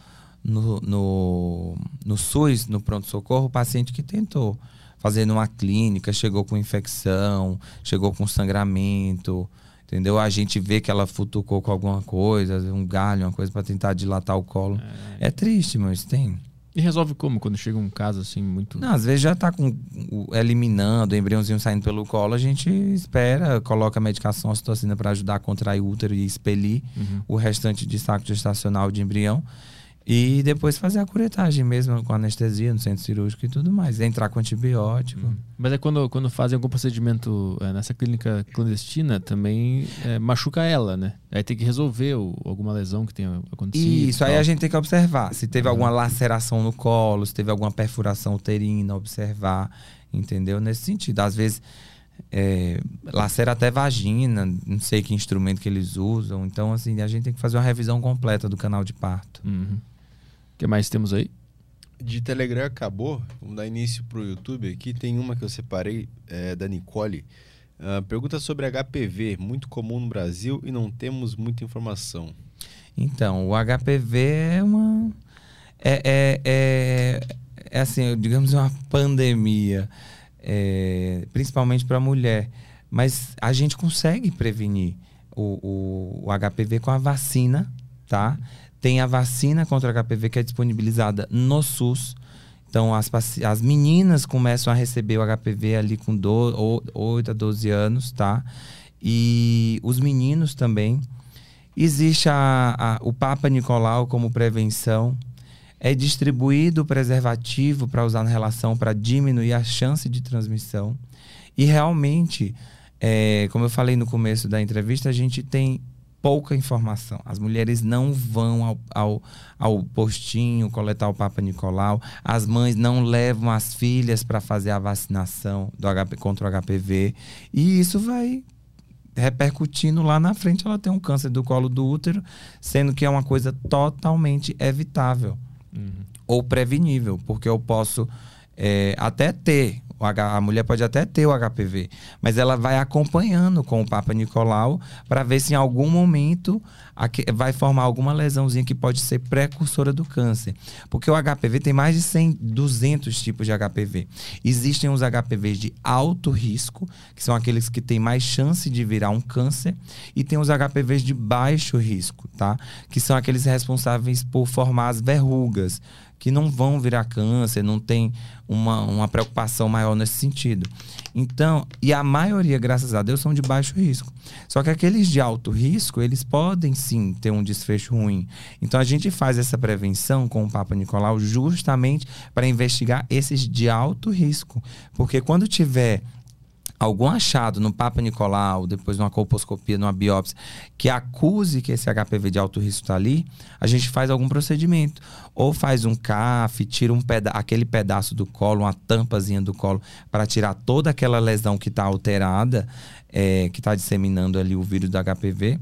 no, no, no SUS, no pronto-socorro, o paciente que tentou fazer numa clínica, chegou com infecção, chegou com sangramento, entendeu? A gente vê que ela futucou com alguma coisa, um galho, uma coisa para tentar dilatar o colo. É, triste, mas tem. E resolve como quando chega um caso assim muito. Não, às vezes já tá com eliminando, o embriãozinho saindo pelo colo, a gente espera, coloca a medicação ocitocina para ajudar a contrair o útero e expelir Uhum. o restante de saco gestacional de embrião. E depois fazer a curetagem mesmo, com anestesia no centro cirúrgico e tudo mais. Entrar com antibiótico. Mas é quando, quando fazem algum procedimento é, nessa clínica clandestina, também é, machuca ela, né? Aí tem que resolver o- alguma lesão que tenha acontecido. Isso aí a gente tem que observar. Se teve Uhum. alguma laceração no colo, se teve alguma perfuração uterina, observar, entendeu? Nesse sentido. Às vezes é, lacera até vagina, não sei que instrumento que eles usam. Então, assim, a gente tem que fazer uma revisão completa do canal de parto. Uhum. O que mais temos aí? De Telegram acabou. Vamos dar início pro YouTube aqui. Tem uma que eu separei é, da Nicole. Ah, pergunta sobre HPV, muito comum no Brasil e não temos muita informação. Então, o HPV é uma. É, é, é, é assim, digamos, uma pandemia, é, principalmente para a mulher. Mas a gente consegue prevenir o, o, o HPV com a vacina, tá? Tem a vacina contra HPV que é disponibilizada no SUS. Então, as, as meninas começam a receber o HPV ali com do, o- 8 a 12 anos, tá? E os meninos também. Existe a, a- o Papa Nicolau como prevenção. É distribuído preservativo para usar na relação para diminuir a chance de transmissão. E realmente, é, como eu falei no começo da entrevista, a gente tem pouca informação. As mulheres não vão ao, ao, ao postinho coletar o Papa Nicolau. As mães não levam as filhas para fazer a vacinação do HP, contra o HPV. E isso vai repercutindo lá na frente. Ela tem um câncer do colo do útero, sendo que é uma coisa totalmente evitável ou prevenível, porque eu posso é, até ter H, a mulher pode até ter o HPV, mas ela vai acompanhando com o Papa Nicolau para ver se em algum momento vai formar alguma lesãozinha que pode ser precursora do câncer. Porque o HPV tem mais de 100, 200 tipos de HPV. Existem os HPVs de alto risco, que são aqueles que têm mais chance de virar um câncer, e tem os HPVs de baixo risco, tá? Que são aqueles responsáveis por formar as verrugas, que não vão virar câncer, não tem uma, uma preocupação maior nesse sentido. Então, e a maioria, graças a Deus, são de baixo risco. Só que aqueles de alto risco, eles podem sim ter um desfecho ruim. Então a gente faz essa prevenção com o Papa Nicolau justamente para investigar esses de alto risco. Porque quando tiver algum achado no Papa Nicolau, depois numa colposcopia, numa biópsia, que acuse que esse HPV de alto risco está ali, a gente faz algum procedimento. Ou faz um CAF, tira um peda aquele pedaço do colo, uma tampazinha do colo, para tirar toda aquela lesão que está alterada, é, que está disseminando ali o vírus do HPV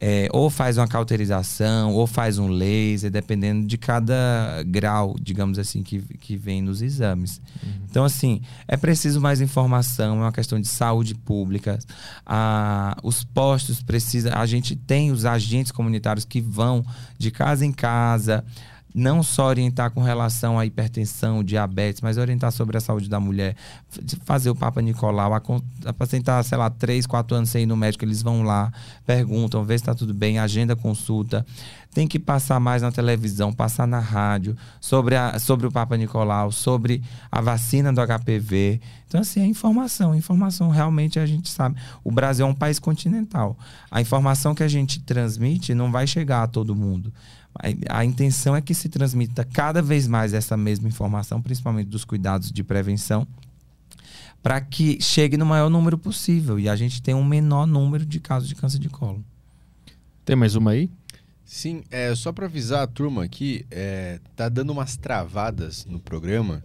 é, ou faz uma cauterização, ou faz um laser, dependendo de cada grau, digamos assim, que, que vem nos exames. Uhum. Então, assim, é preciso mais informação, é uma questão de saúde pública. Ah, os postos precisam. A gente tem os agentes comunitários que vão de casa em casa não só orientar com relação à hipertensão, diabetes, mas orientar sobre a saúde da mulher, fazer o Papa Nicolau, a, paciente sei lá, 3, 4 anos sem ir no médico, eles vão lá, perguntam, vê se está tudo bem, agenda consulta. Tem que passar mais na televisão, passar na rádio, sobre, a, sobre o Papa Nicolau, sobre a vacina do HPV. Então, assim, é informação. Informação realmente a gente sabe. O Brasil é um país continental. A informação que a gente transmite não vai chegar a todo mundo. A, a, intenção é que se transmita cada vez mais essa mesma informação, principalmente dos cuidados de prevenção, para que chegue no maior número possível e a gente tenha um menor número de casos de câncer de colo. Tem mais uma aí? Sim, é, só para avisar a turma aqui, é, tá dando umas travadas no programa.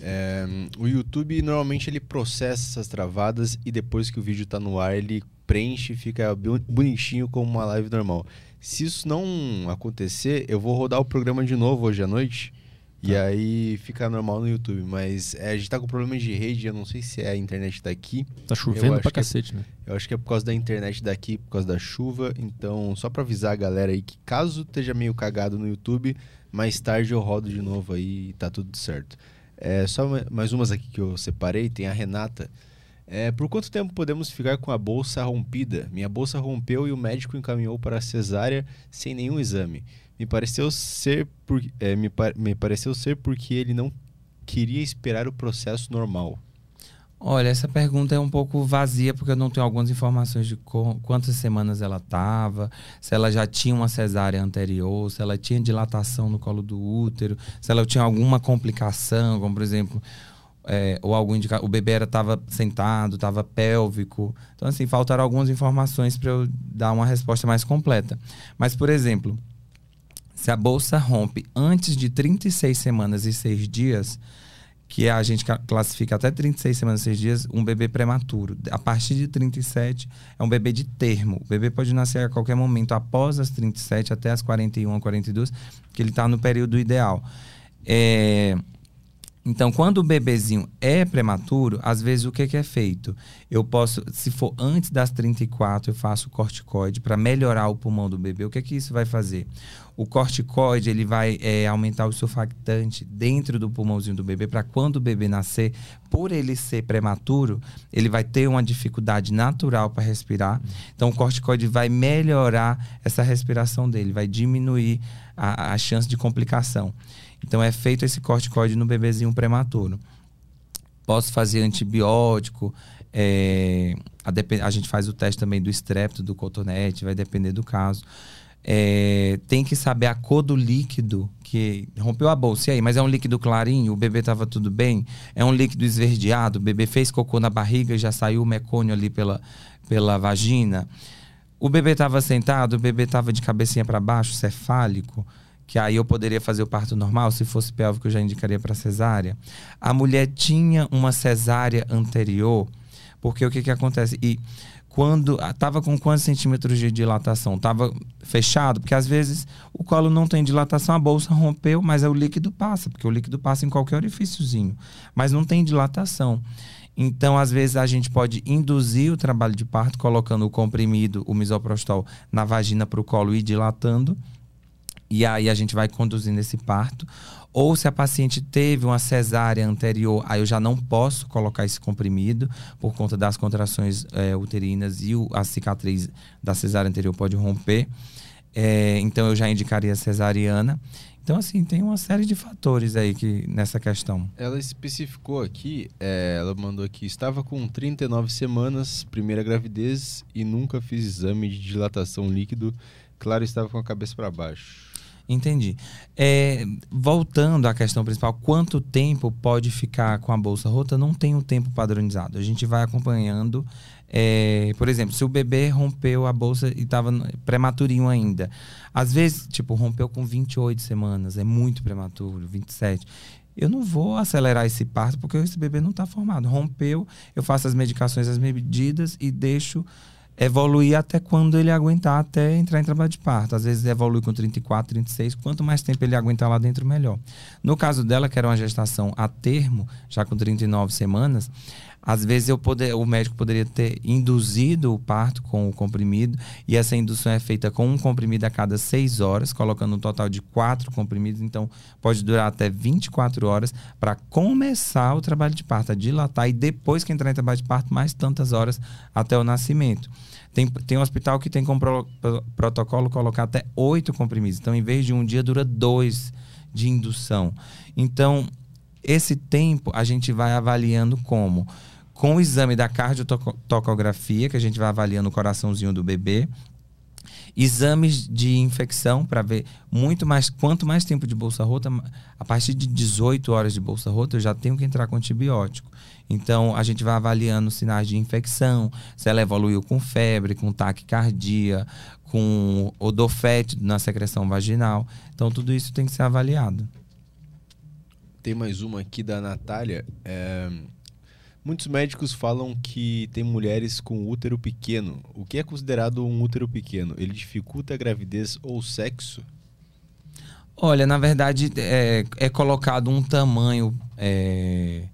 É, o YouTube normalmente ele processa essas travadas e depois que o vídeo está no ar ele preenche e fica bonitinho como uma live normal. Se isso não acontecer, eu vou rodar o programa de novo hoje à noite. Tá. E aí fica normal no YouTube. Mas é, a gente tá com problema de rede, eu não sei se é a internet daqui. Tá chovendo pra é cacete, é, né? Eu acho que é por causa da internet daqui, por causa da chuva. Então, só pra avisar a galera aí que caso esteja meio cagado no YouTube, mais tarde eu rodo de novo aí e tá tudo certo. É, só mais umas aqui que eu separei. Tem a Renata. É, por quanto tempo podemos ficar com a bolsa rompida? Minha bolsa rompeu e o médico encaminhou para a cesárea sem nenhum exame. Me pareceu ser, por, é, me, me pareceu ser porque ele não queria esperar o processo normal. Olha, essa pergunta é um pouco vazia porque eu não tenho algumas informações de quantas semanas ela estava, se ela já tinha uma cesárea anterior, se ela tinha dilatação no colo do útero, se ela tinha alguma complicação, como por exemplo é, ou algum indicador. O bebê estava sentado, estava pélvico. Então, assim, faltaram algumas informações para eu dar uma resposta mais completa. Mas, por exemplo, se a bolsa rompe antes de 36 semanas e 6 dias, que a gente classifica até 36 semanas e 6 dias, um bebê prematuro. A partir de 37 é um bebê de termo. O bebê pode nascer a qualquer momento, após as 37 até as 41, 42, que ele está no período ideal. É, então, quando o bebezinho é prematuro, às vezes o que, é feito? Eu posso, se for antes das 34, eu faço corticoide para melhorar o pulmão do bebê. O que, que isso vai fazer? O corticoide ele vai é, aumentar o surfactante dentro do pulmãozinho do bebê para quando o bebê nascer, por ele ser prematuro, ele vai ter uma dificuldade natural para respirar. Então, o corticoide vai melhorar essa respiração dele, vai diminuir a, a chance de complicação. Então é feito esse corticoide no bebezinho prematuro. Posso fazer antibiótico, é, a, a, gente faz o teste também do estrepto, do cotonete, vai depender do caso. É, tem que saber a cor do líquido que rompeu a bolsa. E aí, mas é um líquido clarinho, o bebê estava tudo bem? É um líquido esverdeado, o bebê fez cocô na barriga e já saiu o mecônio ali pela, pela vagina. O bebê estava sentado, o bebê estava de cabecinha para baixo, cefálico que aí eu poderia fazer o parto normal, se fosse pélvico eu já indicaria para cesárea. A mulher tinha uma cesárea anterior, porque o que que acontece? E quando estava com quantos centímetros de dilatação? Estava fechado, porque às vezes o colo não tem dilatação, a bolsa rompeu, mas é o líquido passa, porque o líquido passa em qualquer orifíciozinho, mas não tem dilatação. Então, às vezes, a gente pode induzir o trabalho de parto colocando o comprimido, o misoprostol, na vagina para o colo e dilatando. E aí a gente vai conduzindo esse parto. Ou se a paciente teve uma cesárea anterior, aí eu já não posso colocar esse comprimido por conta das contrações é, uterinas e o, a cicatriz da cesárea anterior pode romper. É, então eu já indicaria cesariana. Então, assim, tem uma série de fatores aí que, nessa questão. Ela especificou aqui, é, ela mandou aqui, estava com 39 semanas, primeira gravidez e nunca fiz exame de dilatação líquido. Claro, estava com a cabeça para baixo. Entendi. É, voltando à questão principal, quanto tempo pode ficar com a bolsa rota? Não tem um tempo padronizado. A gente vai acompanhando. É, por exemplo, se o bebê rompeu a bolsa e estava prematurinho ainda. Às vezes, tipo, rompeu com 28 semanas, é muito prematuro, 27 eu não vou acelerar esse parto porque esse bebê não está formado. Rompeu, eu faço as medicações, as medidas e deixo evoluir até quando ele aguentar até entrar em trabalho de parto. Às vezes evolui com 34, 36, quanto mais tempo ele aguentar lá dentro, melhor. No caso dela, que era uma gestação a termo, já com 39 semanas, às vezes eu poder, o médico poderia ter induzido o parto com o comprimido e essa indução é feita com um comprimido a cada 6 horas, colocando um total de quatro comprimidos, então pode durar até 24 horas para começar o trabalho de parto, a dilatar e depois que entrar em trabalho de parto, mais tantas horas até o nascimento. Tem, tem um hospital que tem como pro, pro, protocolo colocar até oito comprimidos. Então, em vez de um dia, dura dois de indução. Então, esse tempo a gente vai avaliando como? Com o exame da cardiotocografia, que a gente vai avaliando o coraçãozinho do bebê, exames de infecção para ver muito mais quanto mais tempo de bolsa rota a partir de 18 horas de bolsa rota eu já tenho que entrar com antibiótico então, a gente vai avaliando sinais de infecção, se ela evoluiu com febre, com taquicardia, com odor fétido na secreção vaginal. Então, tudo isso tem que ser avaliado. Tem mais uma aqui da Natália. É... Muitos médicos falam que tem mulheres com útero pequeno. O que é considerado um útero pequeno? Ele dificulta a gravidez ou sexo? Olha, na verdade, é, é colocado um tamanho é,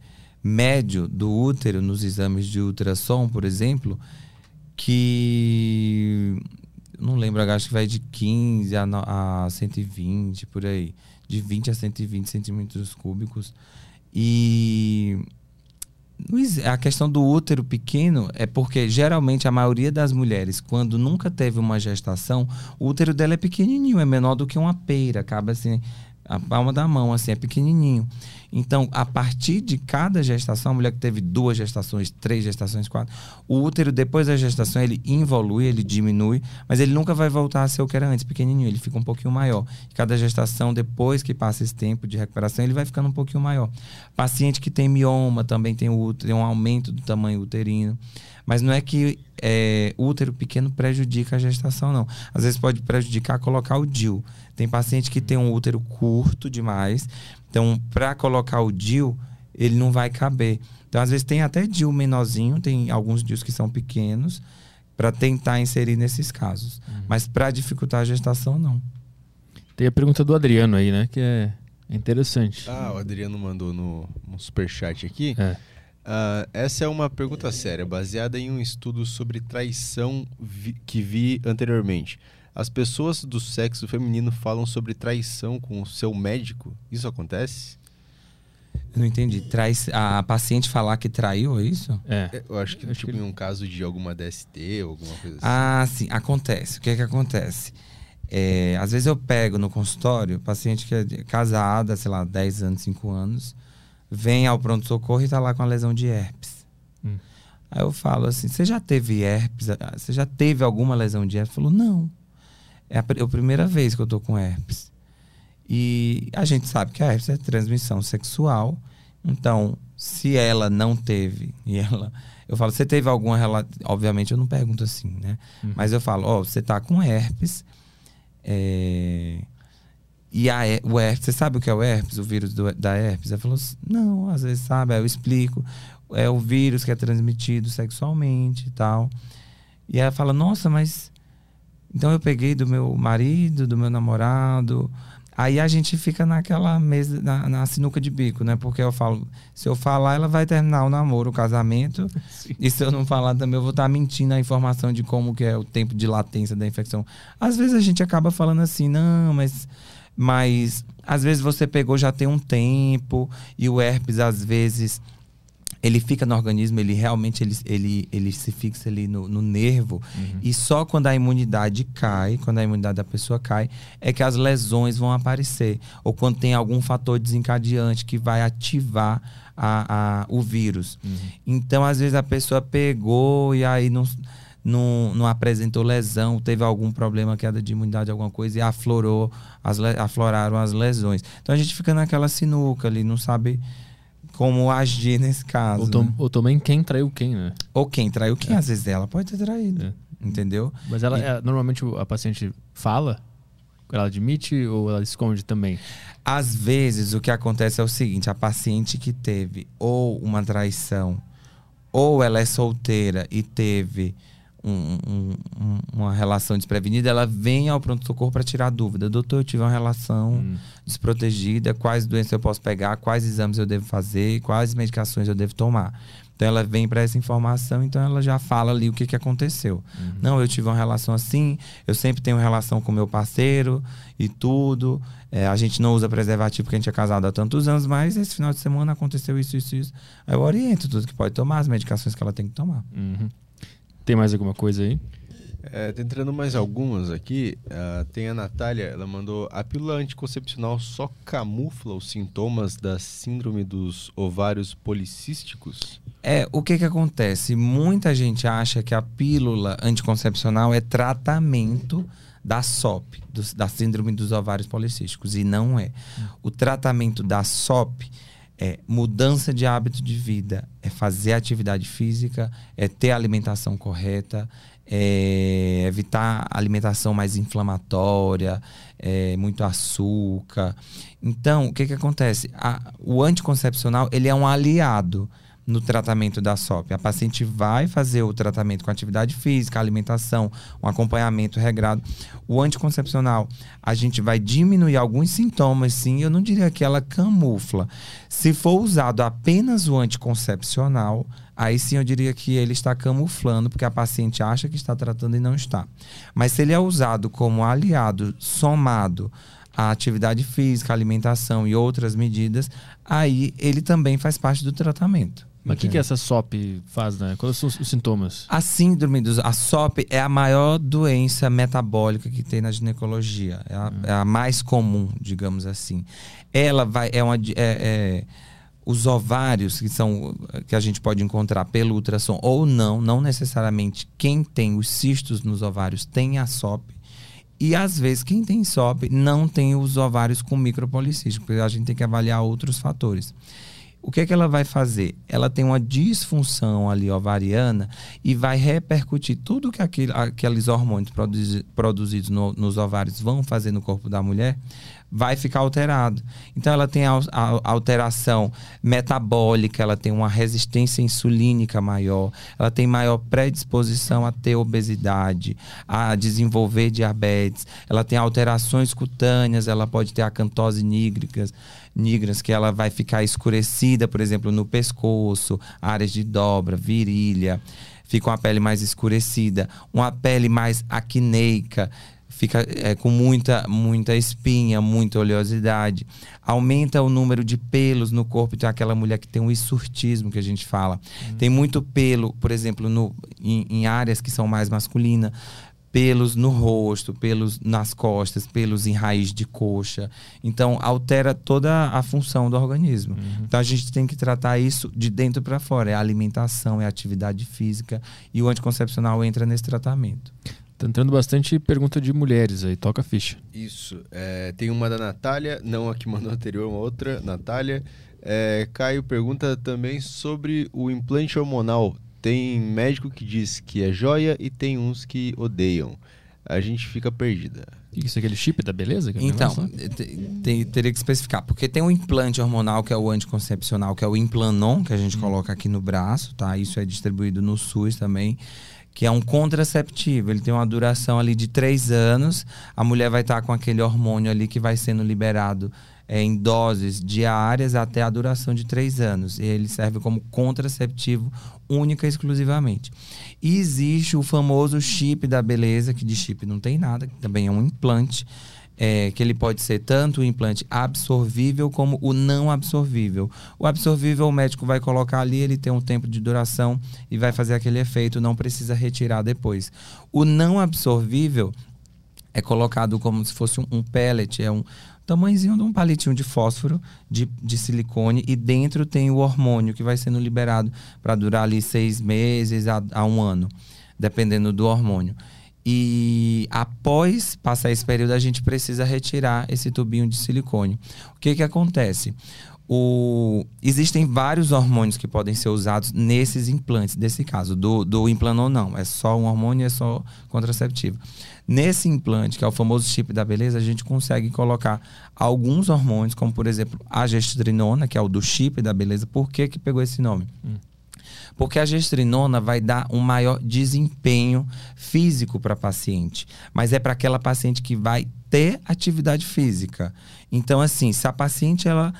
médio do útero nos exames de ultrassom, por exemplo, que não lembro, acho que vai de 15 a, a 120 por aí, de 20 a 120 centímetros cúbicos. E a questão do útero pequeno é porque geralmente a maioria das mulheres, quando nunca teve uma gestação, o útero dela é pequenininho, é menor do que uma peira, acaba assim, a palma da mão, assim, é pequenininho. Então, a partir de cada gestação, a mulher que teve duas gestações, três gestações, quatro, o útero, depois da gestação, ele involui, ele diminui, mas ele nunca vai voltar a ser o que era antes, pequenininho, ele fica um pouquinho maior. Cada gestação, depois que passa esse tempo de recuperação, ele vai ficando um pouquinho maior. Paciente que tem mioma também tem, útero, tem um aumento do tamanho uterino. Mas não é que é, útero pequeno prejudica a gestação, não. Às vezes pode prejudicar colocar o DIL. Tem paciente que tem um útero curto demais, então para colocar o DIL, ele não vai caber. Então, às vezes tem até DIL menorzinho, tem alguns DILs que são pequenos, para tentar inserir nesses casos. Uhum. Mas para dificultar a gestação, não. Tem a pergunta do Adriano aí, né? Que é interessante. Ah, o Adriano mandou no, no superchat aqui. É. Uh, essa é uma pergunta séria, baseada em um estudo sobre traição vi que vi anteriormente. As pessoas do sexo feminino falam sobre traição com o seu médico? Isso acontece? Eu não entendi. Trai a paciente falar que traiu, é isso? É. é eu acho que, eu tipo, que... em um caso de alguma DST ou alguma coisa assim. Ah, sim. Acontece. O que é que acontece? É, às vezes eu pego no consultório paciente que é casada, sei lá, 10 anos, 5 anos vem ao pronto-socorro e está lá com a lesão de herpes. Hum. Aí eu falo assim: você já teve herpes? Você já teve alguma lesão de herpes? Falou: não. É a, é a primeira vez que eu tô com herpes. E a gente sabe que a herpes é transmissão sexual. Então, se ela não teve e ela. Eu falo, você teve alguma relação. Obviamente eu não pergunto assim, né? Uhum. Mas eu falo, ó, oh, você tá com herpes. É e a, o herpes, você sabe o que é o herpes, o vírus do, da herpes? Ela falou assim, não, às vezes sabe, aí eu explico. É o vírus que é transmitido sexualmente e tal. E ela fala, nossa, mas. Então eu peguei do meu marido, do meu namorado. Aí a gente fica naquela mesa, na, na sinuca de bico, né? Porque eu falo, se eu falar, ela vai terminar o namoro, o casamento. E se eu não falar também, eu vou estar mentindo a informação de como que é o tempo de latência da infecção. Às vezes a gente acaba falando assim, não, mas. Mas às vezes você pegou já tem um tempo, e o herpes, às vezes ele fica no organismo, ele realmente ele, ele, ele se fixa ali no, no nervo. Uhum. E só quando a imunidade cai, quando a imunidade da pessoa cai, é que as lesões vão aparecer. Ou quando tem algum fator desencadeante que vai ativar a, a, o vírus. Uhum. Então, às vezes, a pessoa pegou e aí não, não, não apresentou lesão, teve algum problema, queda de imunidade, alguma coisa, e aflorou, as, afloraram as lesões. Então a gente fica naquela sinuca ali, não sabe como agir nesse caso. Ou, tom, né? ou também quem traiu quem, né? Ou quem traiu quem, é. às vezes ela pode ter traído. É. Entendeu? Mas ela, e... é, normalmente a paciente fala? Ela admite ou ela esconde também? Às vezes o que acontece é o seguinte: a paciente que teve ou uma traição, ou ela é solteira e teve um, um, uma relação desprevenida, ela vem ao pronto-socorro para tirar dúvida. Doutor, eu tive uma relação hum. desprotegida, quais doenças eu posso pegar, quais exames eu devo fazer, quais medicações eu devo tomar. Então ela vem para essa informação, então ela já fala ali o que, que aconteceu. Uhum. Não, eu tive uma relação assim, eu sempre tenho relação com meu parceiro e tudo. É, a gente não usa preservativo porque a gente é casado há tantos anos, mas esse final de semana aconteceu isso, isso, isso. Aí eu oriento tudo que pode tomar, as medicações que ela tem que tomar. Uhum. Tem mais alguma coisa aí? É, tá entrando mais algumas aqui. Uh, tem a Natália, ela mandou: a pílula anticoncepcional só camufla os sintomas da síndrome dos ovários policísticos? É, o que que acontece? Muita gente acha que a pílula anticoncepcional é tratamento da SOP, do, da síndrome dos ovários policísticos, e não é. O tratamento da SOP é mudança de hábito de vida, é fazer atividade física, é ter alimentação correta, é evitar alimentação mais inflamatória, é, muito açúcar. Então, o que, que acontece? A, o anticoncepcional ele é um aliado no tratamento da SOP. A paciente vai fazer o tratamento com atividade física, alimentação, um acompanhamento regrado. O anticoncepcional, a gente vai diminuir alguns sintomas, sim. Eu não diria que ela camufla. Se for usado apenas o anticoncepcional, aí sim eu diria que ele está camuflando, porque a paciente acha que está tratando e não está. Mas se ele é usado como aliado, somado a atividade física, alimentação e outras medidas, aí ele também faz parte do tratamento. Mas o que, que essa SOP faz, né? Quais são os, sintomas? A síndrome dos. A SOP é a maior doença metabólica que tem na ginecologia. É a, hum. é a mais comum, digamos assim. Ela vai. É uma. É, é, os ovários que são que a gente pode encontrar pelo ultrassom ou não, não necessariamente quem tem os cistos nos ovários tem a SOP. E às vezes quem tem SOP não tem os ovários com micropolicístico, porque a gente tem que avaliar outros fatores o que, é que ela vai fazer? Ela tem uma disfunção ali ovariana e vai repercutir tudo que aquele, aqueles hormônios produzi, produzidos no, nos ovários vão fazer no corpo da mulher, vai ficar alterado. Então ela tem a, a, alteração metabólica, ela tem uma resistência insulínica maior, ela tem maior predisposição a ter obesidade, a desenvolver diabetes, ela tem alterações cutâneas, ela pode ter acantose nígricas nigras, que ela vai ficar escurecida, por exemplo, no pescoço, áreas de dobra, virilha, fica uma pele mais escurecida, uma pele mais acneica, fica é, com muita, muita espinha, muita oleosidade. Aumenta o número de pelos no corpo. Tem aquela mulher que tem um insurtismo que a gente fala. Uhum. Tem muito pelo, por exemplo, no, em, em áreas que são mais masculinas pelos no rosto, pelos nas costas, pelos em raiz de coxa. Então, altera toda a função do organismo. Uhum. Então, a gente tem que tratar isso de dentro para fora. É a alimentação, é a atividade física e o anticoncepcional entra nesse tratamento. Tá entrando bastante pergunta de mulheres aí, toca a ficha. Isso. É, tem uma da Natália, não a que mandou anterior, uma outra, Natália. É, Caio pergunta também sobre o implante hormonal tem médico que diz que é joia e tem uns que odeiam. A gente fica perdida. Isso é aquele chip da beleza? então, tem, teria que especificar. Porque tem um implante hormonal, que é o anticoncepcional, que é o Implanon, que a gente hum. coloca aqui no braço, tá? Isso é distribuído no SUS também que é um contraceptivo. Ele tem uma duração ali de três anos. A mulher vai estar com aquele hormônio ali que vai sendo liberado é, em doses diárias até a duração de três anos. E ele serve como contraceptivo única e exclusivamente. E existe o famoso chip da beleza, que de chip não tem nada, que também é um implante é, que ele pode ser tanto o implante absorvível como o não absorvível. O absorvível o médico vai colocar ali, ele tem um tempo de duração e vai fazer aquele efeito, não precisa retirar depois. O não absorvível é colocado como se fosse um, um pellet, é um tamanhozinho de um palitinho de fósforo de, de silicone e dentro tem o hormônio que vai sendo liberado para durar ali seis meses a, a um ano, dependendo do hormônio. E após passar esse período, a gente precisa retirar esse tubinho de silicone. O que, que acontece? O... Existem vários hormônios que podem ser usados nesses implantes, nesse caso, do, do implante ou não. É só um hormônio, é só contraceptivo. Nesse implante, que é o famoso chip da beleza, a gente consegue colocar alguns hormônios, como por exemplo a gestrinona, que é o do chip da beleza. Por que, que pegou esse nome? Hum. Porque a gestrinona vai dar um maior desempenho físico para a paciente, mas é para aquela paciente que vai ter atividade física. Então, assim, se a paciente ela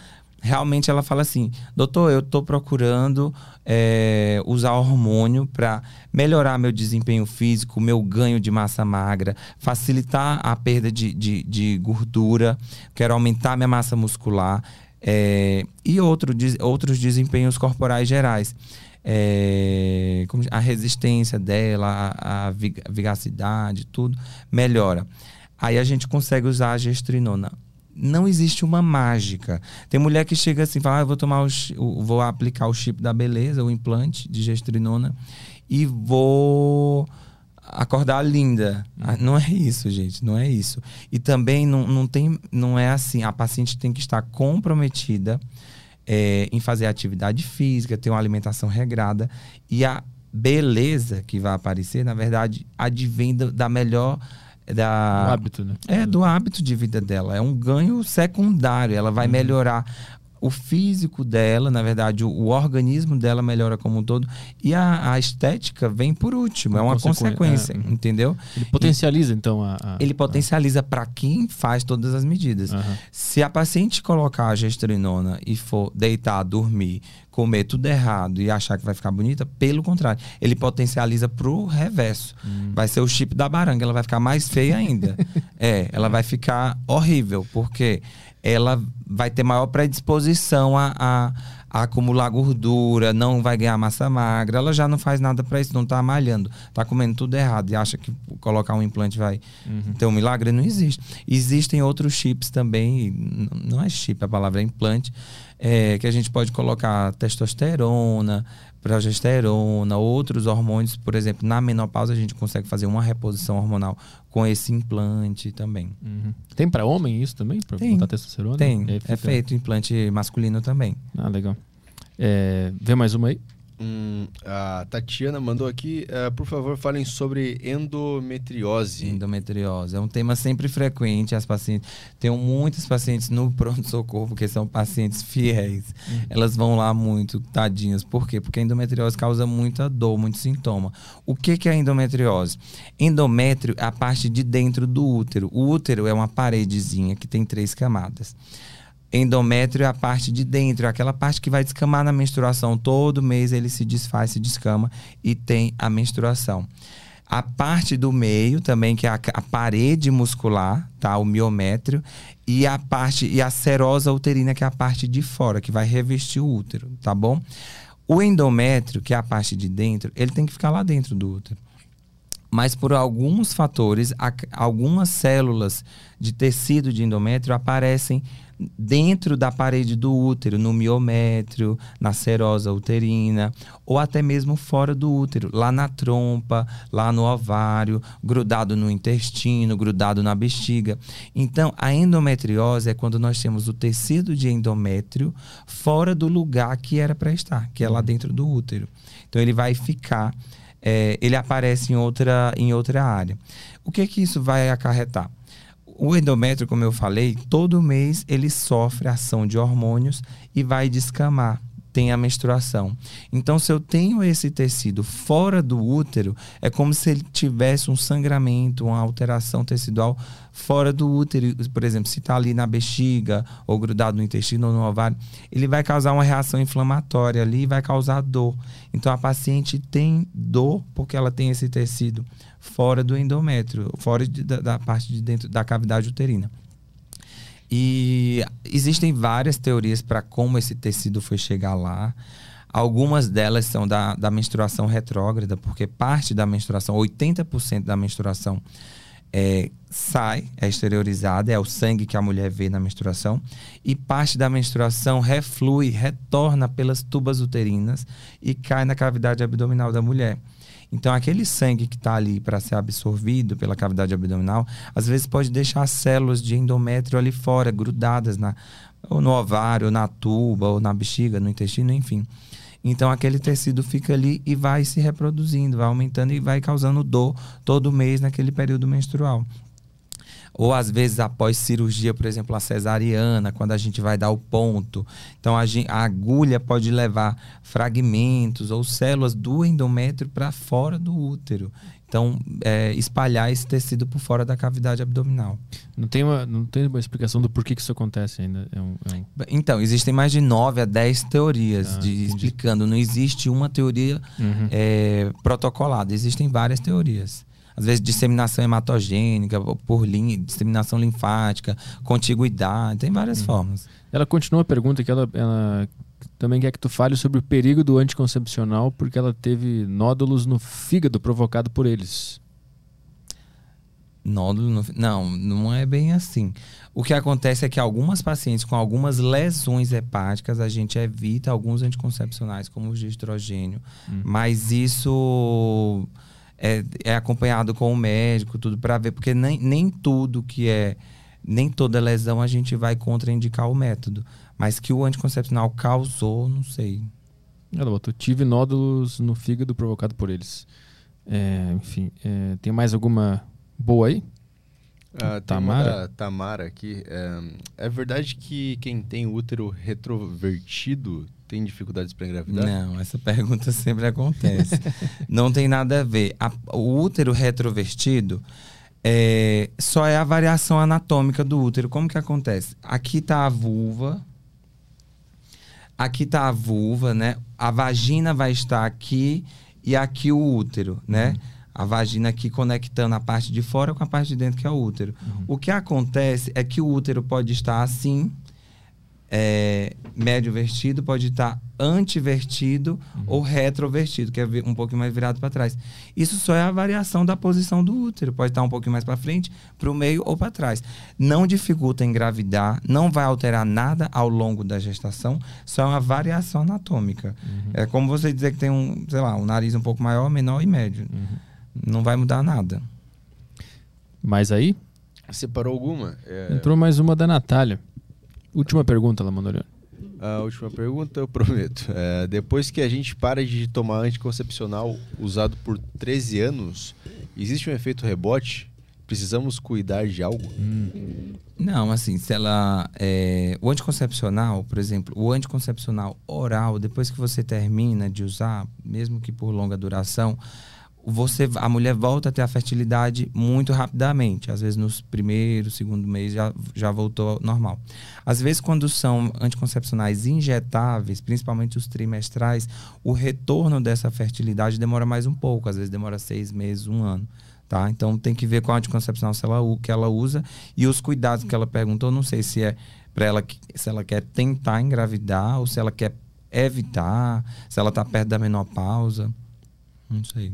realmente ela fala assim, doutor, eu estou procurando é, usar hormônio para melhorar meu desempenho físico, meu ganho de massa magra, facilitar a perda de, de, de gordura, quero aumentar minha massa muscular é, e outro, outros desempenhos corporais gerais é, a resistência dela, a, a vigacidade, tudo melhora. Aí a gente consegue usar a gestrinona. Não existe uma mágica. Tem mulher que chega assim, fala, ah, vou tomar o, vou aplicar o chip da beleza, o implante de gestrinona e vou acordar linda. Ah, não é isso, gente, não é isso. E também não, não tem, não é assim. A paciente tem que estar comprometida é, em fazer atividade física, ter uma alimentação regrada. E a beleza que vai aparecer, na verdade, advém da melhor. Da, do hábito, né? É, do hábito de vida dela. É um ganho secundário. Ela vai uhum. melhorar o físico dela, na verdade, o, o, organismo dela melhora como um todo. E a, a estética vem por último, é uma consequência, é. entendeu? Ele potencializa, e, então, a, a Ele potencializa para quem faz todas as medidas. Uhum. Se a paciente colocar a gestrinona e for deitar, dormir, comer tudo errado e achar que vai ficar bonita, pelo contrário, ele potencializa pro reverso. Hum. Vai ser o chip da baranga, ela vai ficar mais feia ainda. é, ela vai ficar horrível, porque ela vai ter maior predisposição a, a, a, acumular gordura, não vai ganhar massa magra. Ela já não faz nada para isso, não está malhando, está comendo tudo errado e acha que colocar um implante vai uhum. ter um milagre. Não existe. Existem outros chips também, não é chip, a palavra é implante, é, que a gente pode colocar testosterona, progesterona, outros hormônios, por exemplo, na menopausa a gente consegue fazer uma reposição hormonal com esse implante também. Uhum. Tem para homem isso também? Para botar testosterona? Tem, fica... é feito implante masculino também. Ah, legal. É, vê mais uma aí? Hum, a Tatiana mandou aqui, uh, por favor, falem sobre endometriose. Endometriose é um tema sempre frequente. As pacientes tenho muitos pacientes no pronto socorro porque são pacientes fiéis. Uhum. Elas vão lá muito, tadinhas. Por quê? Porque a endometriose causa muita dor, muito sintoma. O que, que é a endometriose? Endométrio é a parte de dentro do útero. O útero é uma paredezinha que tem três camadas. Endométrio é a parte de dentro, é aquela parte que vai descamar na menstruação. Todo mês ele se desfaz, se descama e tem a menstruação. A parte do meio também, que é a, a parede muscular, tá? O miométrio. E a parte, e a serosa uterina, que é a parte de fora, que vai revestir o útero, tá bom? O endométrio, que é a parte de dentro, ele tem que ficar lá dentro do útero mas por alguns fatores, algumas células de tecido de endométrio aparecem dentro da parede do útero, no miométrio, na serosa uterina, ou até mesmo fora do útero, lá na trompa, lá no ovário, grudado no intestino, grudado na bexiga. Então, a endometriose é quando nós temos o tecido de endométrio fora do lugar que era para estar, que é lá dentro do útero. Então, ele vai ficar, é, ele aparece em outra, em outra área. O que que isso vai acarretar? O endométrio, como eu falei, todo mês ele sofre ação de hormônios e vai descamar tem a menstruação. Então, se eu tenho esse tecido fora do útero, é como se ele tivesse um sangramento, uma alteração tecidual fora do útero. Por exemplo, se está ali na bexiga, ou grudado no intestino ou no ovário, ele vai causar uma reação inflamatória ali e vai causar dor. Então, a paciente tem dor porque ela tem esse tecido fora do endométrio, fora de, da, da parte de dentro da cavidade uterina. E existem várias teorias para como esse tecido foi chegar lá. Algumas delas são da, da menstruação retrógrada, porque parte da menstruação, 80% da menstruação, é, sai, é exteriorizada, é o sangue que a mulher vê na menstruação, e parte da menstruação reflui, retorna pelas tubas uterinas e cai na cavidade abdominal da mulher. Então, aquele sangue que está ali para ser absorvido pela cavidade abdominal, às vezes pode deixar células de endométrio ali fora, grudadas na, ou no ovário, ou na tuba, ou na bexiga, no intestino, enfim. Então, aquele tecido fica ali e vai se reproduzindo, vai aumentando e vai causando dor todo mês naquele período menstrual ou às vezes após cirurgia, por exemplo, a cesariana, quando a gente vai dar o ponto. Então a, gente, a agulha pode levar fragmentos ou células do endométrio para fora do útero. Então, é, espalhar esse tecido por fora da cavidade abdominal. Não tem uma, não tem uma explicação do porquê que isso acontece ainda? É um, é um... Então, existem mais de 9 a 10 teorias ah, de, explicando. Não existe uma teoria uhum. é, protocolada, existem várias teorias às vezes disseminação hematogênica, por linha, disseminação linfática, contiguidade, tem várias formas. Ela continua a pergunta que ela, ela também quer que tu fale sobre o perigo do anticoncepcional porque ela teve nódulos no fígado provocado por eles. Nódulo no... Não, não é bem assim. O que acontece é que algumas pacientes com algumas lesões hepáticas, a gente evita alguns anticoncepcionais, como o de estrogênio. Hum. Mas isso é, é acompanhado com o médico, tudo para ver, porque nem, nem tudo que é, nem toda lesão a gente vai contraindicar o método. Mas que o anticoncepcional causou, não sei. Ela botou, tive nódulos no fígado provocado por eles. É, enfim, é, tem mais alguma boa aí? Ah, Tamara? Tamara aqui. É, é verdade que quem tem útero retrovertido tem dificuldades para engravidar? Não, essa pergunta sempre acontece. não tem nada a ver. A, o útero retrovertido é, só é a variação anatômica do útero. Como que acontece? Aqui está a vulva. Aqui está a vulva, né? A vagina vai estar aqui e aqui o útero, né? Uhum. A vagina aqui conectando a parte de fora com a parte de dentro, que é o útero. Uhum. O que acontece é que o útero pode estar assim, é, médio vertido, pode estar antivertido uhum. ou retrovertido, que é um pouquinho mais virado para trás. Isso só é a variação da posição do útero. Pode estar um pouquinho mais para frente, para o meio ou para trás. Não dificulta engravidar, não vai alterar nada ao longo da gestação, só é uma variação anatômica. Uhum. É como você dizer que tem um, sei lá, um nariz um pouco maior, menor e médio. Uhum. Não vai mudar nada. Mas aí? Separou alguma? É... Entrou mais uma da Natália. Última pergunta, Lamandoriano. A última pergunta, eu prometo. É, depois que a gente para de tomar anticoncepcional usado por 13 anos, existe um efeito rebote? Precisamos cuidar de algo? Hum. Não, assim, se ela. É, o anticoncepcional, por exemplo, o anticoncepcional oral, depois que você termina de usar, mesmo que por longa duração, você, a mulher volta a ter a fertilidade muito rapidamente. Às vezes nos primeiros, segundo mês já, já voltou ao normal. Às vezes, quando são anticoncepcionais injetáveis, principalmente os trimestrais, o retorno dessa fertilidade demora mais um pouco. Às vezes demora seis meses, um ano. Tá? Então tem que ver qual anticoncepcional ela, que ela usa e os cuidados que ela perguntou. Não sei se é para ela se ela quer tentar engravidar ou se ela quer evitar, se ela está perto da menopausa. Não sei.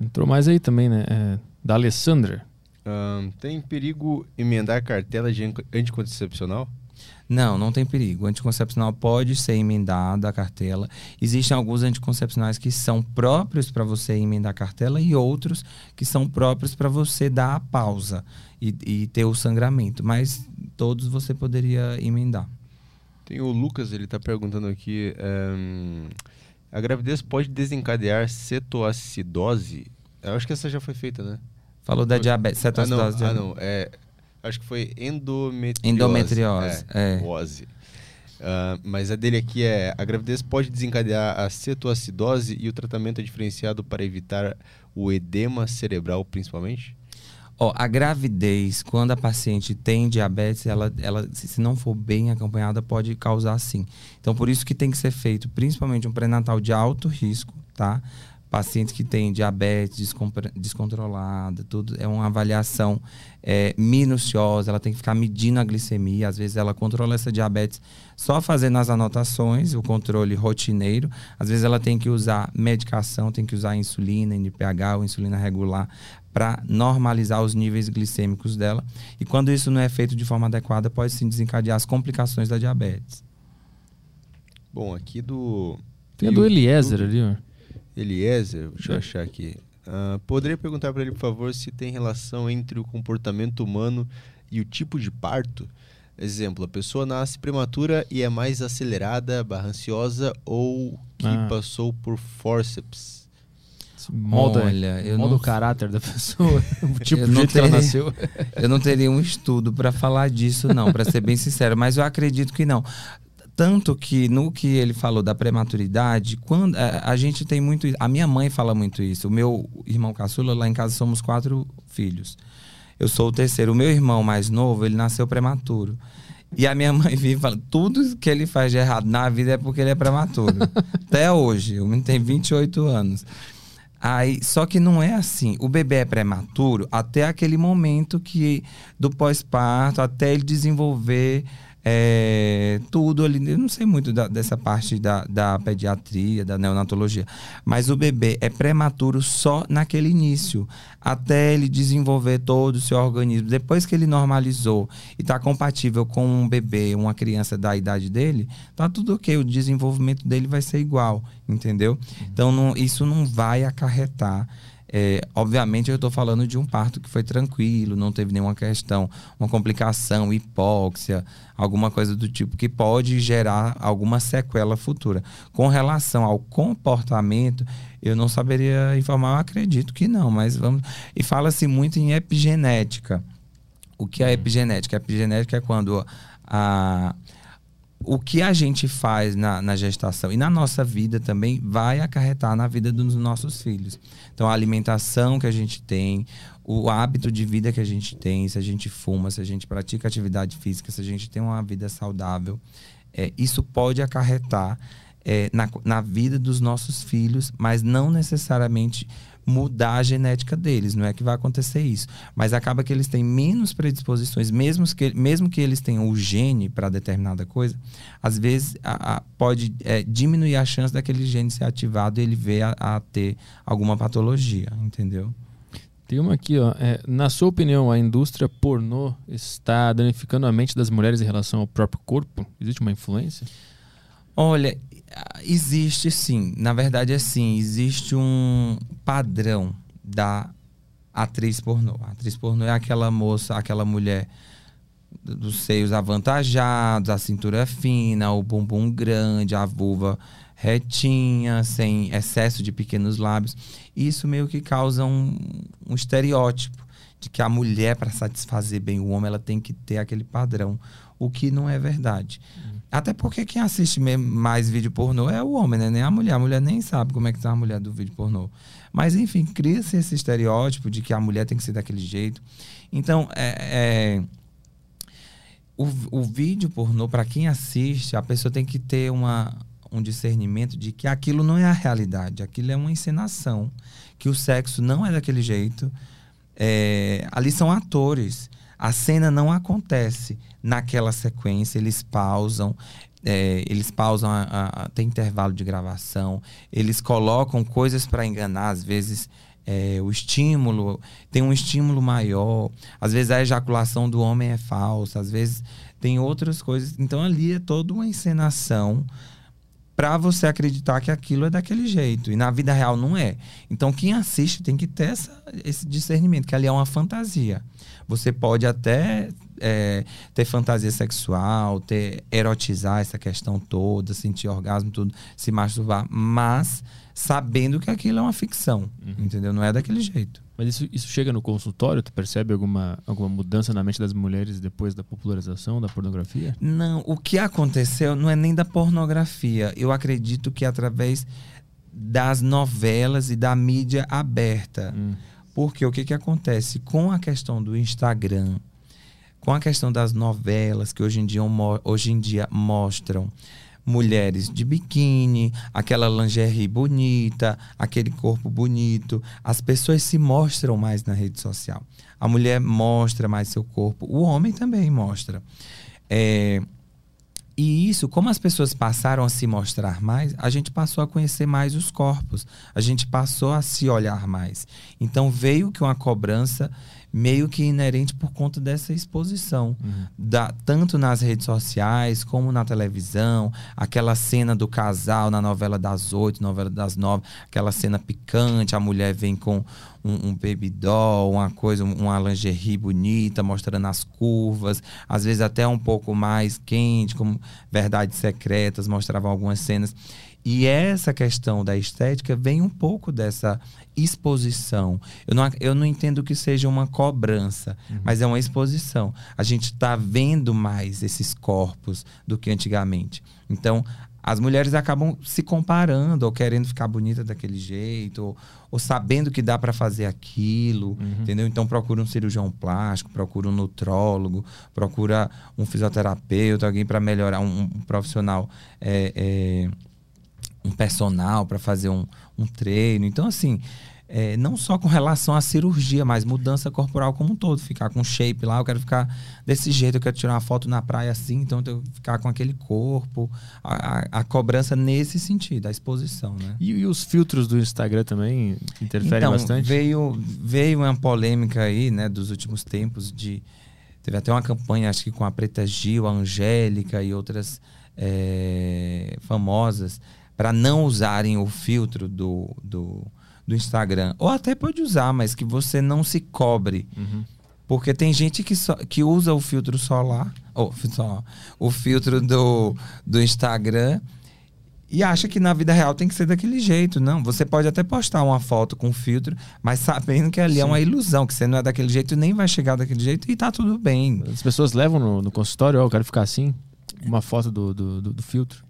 Entrou mais aí também, né? É, da Alessandra. Um, tem perigo emendar cartela de anticoncepcional? Não, não tem perigo. O anticoncepcional pode ser emendado a cartela. Existem alguns anticoncepcionais que são próprios para você emendar a cartela e outros que são próprios para você dar a pausa e, e, ter o sangramento. Mas todos você poderia emendar. Tem o Lucas, ele está perguntando aqui. Um, a gravidez pode desencadear cetoacidose? Eu acho que essa já foi feita, né? Falou da diabetes, cetoacidose. Ah, não. Ah, não. É, acho que foi endometriose. Endometriose, é. é. Uh, mas a dele aqui é: a gravidez pode desencadear a cetoacidose e o tratamento é diferenciado para evitar o edema cerebral, principalmente? Ó, a gravidez, quando a paciente tem diabetes, ela, ela, se não for bem acompanhada, pode causar sim. Então, por isso que tem que ser feito, principalmente um pré-natal de alto risco, tá? pacientes que têm diabetes descontrolada, tudo é uma avaliação é, minuciosa, ela tem que ficar medindo a glicemia, às vezes ela controla essa diabetes só fazendo as anotações, o controle rotineiro, às vezes ela tem que usar medicação, tem que usar insulina, NPH ou insulina regular para normalizar os níveis glicêmicos dela, e quando isso não é feito de forma adequada, pode sim desencadear as complicações da diabetes. Bom, aqui do... Tem a do Eliezer ali, ó. Eliezer, deixa eu achar aqui. Uh, poderia perguntar para ele, por favor, se tem relação entre o comportamento humano e o tipo de parto? Exemplo, a pessoa nasce prematura e é mais acelerada, barra ansiosa ou que ah. passou por forceps. Molda, Olha, eu molda não... o caráter da pessoa, o tipo de jeito que ela nasceu. eu não teria um estudo para falar disso, não, para ser bem sincero, mas eu acredito que não. Tanto que no que ele falou da prematuridade, quando a, a, gente tem muito. A minha mãe fala muito isso. O meu irmão caçula, lá em casa somos quatro filhos. Eu sou o terceiro. O meu irmão mais novo, ele nasceu prematuro. E a minha mãe vive falando: tudo que ele faz de errado na vida é porque ele é prematuro. Até hoje. O menino tem 28 anos. Aí, só que não é assim. O bebê é prematuro até aquele momento que do pós-parto, até ele desenvolver é, tudo ali. Eu não sei muito da, dessa parte da, da pediatria, da neonatologia. Mas o bebê é prematuro só naquele início, até ele desenvolver todo o seu organismo. Depois que ele normalizou e está compatível com um bebê, uma criança da idade dele, tá tudo ok. O desenvolvimento dele vai ser igual, entendeu? Então, não, isso não vai acarretar é, obviamente, eu estou falando de um parto que foi tranquilo, não teve nenhuma questão, uma complicação, hipóxia, alguma coisa do tipo que pode gerar alguma sequela futura. Com relação ao comportamento, eu não saberia informar, eu acredito que não, mas vamos. E fala-se muito em epigenética. O que é epigenética? A epigenética é quando a o que a gente faz na, na, gestação e na nossa vida também vai acarretar na vida dos nossos filhos. Então, a alimentação que a gente tem, o hábito de vida que a gente tem, se a gente fuma, se a gente pratica atividade física, se a gente tem uma vida saudável, é, isso pode acarretar é, na, na vida dos nossos filhos, mas não necessariamente mudar a genética deles, não é que vai acontecer isso. Mas acaba que eles têm menos predisposições, mesmo que, mesmo que eles tenham o gene para determinada coisa, às vezes a, a, pode é, diminuir a chance daquele gene ser ativado e ele ver a, a ter alguma patologia, entendeu? Tem uma aqui, ó. É, na sua opinião, a indústria pornô está danificando a mente das mulheres em relação ao próprio corpo? Existe uma influência? Olha, Existe sim. Na verdade, é sim. Existe um padrão da atriz pornô. A atriz pornô é aquela moça, aquela mulher dos seios avantajados, a cintura fina, o bumbum grande, a vulva retinha, sem excesso de pequenos lábios. Isso meio que causa um, um estereótipo de que a mulher, para satisfazer bem o homem, ela tem que ter aquele padrão, o que não é verdade. Uhum. Até porque quem assiste mais vídeo pornô é o homem, né? Nem a mulher. A mulher nem sabe como é que tá a mulher do vídeo pornô. Mas, enfim, cria-se esse estereótipo de que a mulher tem que ser daquele jeito. Então, é, é o, o vídeo pornô, para quem assiste, a pessoa tem que ter uma, um discernimento de que aquilo não é a realidade, aquilo é uma encenação, que o sexo não é daquele jeito. É, ali são atores. A cena não acontece naquela sequência, eles pausam, é, eles pausam, a, a, tem intervalo de gravação, eles colocam coisas para enganar, às vezes é, o estímulo, tem um estímulo maior, às vezes a ejaculação do homem é falsa, às vezes tem outras coisas. Então ali é toda uma encenação para você acreditar que aquilo é daquele jeito. E na vida real não é. Então quem assiste tem que ter essa, esse discernimento, que ali é uma fantasia. Você pode até é, ter fantasia sexual, ter erotizar essa questão toda, sentir orgasmo, tudo, se masturbar, mas sabendo que aquilo é uma ficção, uhum. entendeu? Não é daquele jeito. Mas isso, isso chega no consultório? Tu percebe alguma, alguma mudança na mente das mulheres depois da popularização da pornografia? Não, o que aconteceu não é nem da pornografia. Eu acredito que através das novelas e da mídia aberta. Hum. Porque o que, que acontece? Com a questão do Instagram, com a questão das novelas que hoje em dia, hoje em dia mostram mulheres de biquíni, aquela lingerie bonita, aquele corpo bonito. As pessoas se mostram mais na rede social. A mulher mostra mais seu corpo, o homem também mostra. É, e isso, como as pessoas passaram a se mostrar mais, a gente passou a conhecer mais os corpos, a gente passou a se olhar mais. Então veio que uma cobrança meio que inerente por conta dessa exposição, uhum. da, tanto nas redes sociais como na televisão, aquela cena do casal na novela das oito, novela das nove, aquela cena picante, a mulher vem com um, um baby doll, uma coisa, uma lingerie bonita, mostrando as curvas, às vezes até um pouco mais quente, como Verdades Secretas, mostravam algumas cenas. E essa questão da estética vem um pouco dessa exposição. Eu não, eu não entendo que seja uma cobrança, uhum. mas é uma exposição. A gente está vendo mais esses corpos do que antigamente. Então, as mulheres acabam se comparando ou querendo ficar bonita daquele jeito ou, ou sabendo que dá para fazer aquilo, uhum. entendeu? Então procura um cirurgião plástico, procura um nutrólogo, procura um fisioterapeuta, alguém para melhorar um, um profissional é, é, um personal para fazer um, um treino. Então, assim, é, não só com relação à cirurgia, mas mudança corporal como um todo. Ficar com shape lá, eu quero ficar desse jeito, eu quero tirar uma foto na praia assim, então eu tenho que ficar com aquele corpo. A, a, a cobrança nesse sentido, a exposição, né? E, e, os filtros do Instagram também interferem então, bastante? Veio, veio uma polêmica aí, né, dos últimos tempos de... Teve até uma campanha, acho que com a Preta Gil, a Angélica e outras é, famosas, para não usarem o filtro do, do, do, Instagram. Ou até pode usar, mas que você não se cobre. Uhum. Porque tem gente que, so, que usa o filtro solar, ou o filtro do, do Instagram e acha que na vida real tem que ser daquele jeito. Não, você pode até postar uma foto com filtro, mas sabendo que ali Sim. é uma ilusão, que você não é daquele jeito nem vai chegar daquele jeito e tá tudo bem. As pessoas levam no, no consultório, ó, oh, eu quero ficar assim, uma foto do, do, do, do filtro.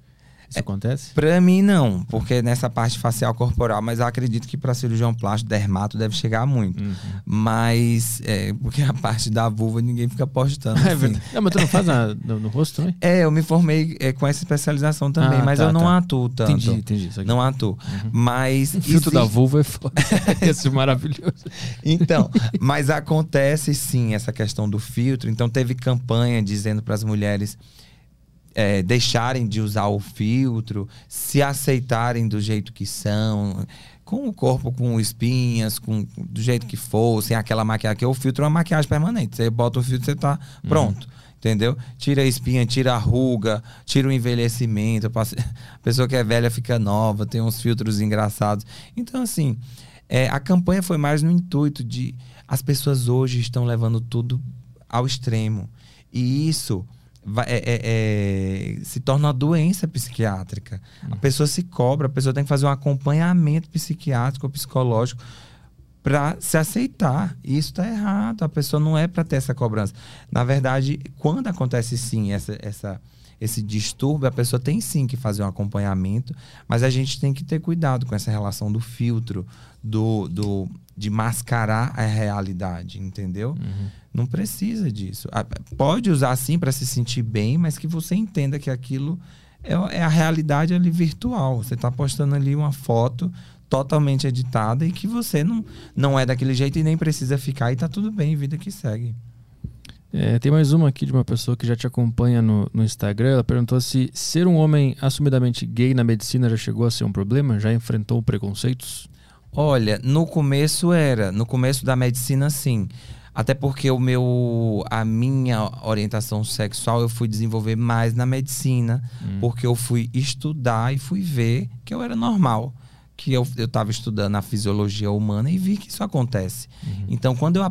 Isso é, acontece? Pra mim, não, porque nessa parte facial corporal, mas eu acredito que para cirurgião plástico, dermato deve chegar muito. Uhum. Mas, é, porque a parte da vulva ninguém fica postando. É assim. É, mas tu não faz na, no, no, rosto também? É, eu me formei é, com essa especialização também, ah, mas tá, eu não tá. atuo tanto. Entendi, entendi. Não atuo. Uhum. Mas. O filtro da vulva é foda. Esse maravilhoso. Então, mas acontece sim essa questão do filtro. Então, teve campanha dizendo para as mulheres é, deixarem de usar o filtro, se aceitarem do jeito que são, com o corpo com espinhas, com do jeito que for, sem aquela maquiagem, que o filtro é uma maquiagem permanente. Você bota o filtro, você tá pronto. Uhum. Entendeu? Tira a espinha, tira a ruga, tira o envelhecimento. A pessoa que é velha fica nova, tem uns filtros engraçados. Então, assim, é, a campanha foi mais no intuito de. As pessoas hoje estão levando tudo ao extremo. E isso vai, é, é, é, se torna uma doença psiquiátrica. Hum. A pessoa se cobra, a pessoa tem que fazer um acompanhamento psiquiátrico ou psicológico para se aceitar. Isso está errado. A pessoa não é para ter essa cobrança. Na verdade, quando acontece sim essa, essa, esse distúrbio, a pessoa tem sim que fazer um acompanhamento, mas a gente tem que ter cuidado com essa relação do filtro, do, do de mascarar a realidade, entendeu? Uhum. Não precisa disso. Pode usar sim para se sentir bem, mas que você entenda que aquilo é, é a realidade ali virtual. Você está postando ali uma foto totalmente editada e que você não, não é daquele jeito e nem precisa ficar e tá tudo bem, vida que segue. É, tem mais uma aqui de uma pessoa que já te acompanha no, no Instagram. Ela perguntou se ser um homem assumidamente gay na medicina já chegou a ser um problema? Já enfrentou preconceitos? Olha, no começo era. No começo da medicina, sim. Até porque o meu, a minha orientação sexual eu fui desenvolver mais na medicina, hum. porque eu fui estudar e fui ver que eu era normal, que eu estava estudando a fisiologia humana e vi que isso acontece. Uhum. Então, quando eu,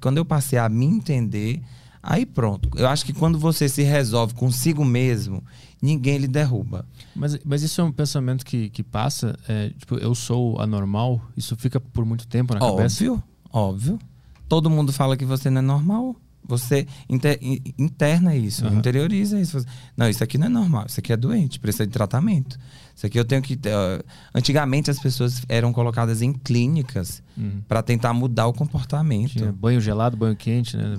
quando eu passei a me entender, Aí pronto. Eu acho que quando você se resolve consigo mesmo, ninguém lhe derruba. Mas, mas isso é um pensamento que, que passa, é, tipo, eu sou anormal, isso fica por muito tempo na cabeça? Óbvio, óbvio. Todo mundo fala que você não é normal. Você inter- in- interna isso, Aham. interioriza isso. Não, isso aqui não é normal, isso aqui é doente, precisa de tratamento. Isso aqui eu tenho que. ó, Antigamente as pessoas eram colocadas em clínicas Uhum. para tentar mudar o comportamento. Tinha banho gelado, banho quente, né?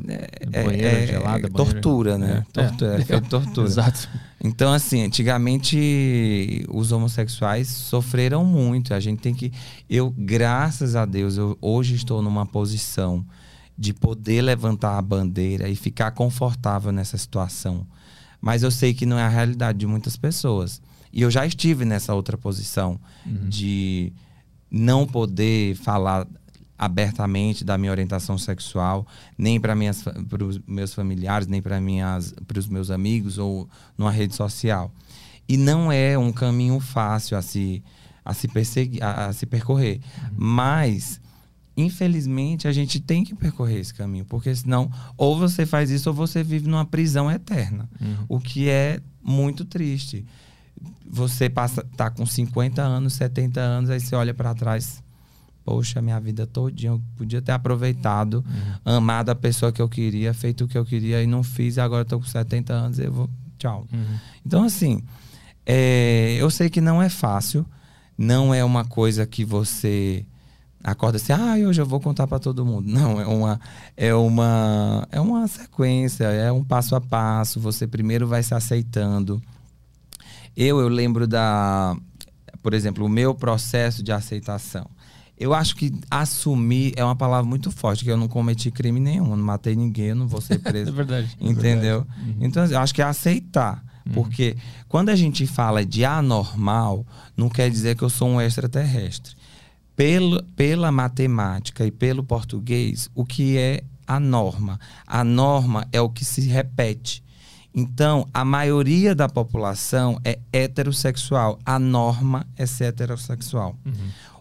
É, Banheira é- gelada, é banheira- tortura, né? É. Tortura, é tortura. Exato. Então, assim, antigamente os homossexuais sofreram muito. A gente tem que. Eu, graças a Deus, eu hoje estou numa posição de poder levantar a bandeira e ficar confortável nessa situação. Mas eu sei que não é a realidade de muitas pessoas. E eu já estive nessa outra posição de não poder falar abertamente da minha orientação sexual, nem para os meus familiares, nem para os meus amigos ou numa rede social. E não é um caminho fácil a se, a se, perseguir, a, a se percorrer. Mas, infelizmente, a gente tem que percorrer esse caminho, porque senão, ou você faz isso, ou você vive numa prisão eterna. O que é muito triste. Você passa, tá com 50 anos, 70 anos, aí você olha para trás. Poxa, minha vida todinha, eu podia ter aproveitado, amado a pessoa que eu queria, feito o que eu queria e não fiz, e agora eu tô com 70 anos, eu vou. Tchau. Então, assim, é, eu sei que não é fácil, não é uma coisa que você acorda assim, ah, hoje eu vou contar para todo mundo. Não, é uma, é uma, é uma sequência, é um passo a passo. Você primeiro vai se aceitando. Eu, eu lembro da, por exemplo, o meu processo de aceitação. Eu acho que assumir é uma palavra muito forte, que eu não cometi crime nenhum, não matei ninguém, eu não vou ser É preso. verdade. é Entendeu? verdade. Uhum. Então, eu acho que é aceitar. Porque quando a gente fala de anormal, não quer dizer que eu sou um extraterrestre. Pelo, pela matemática e pelo português, o que é a norma? A norma é o que se repete. Então, a maioria da população é heterossexual. A norma é ser heterossexual.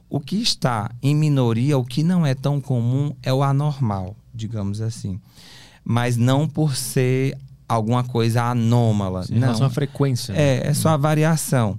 O que está em minoria, o que não é tão comum, é o anormal, digamos assim. Mas não por ser alguma coisa anômala. Sim, não. relação à frequência. né? É, é só a variação.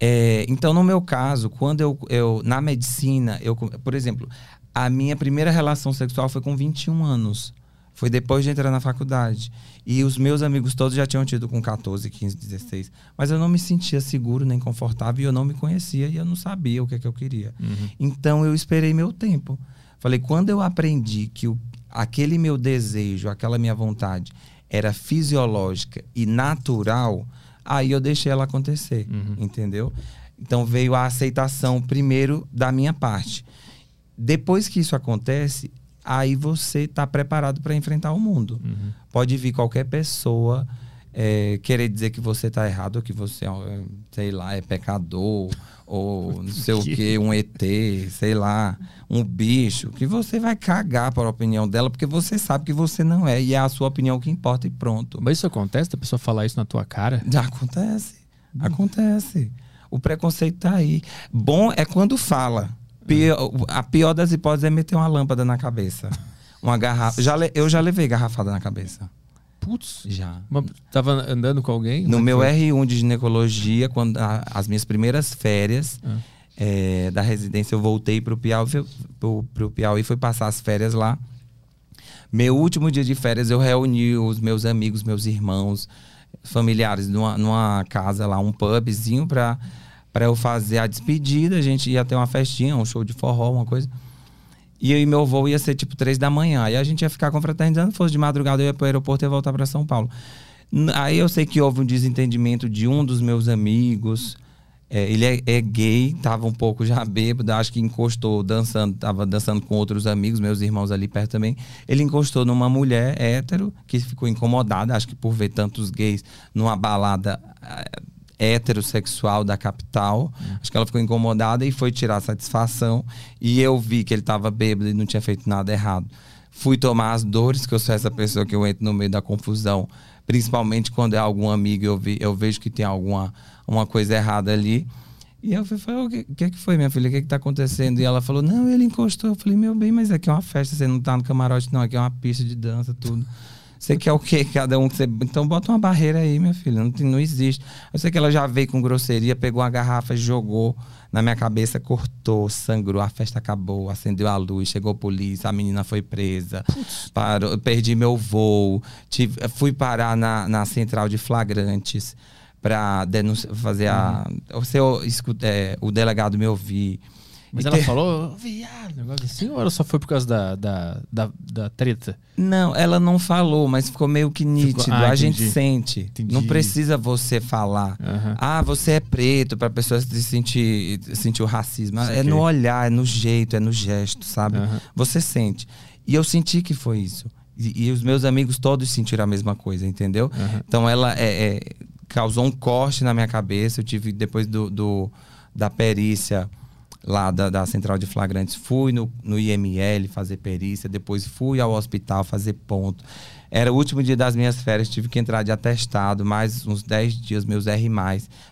É, então, no meu caso, quando eu, eu na medicina, eu, por exemplo, a minha primeira relação sexual foi com 21 anos. Foi depois de entrar na faculdade. E os meus amigos todos já tinham tido com 14, 15, 16. Mas eu não me sentia seguro nem confortável e eu não me conhecia e eu não sabia o que, é que eu queria. Então eu esperei meu tempo. Falei, quando eu aprendi que o, aquele meu desejo, aquela minha vontade era fisiológica e natural, aí eu deixei ela acontecer, entendeu? Então veio a aceitação primeiro da minha parte. Depois que isso acontece, aí você está preparado para enfrentar o mundo. Pode vir qualquer pessoa é, querer dizer que você está errado, ou que você, é, sei lá, é pecador, ou não sei o que, um ET, sei lá, um bicho, que você vai cagar para a opinião dela, porque você sabe que você não é, e é a sua opinião que importa e pronto. Mas isso acontece, da pessoa falar isso na tua cara? Já acontece. Acontece. O preconceito tá aí. Bom é quando fala. Pior- a pior das hipóteses é meter uma lâmpada na cabeça. Uma garrafa. Já le- eu já levei garrafada na cabeça. Putz. Já. Mas Tava andando com alguém? No é meu foi? R1 de ginecologia, quando a- as minhas primeiras férias Ah. eh, da residência, eu voltei pro Piauí, pro, pro Piauí, fui passar as férias lá. Meu último dia de férias, eu reuni os meus amigos, meus irmãos, familiares, numa, numa casa lá, um pubzinho, pra, pra eu fazer a despedida. A gente ia ter uma festinha, um show de forró, uma coisa. E aí meu voo ia ser tipo três da manhã. Aí a gente ia ficar confraternizando, fosse de madrugada, eu ia pro aeroporto e voltar para São Paulo. Aí eu sei que houve um desentendimento de um dos meus amigos. É, ele é, é gay, tava um pouco já bêbado, acho que encostou dançando, tava dançando com outros amigos, meus irmãos ali perto também. Ele encostou numa mulher hétero, que ficou incomodada, acho que por ver tantos gays numa balada eh, heterossexual da capital. Acho que ela ficou incomodada e foi tirar satisfação. E eu vi que ele tava bêbado e não tinha feito nada errado. Fui tomar as dores, que eu sou essa pessoa que eu entro no meio da confusão, principalmente quando é algum amigo e eu, vi, eu vejo que tem alguma uma coisa errada ali. E eu falei, o que, que, que foi, minha filha? O que, que tá acontecendo? E ela falou, não, ele encostou. Eu falei, meu bem, mas aqui é uma festa, você não tá no camarote, não, aqui é uma pista de dança, tudo. Você quer o quê? Cada um que você. Então bota uma barreira aí, minha filha. Não, não existe. Eu sei que ela já veio com grosseria, pegou uma garrafa, jogou na minha cabeça, cortou, sangrou, a festa acabou, acendeu a luz, chegou a polícia, a menina foi presa, parou, perdi meu voo, tive, fui parar na, na central de flagrantes para fazer a. Uhum. O, seu, é, o delegado me ouvir. Mas ela falou, viado, negócio assim, ou ela só foi por causa da, da, da, da treta? Não, ela não falou, mas ficou meio que nítido. Ficou... Ah, a gente sente. Entendi. Não precisa você falar. Uhum. Ah, você é preto, pra pessoa se sentir, sentir o racismo. É no olhar, é no jeito, é no gesto, sabe? Uhum. Você sente. E eu senti que foi isso. E, e, os meus amigos todos sentiram a mesma coisa, entendeu? Uhum. Então ela é, é, causou um corte na minha cabeça. Eu tive, depois do, do da perícia lá da, da, central de flagrantes, fui no, no IML fazer perícia, depois fui ao hospital fazer ponto. Era o último dia das minhas férias, tive que entrar de atestado, mais uns 10 dias, meus R+,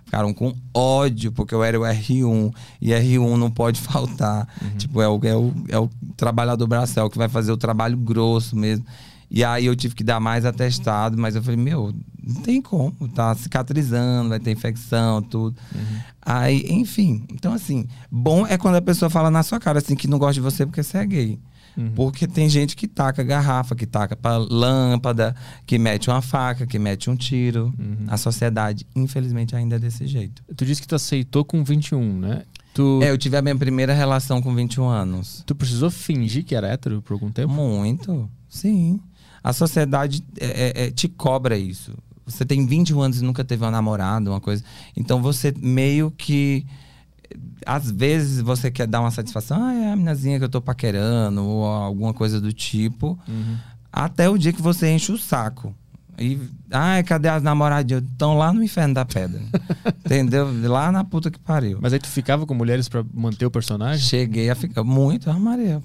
ficaram com ódio, porque eu era o R1, e R1 não pode faltar. Uhum. Tipo, é o, é, o, é o trabalhador braçal que vai fazer o trabalho grosso mesmo. E aí eu tive que dar mais atestado, mas eu falei, meu, não tem como, tá cicatrizando, vai ter infecção, tudo. Uhum. Aí, enfim, então assim, bom é quando a pessoa fala na sua cara assim que não gosta de você porque você é gay. Uhum. Porque tem gente que taca garrafa, que taca lâmpada, que mete uma faca, que mete um tiro. Uhum. A sociedade, infelizmente, ainda é desse jeito. Tu disse que tu aceitou com 21, né? Tu... É, eu tive a minha primeira relação com 21 anos. Tu precisou fingir que era hétero por algum tempo? Muito, sim. A sociedade é, é, é, te cobra isso. Você tem 21 anos e nunca teve uma namorada, uma coisa. Então você meio que. Às vezes você quer dar uma satisfação, ah, é a minazinha que eu tô paquerando, ou alguma coisa do tipo. Uhum. Até o dia que você enche o saco. E, ai, cadê as namoradinhas? Estão lá no inferno da pedra. entendeu? Lá na puta que pariu. Mas aí tu ficava com mulheres para manter o personagem? Cheguei a ficar muito, ah, Maria.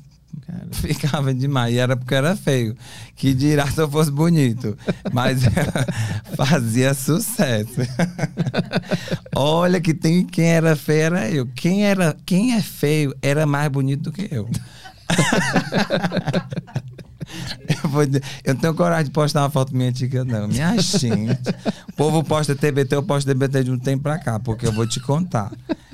Cara. Ficava demais. E era porque era feio. Que dirá se eu fosse bonito. Mas fazia sucesso. Olha que tem quem era feio era eu. Quem, era, quem é feio era mais bonito do que eu. Eu, vou, eu não tenho coragem de postar uma foto minha antiga, não. Minha gente. O povo posta TBT, eu posto TBT de um tempo pra cá, porque eu vou te contar.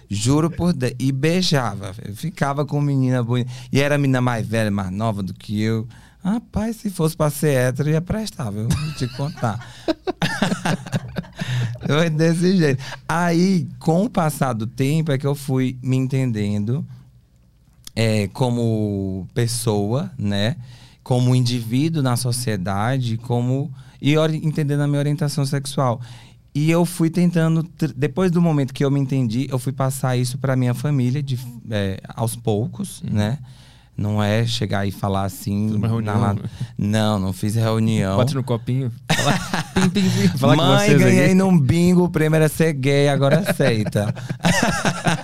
Juro por Deus. E beijava. Ficava com menina bonita. E era menina mais velha, mais nova do que eu. Rapaz, se fosse pra ser hétero, ia prestar? Vou te contar. Foi desse jeito. Aí, com o passar do tempo, é que eu fui me entendendo é, como pessoa, né? Como indivíduo na sociedade, como. E entendendo a minha orientação sexual. E eu fui tentando, depois do momento que eu me entendi, eu fui passar isso para minha família de, é, aos poucos, uhum. né? Não é chegar e falar assim. Uma reunião. Na... Não, não fiz reunião. Bate no copinho. Fala, pim, pim, pim. Fala Mãe, ganhei num bingo, o prêmio era ser gay, agora aceita.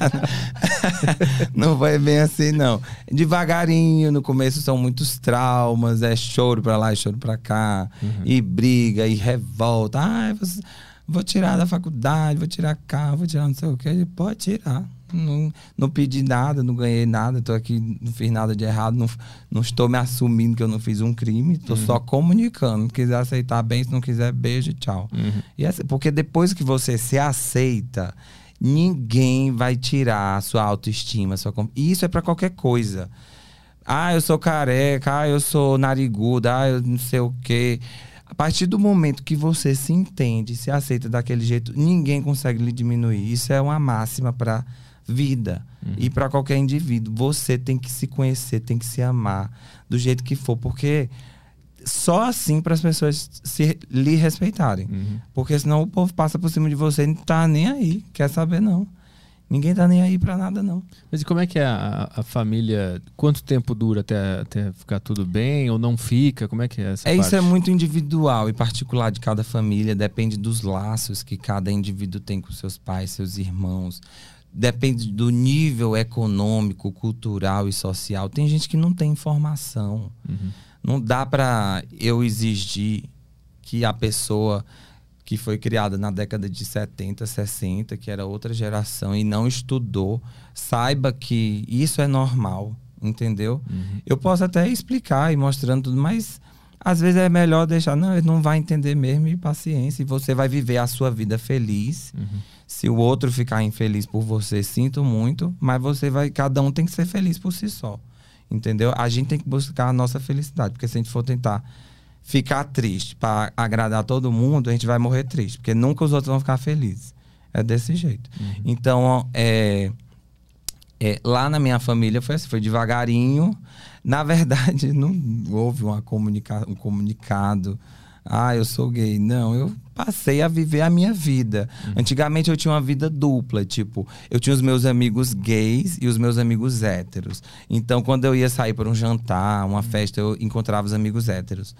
não foi bem assim, não. Devagarinho, no começo são muitos traumas, é choro pra lá e choro pra cá. Uhum. E briga, e revolta. Ai, você vou tirar da faculdade, vou tirar carro, vou tirar não sei o que. Ele pode tirar. Não, não pedi nada, não ganhei nada, estou aqui, não fiz nada de errado, não, não estou me assumindo que eu não fiz um crime, estou uhum. só comunicando. Se quiser aceitar bem, se não quiser, beijo, tchau. Uhum. E assim, porque depois que você se aceita, ninguém vai tirar a sua autoestima. A sua, e isso é para qualquer coisa. Ah, eu sou careca, ah, eu sou nariguda, ah, eu não sei o quê. A partir do momento que você se entende, se aceita daquele jeito, ninguém consegue lhe diminuir. Isso é uma máxima para vida uhum. e para qualquer indivíduo. Você tem que se conhecer, tem que se amar do jeito que for, porque só assim para as pessoas se lhe respeitarem. Uhum. Porque senão o povo passa por cima de você e não tá nem aí, quer saber não. Ninguém tá nem aí para nada, não. Mas e como é que é a, a, família? Quanto tempo dura até, até ficar tudo bem ou não fica? Como é que é essa é, parte? Isso é muito individual e particular de cada família. Depende dos laços que cada indivíduo tem com seus pais, seus irmãos. Depende do nível econômico, cultural e social. Tem gente que não tem informação. Uhum. Não dá para eu exigir que a pessoa que foi criada na década de 70, 60, que era outra geração e não estudou, saiba que isso é normal, entendeu? Uhum. Eu posso até explicar e mostrando tudo, mas às vezes é melhor deixar, não, ele não vai entender mesmo e paciência, e você vai viver a sua vida feliz. Uhum. Se o outro ficar infeliz por você, sinto muito, mas você vai, cada um tem que ser feliz por si só. Entendeu? A gente tem que buscar a nossa felicidade, porque se a gente for tentar ficar triste para agradar todo mundo, a gente vai morrer triste, porque nunca os outros vão ficar felizes. É desse jeito. Então, ó, é, é, lá na minha família foi assim, foi devagarinho. Na verdade, não houve uma comunica um comunicado. Ah, eu sou gay. Não, eu passei a viver a minha vida. Antigamente eu tinha uma vida dupla, tipo, eu tinha os meus amigos gays e os meus amigos héteros. Então, quando eu ia sair para um jantar, uma festa, eu encontrava os amigos héteros.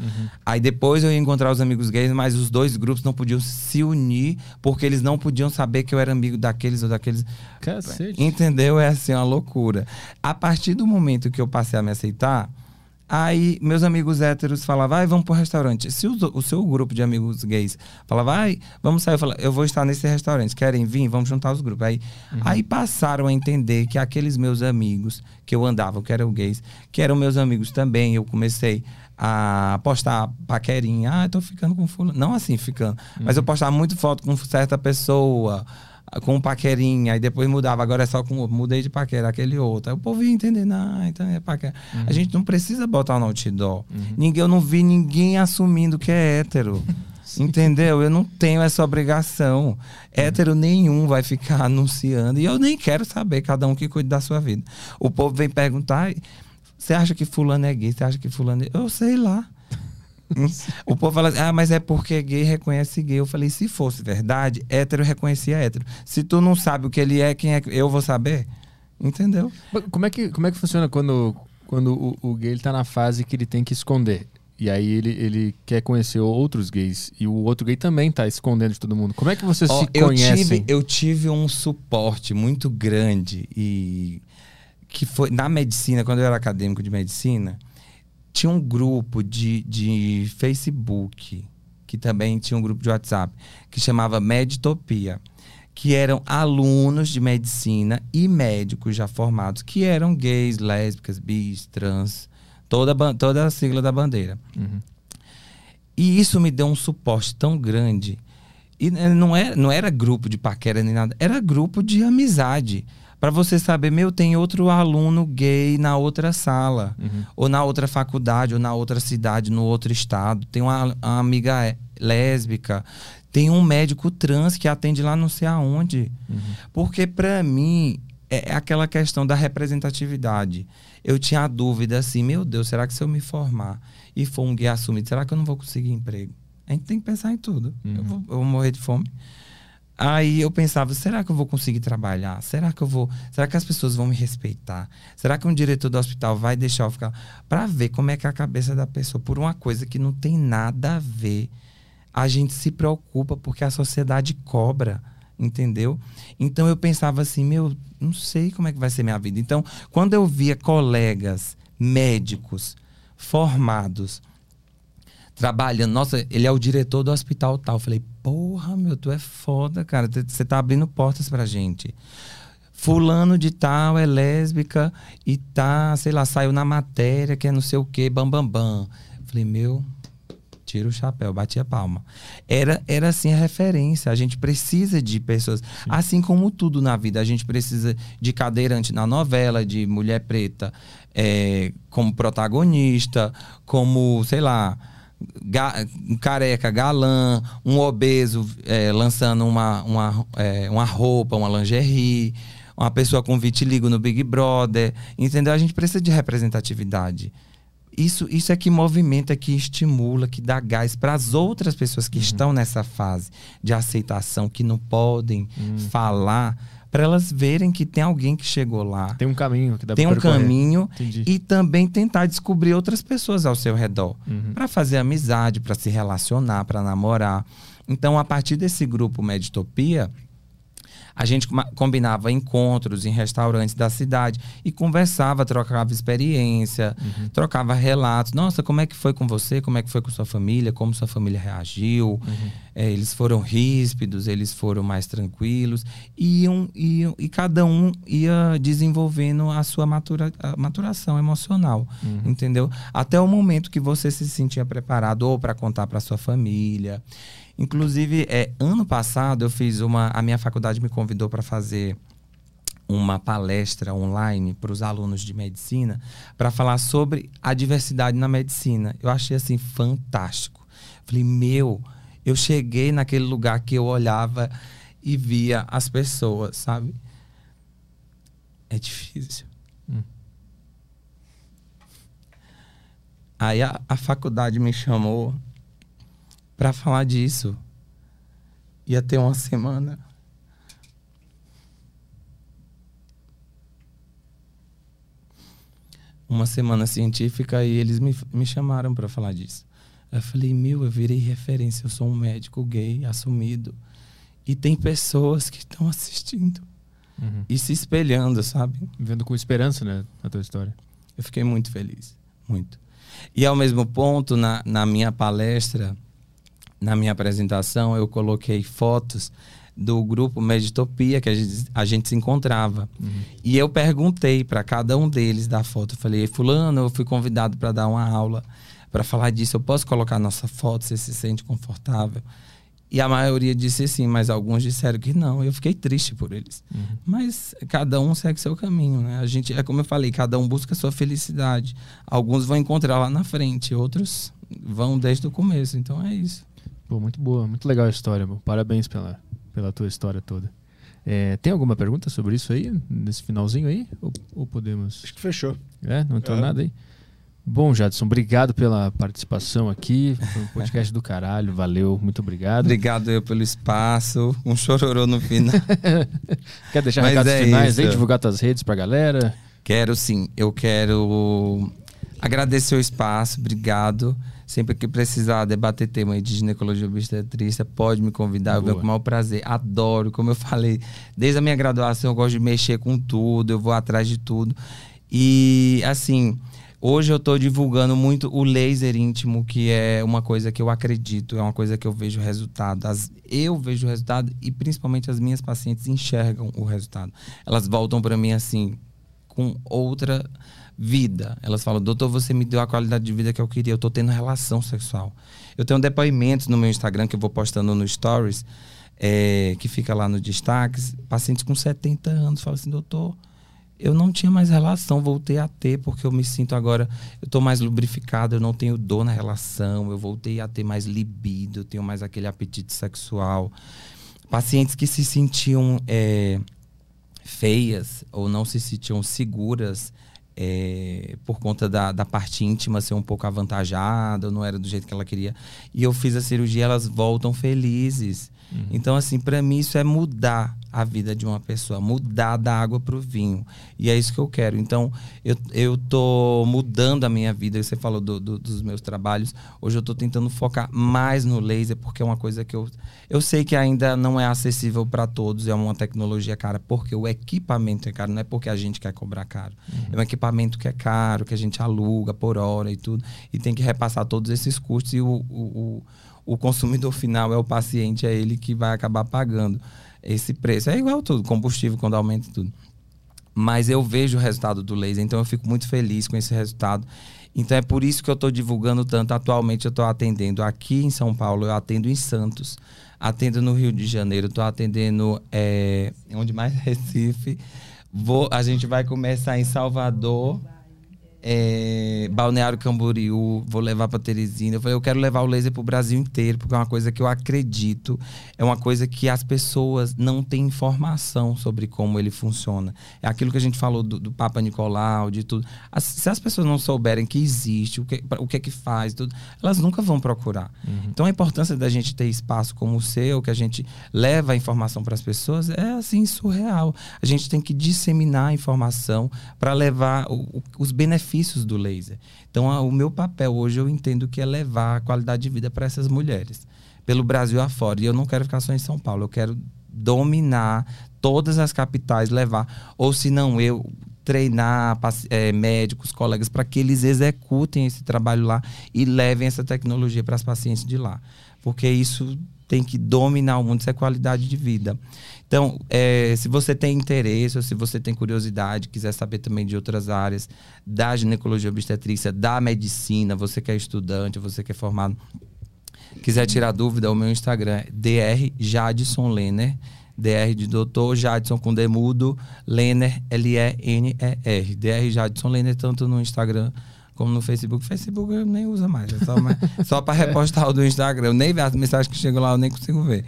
Aí depois eu ia encontrar os amigos gays, mas os dois grupos não podiam se unir porque eles não podiam saber que eu era amigo daqueles ou daqueles. Cacete. Entendeu? É assim, uma loucura. A partir do momento que eu passei a me aceitar, aí meus amigos héteros falavam, vai, vamos pro restaurante. Se o, o seu grupo de amigos gays falava, vai, vamos sair, eu falava, eu vou estar nesse restaurante, querem vir? Vamos juntar os grupos. Aí, aí passaram a entender que aqueles meus amigos que eu andava, que eram gays, que eram meus amigos também, eu comecei a postar paquerinha, ah, eu tô ficando com fulano. Não assim, ficando, mas eu postava muito foto com certa pessoa, com um paquerinha, aí depois mudava, agora é só com mudei de paquera, aquele outro. Aí o povo ia entender, não, então é paquera. A gente não precisa botar no outdoor. Ninguém, eu não vi ninguém assumindo que é hétero. Entendeu? Eu não tenho essa obrigação. Hétero nenhum vai ficar anunciando. E eu nem quero saber, cada um que cuide da sua vida. O povo vem perguntar: "Ai, você acha que fulano é gay? Você acha que fulano é. Eu sei lá. O povo fala assim, ah, mas é porque gay reconhece gay. Eu falei, se fosse verdade, hétero reconhecia hétero. Se tu não sabe o que ele é, quem é eu vou saber? Entendeu? Como é que, como é que funciona quando, quando o, o gay ele tá na fase que ele tem que esconder? E aí ele, ele quer conhecer outros gays. E o outro gay também tá escondendo de todo mundo. Como é que vocês Ó, se eu conhecem? tive, eu tive um suporte muito grande e que foi na medicina, quando eu era acadêmico de medicina, tinha um grupo de, de Facebook, que também tinha um grupo de WhatsApp, que chamava Meditopia, que eram alunos de medicina e médicos já formados, que eram gays, lésbicas, bis, trans, toda, toda a sigla da bandeira. Uhum. E isso me deu um suporte tão grande. E né, não era, não era grupo de paquera nem nada, era grupo de amizade. Pra você saber, meu, tem outro aluno gay na outra sala, ou na outra faculdade, ou na outra cidade, no outro estado. Tem uma, uma amiga é, lésbica, tem um médico trans que atende lá não sei aonde. Porque pra mim é é aquela questão da representatividade. Eu tinha a dúvida assim, meu Deus, será que se eu me formar e for um gay assumido, será que eu não vou conseguir emprego? A gente tem que pensar em tudo. Eu, vou, eu vou morrer de fome. Aí eu pensava, será que eu vou conseguir trabalhar? Será que eu vou? Será que as pessoas vão me respeitar? Será que um diretor do hospital vai deixar eu ficar para ver como é que é a cabeça da pessoa por uma coisa que não tem nada a ver. A gente se preocupa porque a sociedade cobra, entendeu? Então eu pensava assim, meu, não sei como é que vai ser minha vida. Então, quando eu via colegas médicos formados trabalhando. Nossa, ele é o diretor do hospital tal. Eu falei, porra, meu, tu é foda, cara. Você tá abrindo portas pra gente. Fulano de tal é lésbica e tá, sei lá, saiu na matéria que é não sei o quê, bam, bam, bam. Eu falei, meu, tira o chapéu, bati a palma. Era, era assim a referência. A gente precisa de pessoas. Assim como tudo na vida, a gente precisa de cadeirante na novela, de mulher preta é, como protagonista, como, sei lá, ga- um careca galã, um obeso é, lançando uma, uma, é, uma roupa, uma lingerie, uma pessoa com vitiligo no Big Brother. Entendeu? A gente precisa de representatividade. Isso, isso é que movimenta, que estimula, que dá gás para as outras pessoas que estão nessa fase de aceitação, que não podem falar, para elas verem que tem alguém que chegou lá, Tem um caminho que dá tem um percorrer. caminho Entendi. e também tentar descobrir outras pessoas ao seu redor Uhum. para fazer amizade, para se relacionar, para namorar. Então, a partir desse grupo Meditopia, a gente combinava encontros em restaurantes da cidade e conversava, trocava experiência, uhum. trocava relatos. Nossa, como é que foi com você? Como é que foi com sua família? Como sua família reagiu? Uhum. É, eles foram ríspidos, eles foram mais tranquilos. Iam, iam, e cada um ia desenvolvendo a sua matura, a maturação emocional, uhum. entendeu? Até o momento que você se sentia preparado ou para contar para sua família. Inclusive, é, ano passado eu fiz uma. A minha faculdade me convidou para fazer uma palestra online para os alunos de medicina para falar sobre a diversidade na medicina. Eu achei assim fantástico. Falei, meu, eu cheguei naquele lugar que eu olhava e via as pessoas, sabe? É difícil. Hum. Aí a, a faculdade me chamou para falar disso. Ia ter uma semana. Uma semana científica e eles me, me chamaram para falar disso. Eu falei, meu, eu virei referência. Eu sou um médico gay assumido. E tem pessoas que estão assistindo uhum. e se espelhando, sabe? Vendo com esperança, né, a tua história. Eu fiquei muito feliz. Muito. E ao mesmo ponto, na, na minha palestra, na minha apresentação, eu coloquei fotos do grupo Meditopia que a gente, a gente se encontrava. Uhum. E eu perguntei para cada um deles da foto, eu falei: "Fulano, eu fui convidado para dar uma aula para falar disso. Eu posso colocar nossa foto, você se sente confortável?" E a maioria disse sim, mas alguns disseram que não. Eu fiquei triste por eles. Uhum. Mas cada um segue seu caminho, né? A gente, é como eu falei, cada um busca a sua felicidade. Alguns vão encontrar lá na frente, outros vão desde o começo. Então é isso. Pô, muito boa, muito legal a história. Parabéns pela, pela tua história toda. É, tem alguma pergunta sobre isso aí, nesse finalzinho aí? Ou, ou podemos. Acho que fechou. É, não entrou é. nada aí? Bom, Jadson, obrigado pela participação aqui. Foi um podcast do caralho, valeu, muito obrigado. Obrigado eu pelo espaço, um chororô no final. Quer deixar Mas recados é finais aí, divulgar tuas redes pra galera? Quero sim, eu quero agradecer o espaço, obrigado. Sempre que precisar debater tema de ginecologia obstetrícia, pode me convidar, Boa. eu venho com o maior prazer. Adoro, como eu falei, desde a minha graduação eu gosto de mexer com tudo, eu vou atrás de tudo. E assim, hoje eu estou divulgando muito o laser íntimo, que é uma coisa que eu acredito, é uma coisa que eu vejo resultado. As, eu vejo o resultado e principalmente as minhas pacientes enxergam o resultado. Elas voltam para mim assim, com outra vida. Elas falam, doutor, você me deu a qualidade de vida que eu queria, eu tô tendo relação sexual. Eu tenho depoimentos no meu Instagram que eu vou postando no Stories, é, que fica lá no destaques, pacientes com 70 anos falam assim, doutor, eu não tinha mais relação, voltei a ter, porque eu me sinto agora, eu tô mais lubrificado, eu não tenho dor na relação, eu voltei a ter mais libido, eu tenho mais aquele apetite sexual. Pacientes que se sentiam é, feias ou não se sentiam seguras é, por conta da, da parte íntima ser um pouco avantajada, não era do jeito que ela queria. E eu fiz a cirurgia, elas voltam felizes. Uhum. Então, assim, para mim isso é mudar a vida de uma pessoa, mudar da água para o vinho. E é isso que eu quero. Então, eu, eu tô mudando a minha vida. Você falou do, do, dos meus trabalhos. Hoje eu estou tentando focar mais no laser, porque é uma coisa que eu. Eu sei que ainda não é acessível para todos, é uma tecnologia cara, porque o equipamento é caro, não é porque a gente quer cobrar caro. Uhum. É um equipamento que é caro, que a gente aluga por hora e tudo. E tem que repassar todos esses custos e o, o, o o consumidor final é o paciente, é ele que vai acabar pagando esse preço. É igual tudo, combustível quando aumenta tudo. Mas eu vejo o resultado do laser, então eu fico muito feliz com esse resultado. Então é por isso que eu estou divulgando tanto. Atualmente eu estou atendendo aqui em São Paulo, eu atendo em Santos, atendo no Rio de Janeiro, estou atendendo é, onde mais Recife. Vou, a gente vai começar em Salvador é, Balneário Camboriú, vou levar para Teresina. Eu falei, eu quero levar o laser para o Brasil inteiro, porque é uma coisa que eu acredito, é uma coisa que as pessoas não têm informação sobre como ele funciona. É aquilo que a gente falou do, do Papa Nicolau, de tudo. As, se as pessoas não souberem que existe, o que, o que é que faz, tudo, elas nunca vão procurar. Uhum. Então a importância da gente ter espaço como o seu, que a gente leva a informação para as pessoas, é assim surreal. A gente tem que disseminar a informação para levar o, o, os benefícios benefícios do laser. Então, a, o meu papel hoje eu entendo que é levar a qualidade de vida para essas mulheres, pelo Brasil afora. E eu não quero ficar só em São Paulo, eu quero dominar todas as capitais levar, ou se não eu treinar é, médicos, colegas, para que eles executem esse trabalho lá e levem essa tecnologia para as pacientes de lá. Porque isso tem que dominar o mundo, isso é qualidade de vida. Então, é, se você tem interesse, ou se você tem curiosidade, quiser saber também de outras áreas, da ginecologia obstetrícia, da medicina, você que é estudante, você que é formado, quiser tirar dúvida, o meu Instagram é Dr. Jadson Lenner. DR de doutor, Jadson com demudo, Lenner, L-E-N-E-R. DR Jadson Lenner, tanto no Instagram como no Facebook. Facebook eu nem uso mais, é só, só para repostar o do Instagram. Eu nem as mensagens que chegam lá, eu nem consigo ver.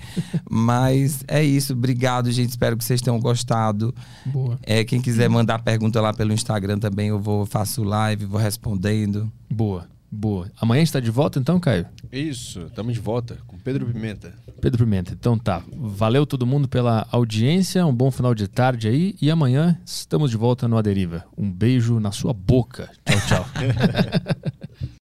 Mas é isso, obrigado, gente. Espero que vocês tenham gostado. Boa. É, quem quiser mandar pergunta lá pelo Instagram também, eu vou faço live, vou respondendo. Boa. Boa. Amanhã está de volta então, Caio? Isso, estamos de volta com Pedro Pimenta. Pedro Pimenta. Então tá. Valeu todo mundo pela audiência, um bom final de tarde aí e amanhã estamos de volta no Aderiva. Um beijo na sua boca. Tchau, tchau.